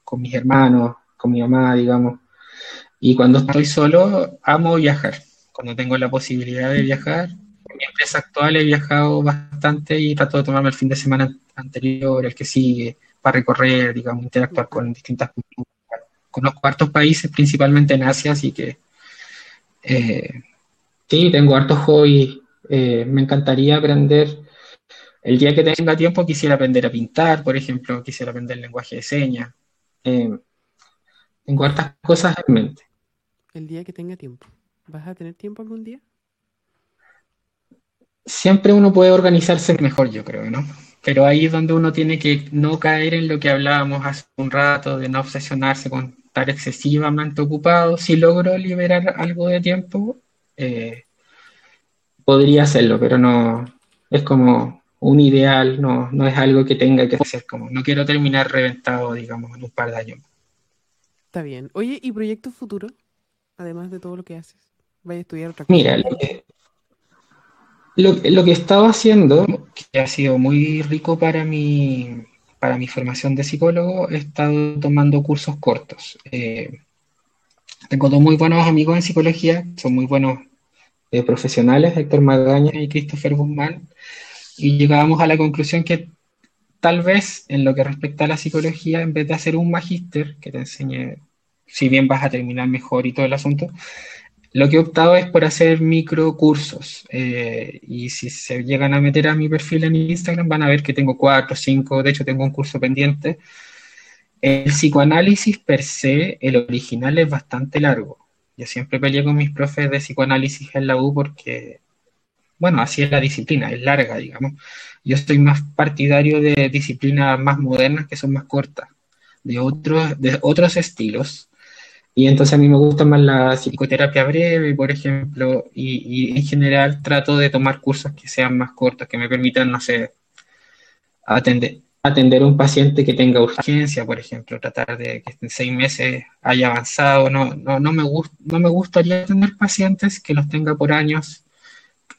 con mis hermanos, con mi mamá, digamos. Y cuando estoy solo, amo viajar. Cuando tengo la posibilidad de viajar, con mi empresa actual he viajado bastante y trato de tomarme el fin de semana anterior, el que sigue, para recorrer, digamos, interactuar con distintas culturas los cuartos países, principalmente en Asia, así que eh, sí, tengo hartos hobbies. Eh, me encantaría aprender. El día que tenga tiempo quisiera aprender a pintar, por ejemplo, quisiera aprender lenguaje de señas. Eh, tengo hartas cosas en mente. El día que tenga tiempo. ¿Vas a tener tiempo algún día? Siempre uno puede organizarse mejor, yo creo, ¿no? Pero ahí es donde uno tiene que no caer en lo que hablábamos hace un rato, de no obsesionarse con estar excesivamente ocupado. Si logro liberar algo de tiempo, eh, podría hacerlo, pero no es como un ideal, no, no es algo que tenga que hacer, como no quiero terminar reventado, digamos, en un par de años. Está bien. Oye, ¿y proyectos futuros? Además de todo lo que haces. ¿Vaya a estudiar otra cosa? Mira, lo que, lo, lo que estaba haciendo, que ha sido muy rico para mi, para mi formación de psicólogo, he estado tomando cursos cortos. Eh, tengo dos muy buenos amigos en psicología, son muy buenos eh, profesionales, Héctor Magaña y Christopher Guzmán, y llegábamos a la conclusión que tal vez en lo que respecta a la psicología, en vez de hacer un magíster que te enseñe, si bien vas a terminar mejor y todo el asunto, lo que he optado es por hacer microcursos. Eh, y si se llegan a meter a mi perfil en Instagram, van a ver que tengo cuatro, cinco, de hecho tengo un curso pendiente. El psicoanálisis per se, el original es bastante largo. Yo siempre peleé con mis profes de psicoanálisis en la U porque, bueno, así es la disciplina, es larga, digamos. Yo estoy más partidario de disciplinas más modernas que son más cortas, de otros, de otros estilos y entonces a mí me gusta más la psicoterapia breve, por ejemplo, y, en general trato de tomar cursos que sean más cortos, que me permitan, no sé, atender, atender a un paciente que tenga urgencia, por ejemplo, tratar de que en seis meses haya avanzado. No, no, no, me, no me gustaría tener pacientes que los tenga por años.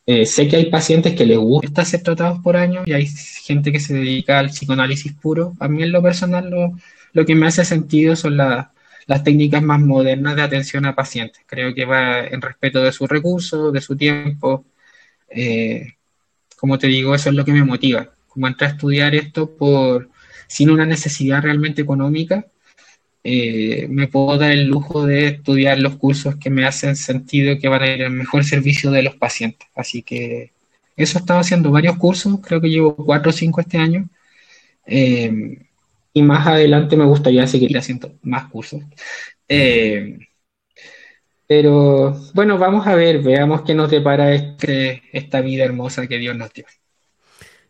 Eh, sé que hay pacientes que les gusta ser tratados por años y hay gente que se dedica al psicoanálisis puro. A mí en lo personal lo, lo que me hace sentido son las las técnicas más modernas de atención a pacientes. Creo que va en respeto de sus recursos, de su tiempo. Eh, como te digo, eso es lo que me motiva. Como entré a estudiar esto por sin una necesidad realmente económica, eh, me puedo dar el lujo de estudiar los cursos que me hacen sentido que van a ir al mejor servicio de los pacientes. Así que eso he estado haciendo varios cursos, creo que llevo cuatro o cinco este año. Eh, y más adelante me gustaría seguir haciendo más cursos. Eh, pero bueno, vamos a ver, veamos qué nos depara este, esta vida hermosa que Dios nos dio.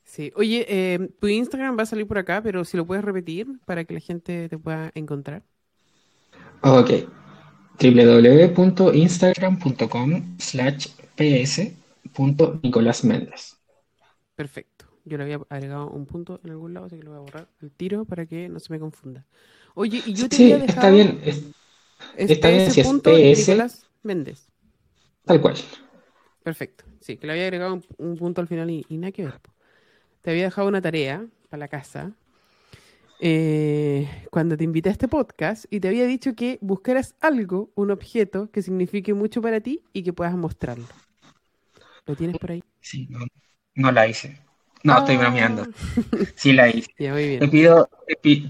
Sí, oye, eh, tu Instagram va a salir por acá, pero si lo puedes repetir para que la gente te pueda encontrar. Ok, www.instagram.com slash ps.nicolás Perfecto. Yo le había agregado un punto en algún lado, así que lo voy a borrar el tiro para que no se me confunda. Oye, y yo te sí, está bien. está bien si punto es PS. Méndez. Tal cual. Perfecto. Sí, que le había agregado un, punto al final y, nada que ver. Te había dejado una tarea para la casa eh, cuando te invité a este podcast y te había dicho que buscaras algo, un objeto que signifique mucho para ti y que puedas mostrarlo. ¿Lo tienes por ahí? Sí, no, no la hice. No, estoy ah. bromeando. Sí la hice. Te, pido,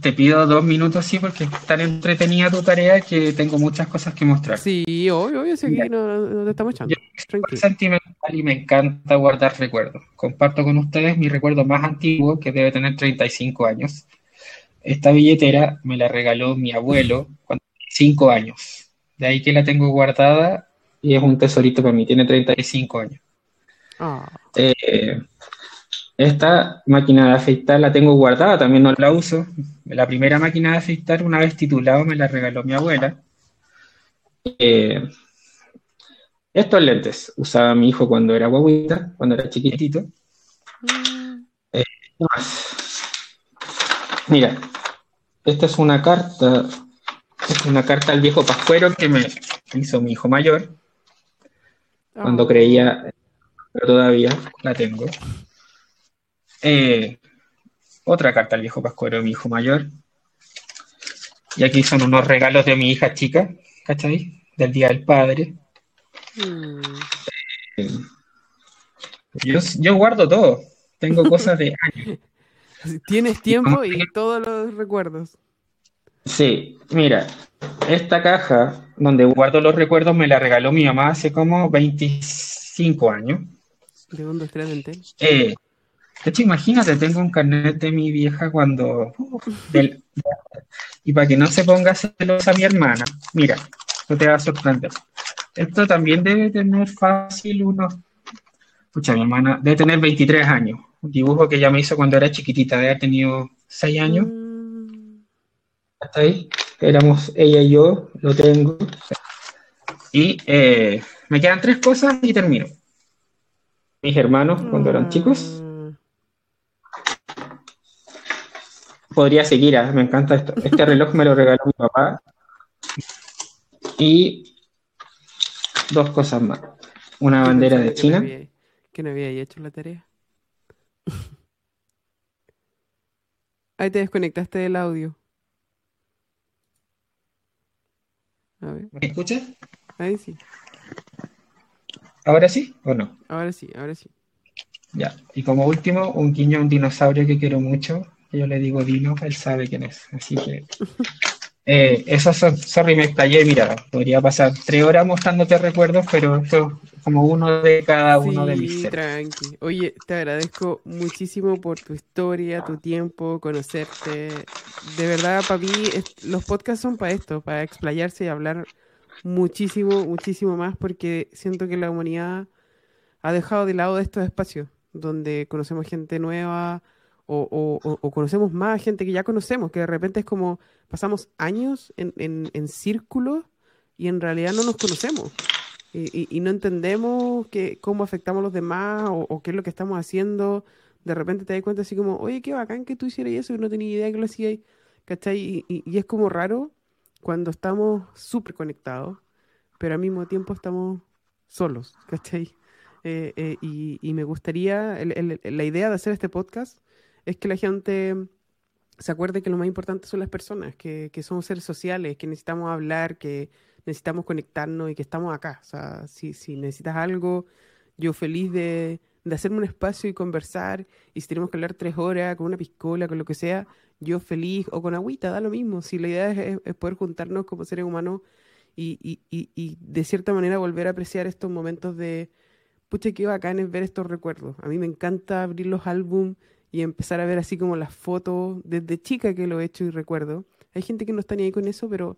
te, pido dos minutos, sí, porque es tan entretenida tu tarea que tengo muchas cosas que mostrar. Sí, obvio, obvio, sí, no, no, te estamos echando. Yo soy sentimental y me encanta guardar recuerdos. Comparto con ustedes mi recuerdo más antiguo, que debe tener 35 años. Esta billetera me la regaló mi abuelo cuando tenía 5 años. De ahí que la tengo guardada y es un tesorito para mí, tiene 35 años. Ah. Eh, esta máquina de afeitar la tengo guardada, también no la uso. La primera máquina de afeitar, una vez titulado, me la regaló mi abuela. Eh, estos lentes usaba mi hijo cuando era guaguita, cuando era chiquitito. Eh. Mira, esta es una carta, es una carta al viejo Pascuero que me hizo mi hijo mayor cuando Oh. creía, pero todavía la tengo. Eh, otra carta al viejo Pascuero de mi hijo mayor. Y aquí son unos regalos de mi hija chica, ¿cachai? Del Día del Padre. Mm. Yo, yo guardo todo. Tengo cosas de *laughs* años. Tienes tiempo y todos los recuerdos. Sí, mira, esta caja donde guardo los recuerdos me la regaló mi mamá hace como 25 años. De tres, dentel. Eh, de hecho, imagínate, tengo un carnet de mi vieja cuando... del- y para que no se ponga celosa mi hermana, mira, esto te va a sorprender. Esto también debe tener fácil unos... Escucha, mi hermana debe tener 23 años. Un dibujo que ella me hizo cuando era chiquitita, debe haber tenido 6 años. Mm. hasta ahí. Éramos ella y yo, lo tengo. Y eh, me quedan tres cosas y termino. Mis hermanos, cuando eran chicos, Mm. Podría seguir, ah, me encanta esto. Este reloj me lo regaló mi papá. Y dos cosas más. Una bandera de que no China. había- Que no había hecho la tarea. *laughs* Ahí te desconectaste del audio. A ver, ¿Me escuchas? ahí sí. ¿Ahora sí o no? Ahora sí, ahora sí. Ya. Y como último, un guiño a un dinosaurio que quiero mucho. Yo le digo Dino, él sabe quién es. Así que. Eh, eso, so- sorry, me estallé. Mira, podría pasar tres horas mostrándote recuerdos, pero fue como uno de cada uno de mis Sí, seres. tranqui. Oye, te agradezco muchísimo por tu historia, tu tiempo, conocerte. De verdad, para mí, es- los podcasts son para esto, para explayarse y hablar muchísimo, muchísimo más, porque siento que la humanidad ha dejado de lado estos espacios donde conocemos gente nueva o, o- conocemos más gente que ya conocemos, que de repente es como pasamos años en, en, círculos y en realidad no nos conocemos. Y, y- no entendemos que, cómo afectamos a los demás o, qué es lo que estamos haciendo. De repente te das cuenta así como, oye, qué bacán que tú hicieras eso y no tenía idea que lo hacías. Y, es como raro cuando estamos súper conectados, pero al mismo tiempo estamos solos, ¿cachai? Eh, eh, y, me gustaría, la idea de hacer este podcast es que la gente se acuerde que lo más importante son las personas, que, que somos seres sociales, que necesitamos hablar, que necesitamos conectarnos y que estamos acá. O sea, si, si necesitas algo, yo feliz de, de hacerme un espacio y conversar. Y si tenemos que hablar tres horas con una piscola, con lo que sea, yo feliz o con agüita, da lo mismo. Si la idea es, poder juntarnos como seres humanos y, y, y, y de cierta manera volver a apreciar estos momentos de, pucha, qué bacán es ver estos recuerdos. A mí me encanta abrir los álbumes y empezar a ver así como las fotos desde chica que lo he hecho y recuerdo. Hay gente que no está ni ahí con eso, pero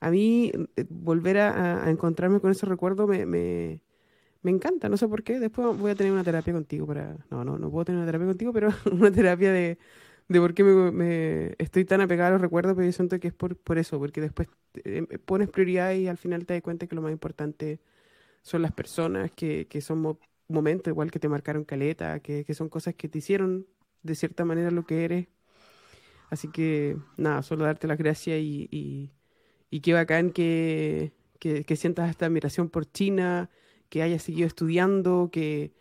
a mí eh, volver a, encontrarme con ese recuerdo me, me, me encanta, no sé por qué. Después voy a tener una terapia contigo para... No, no, no puedo tener una terapia contigo, pero *laughs* una terapia de, de por qué me, estoy tan apegada a los recuerdos, pero yo siento que es por, por eso, porque después eh, pones prioridad y al final te das cuenta que lo más importante son las personas, que, que son mo- momentos igual que te marcaron caleta, que, que son cosas que te hicieron de cierta manera lo que eres. Así que nada, solo darte las gracias y, y, qué bacán que, que, que sientas esta admiración por China, que hayas seguido estudiando, que,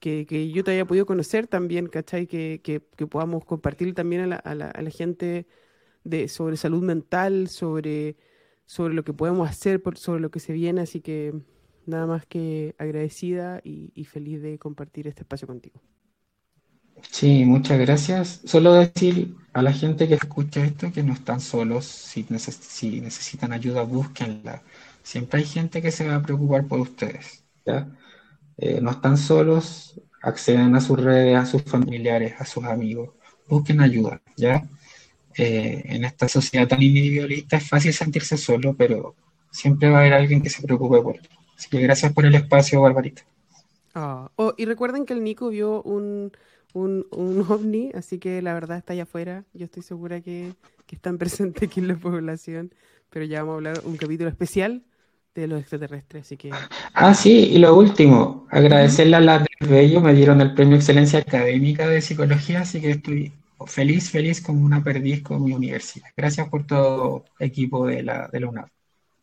que, que yo te haya podido conocer también, ¿cachai? Que podamos compartir también a la, a la, a la gente de, sobre salud mental, sobre, sobre lo que podemos hacer, por, sobre lo que se viene. Así que nada más que agradecida y, y feliz de compartir este espacio contigo. Sí, muchas gracias. Solo decir a la gente que escucha esto que no están solos. Si, neces- si necesitan ayuda, búsquenla. Siempre hay gente que se va a preocupar por ustedes, ¿ya? Eh, no están solos, acceden a sus redes, a sus familiares, a sus amigos. Busquen ayuda, ¿ya? Eh, en esta sociedad tan individualista es fácil sentirse solo, pero siempre va a haber alguien que se preocupe por él. Así que gracias por el espacio, Barbarita. Ah, oh, y recuerden que el Nico vio un, un, un, *laughs* ovni, así que la verdad está allá afuera. Yo estoy segura que, que están presentes aquí en la población, pero ya vamos a hablar un capítulo especial de los extraterrestres, así que... Ah, sí, y lo último, agradecerle a la de ellos, me dieron el premio Excelencia Académica de Psicología, así que estoy feliz, feliz como una perdiz con mi universidad. Gracias por todo equipo de la, de la UNAV.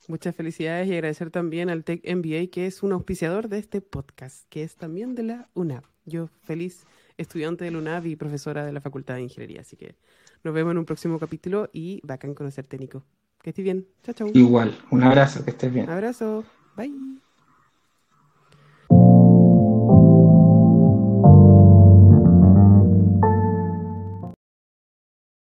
Muchas felicidades y agradecer también al Tech MBA, que es un auspiciador de este podcast, que es también de la UNAV. Yo feliz estudiante de la UNAV y profesora de la Facultad de Ingeniería, así que nos vemos en un próximo capítulo y bacán conocerte, Nico. Que estés bien. Chao, chao. Igual, un abrazo, que estés bien. Abrazo. Bye.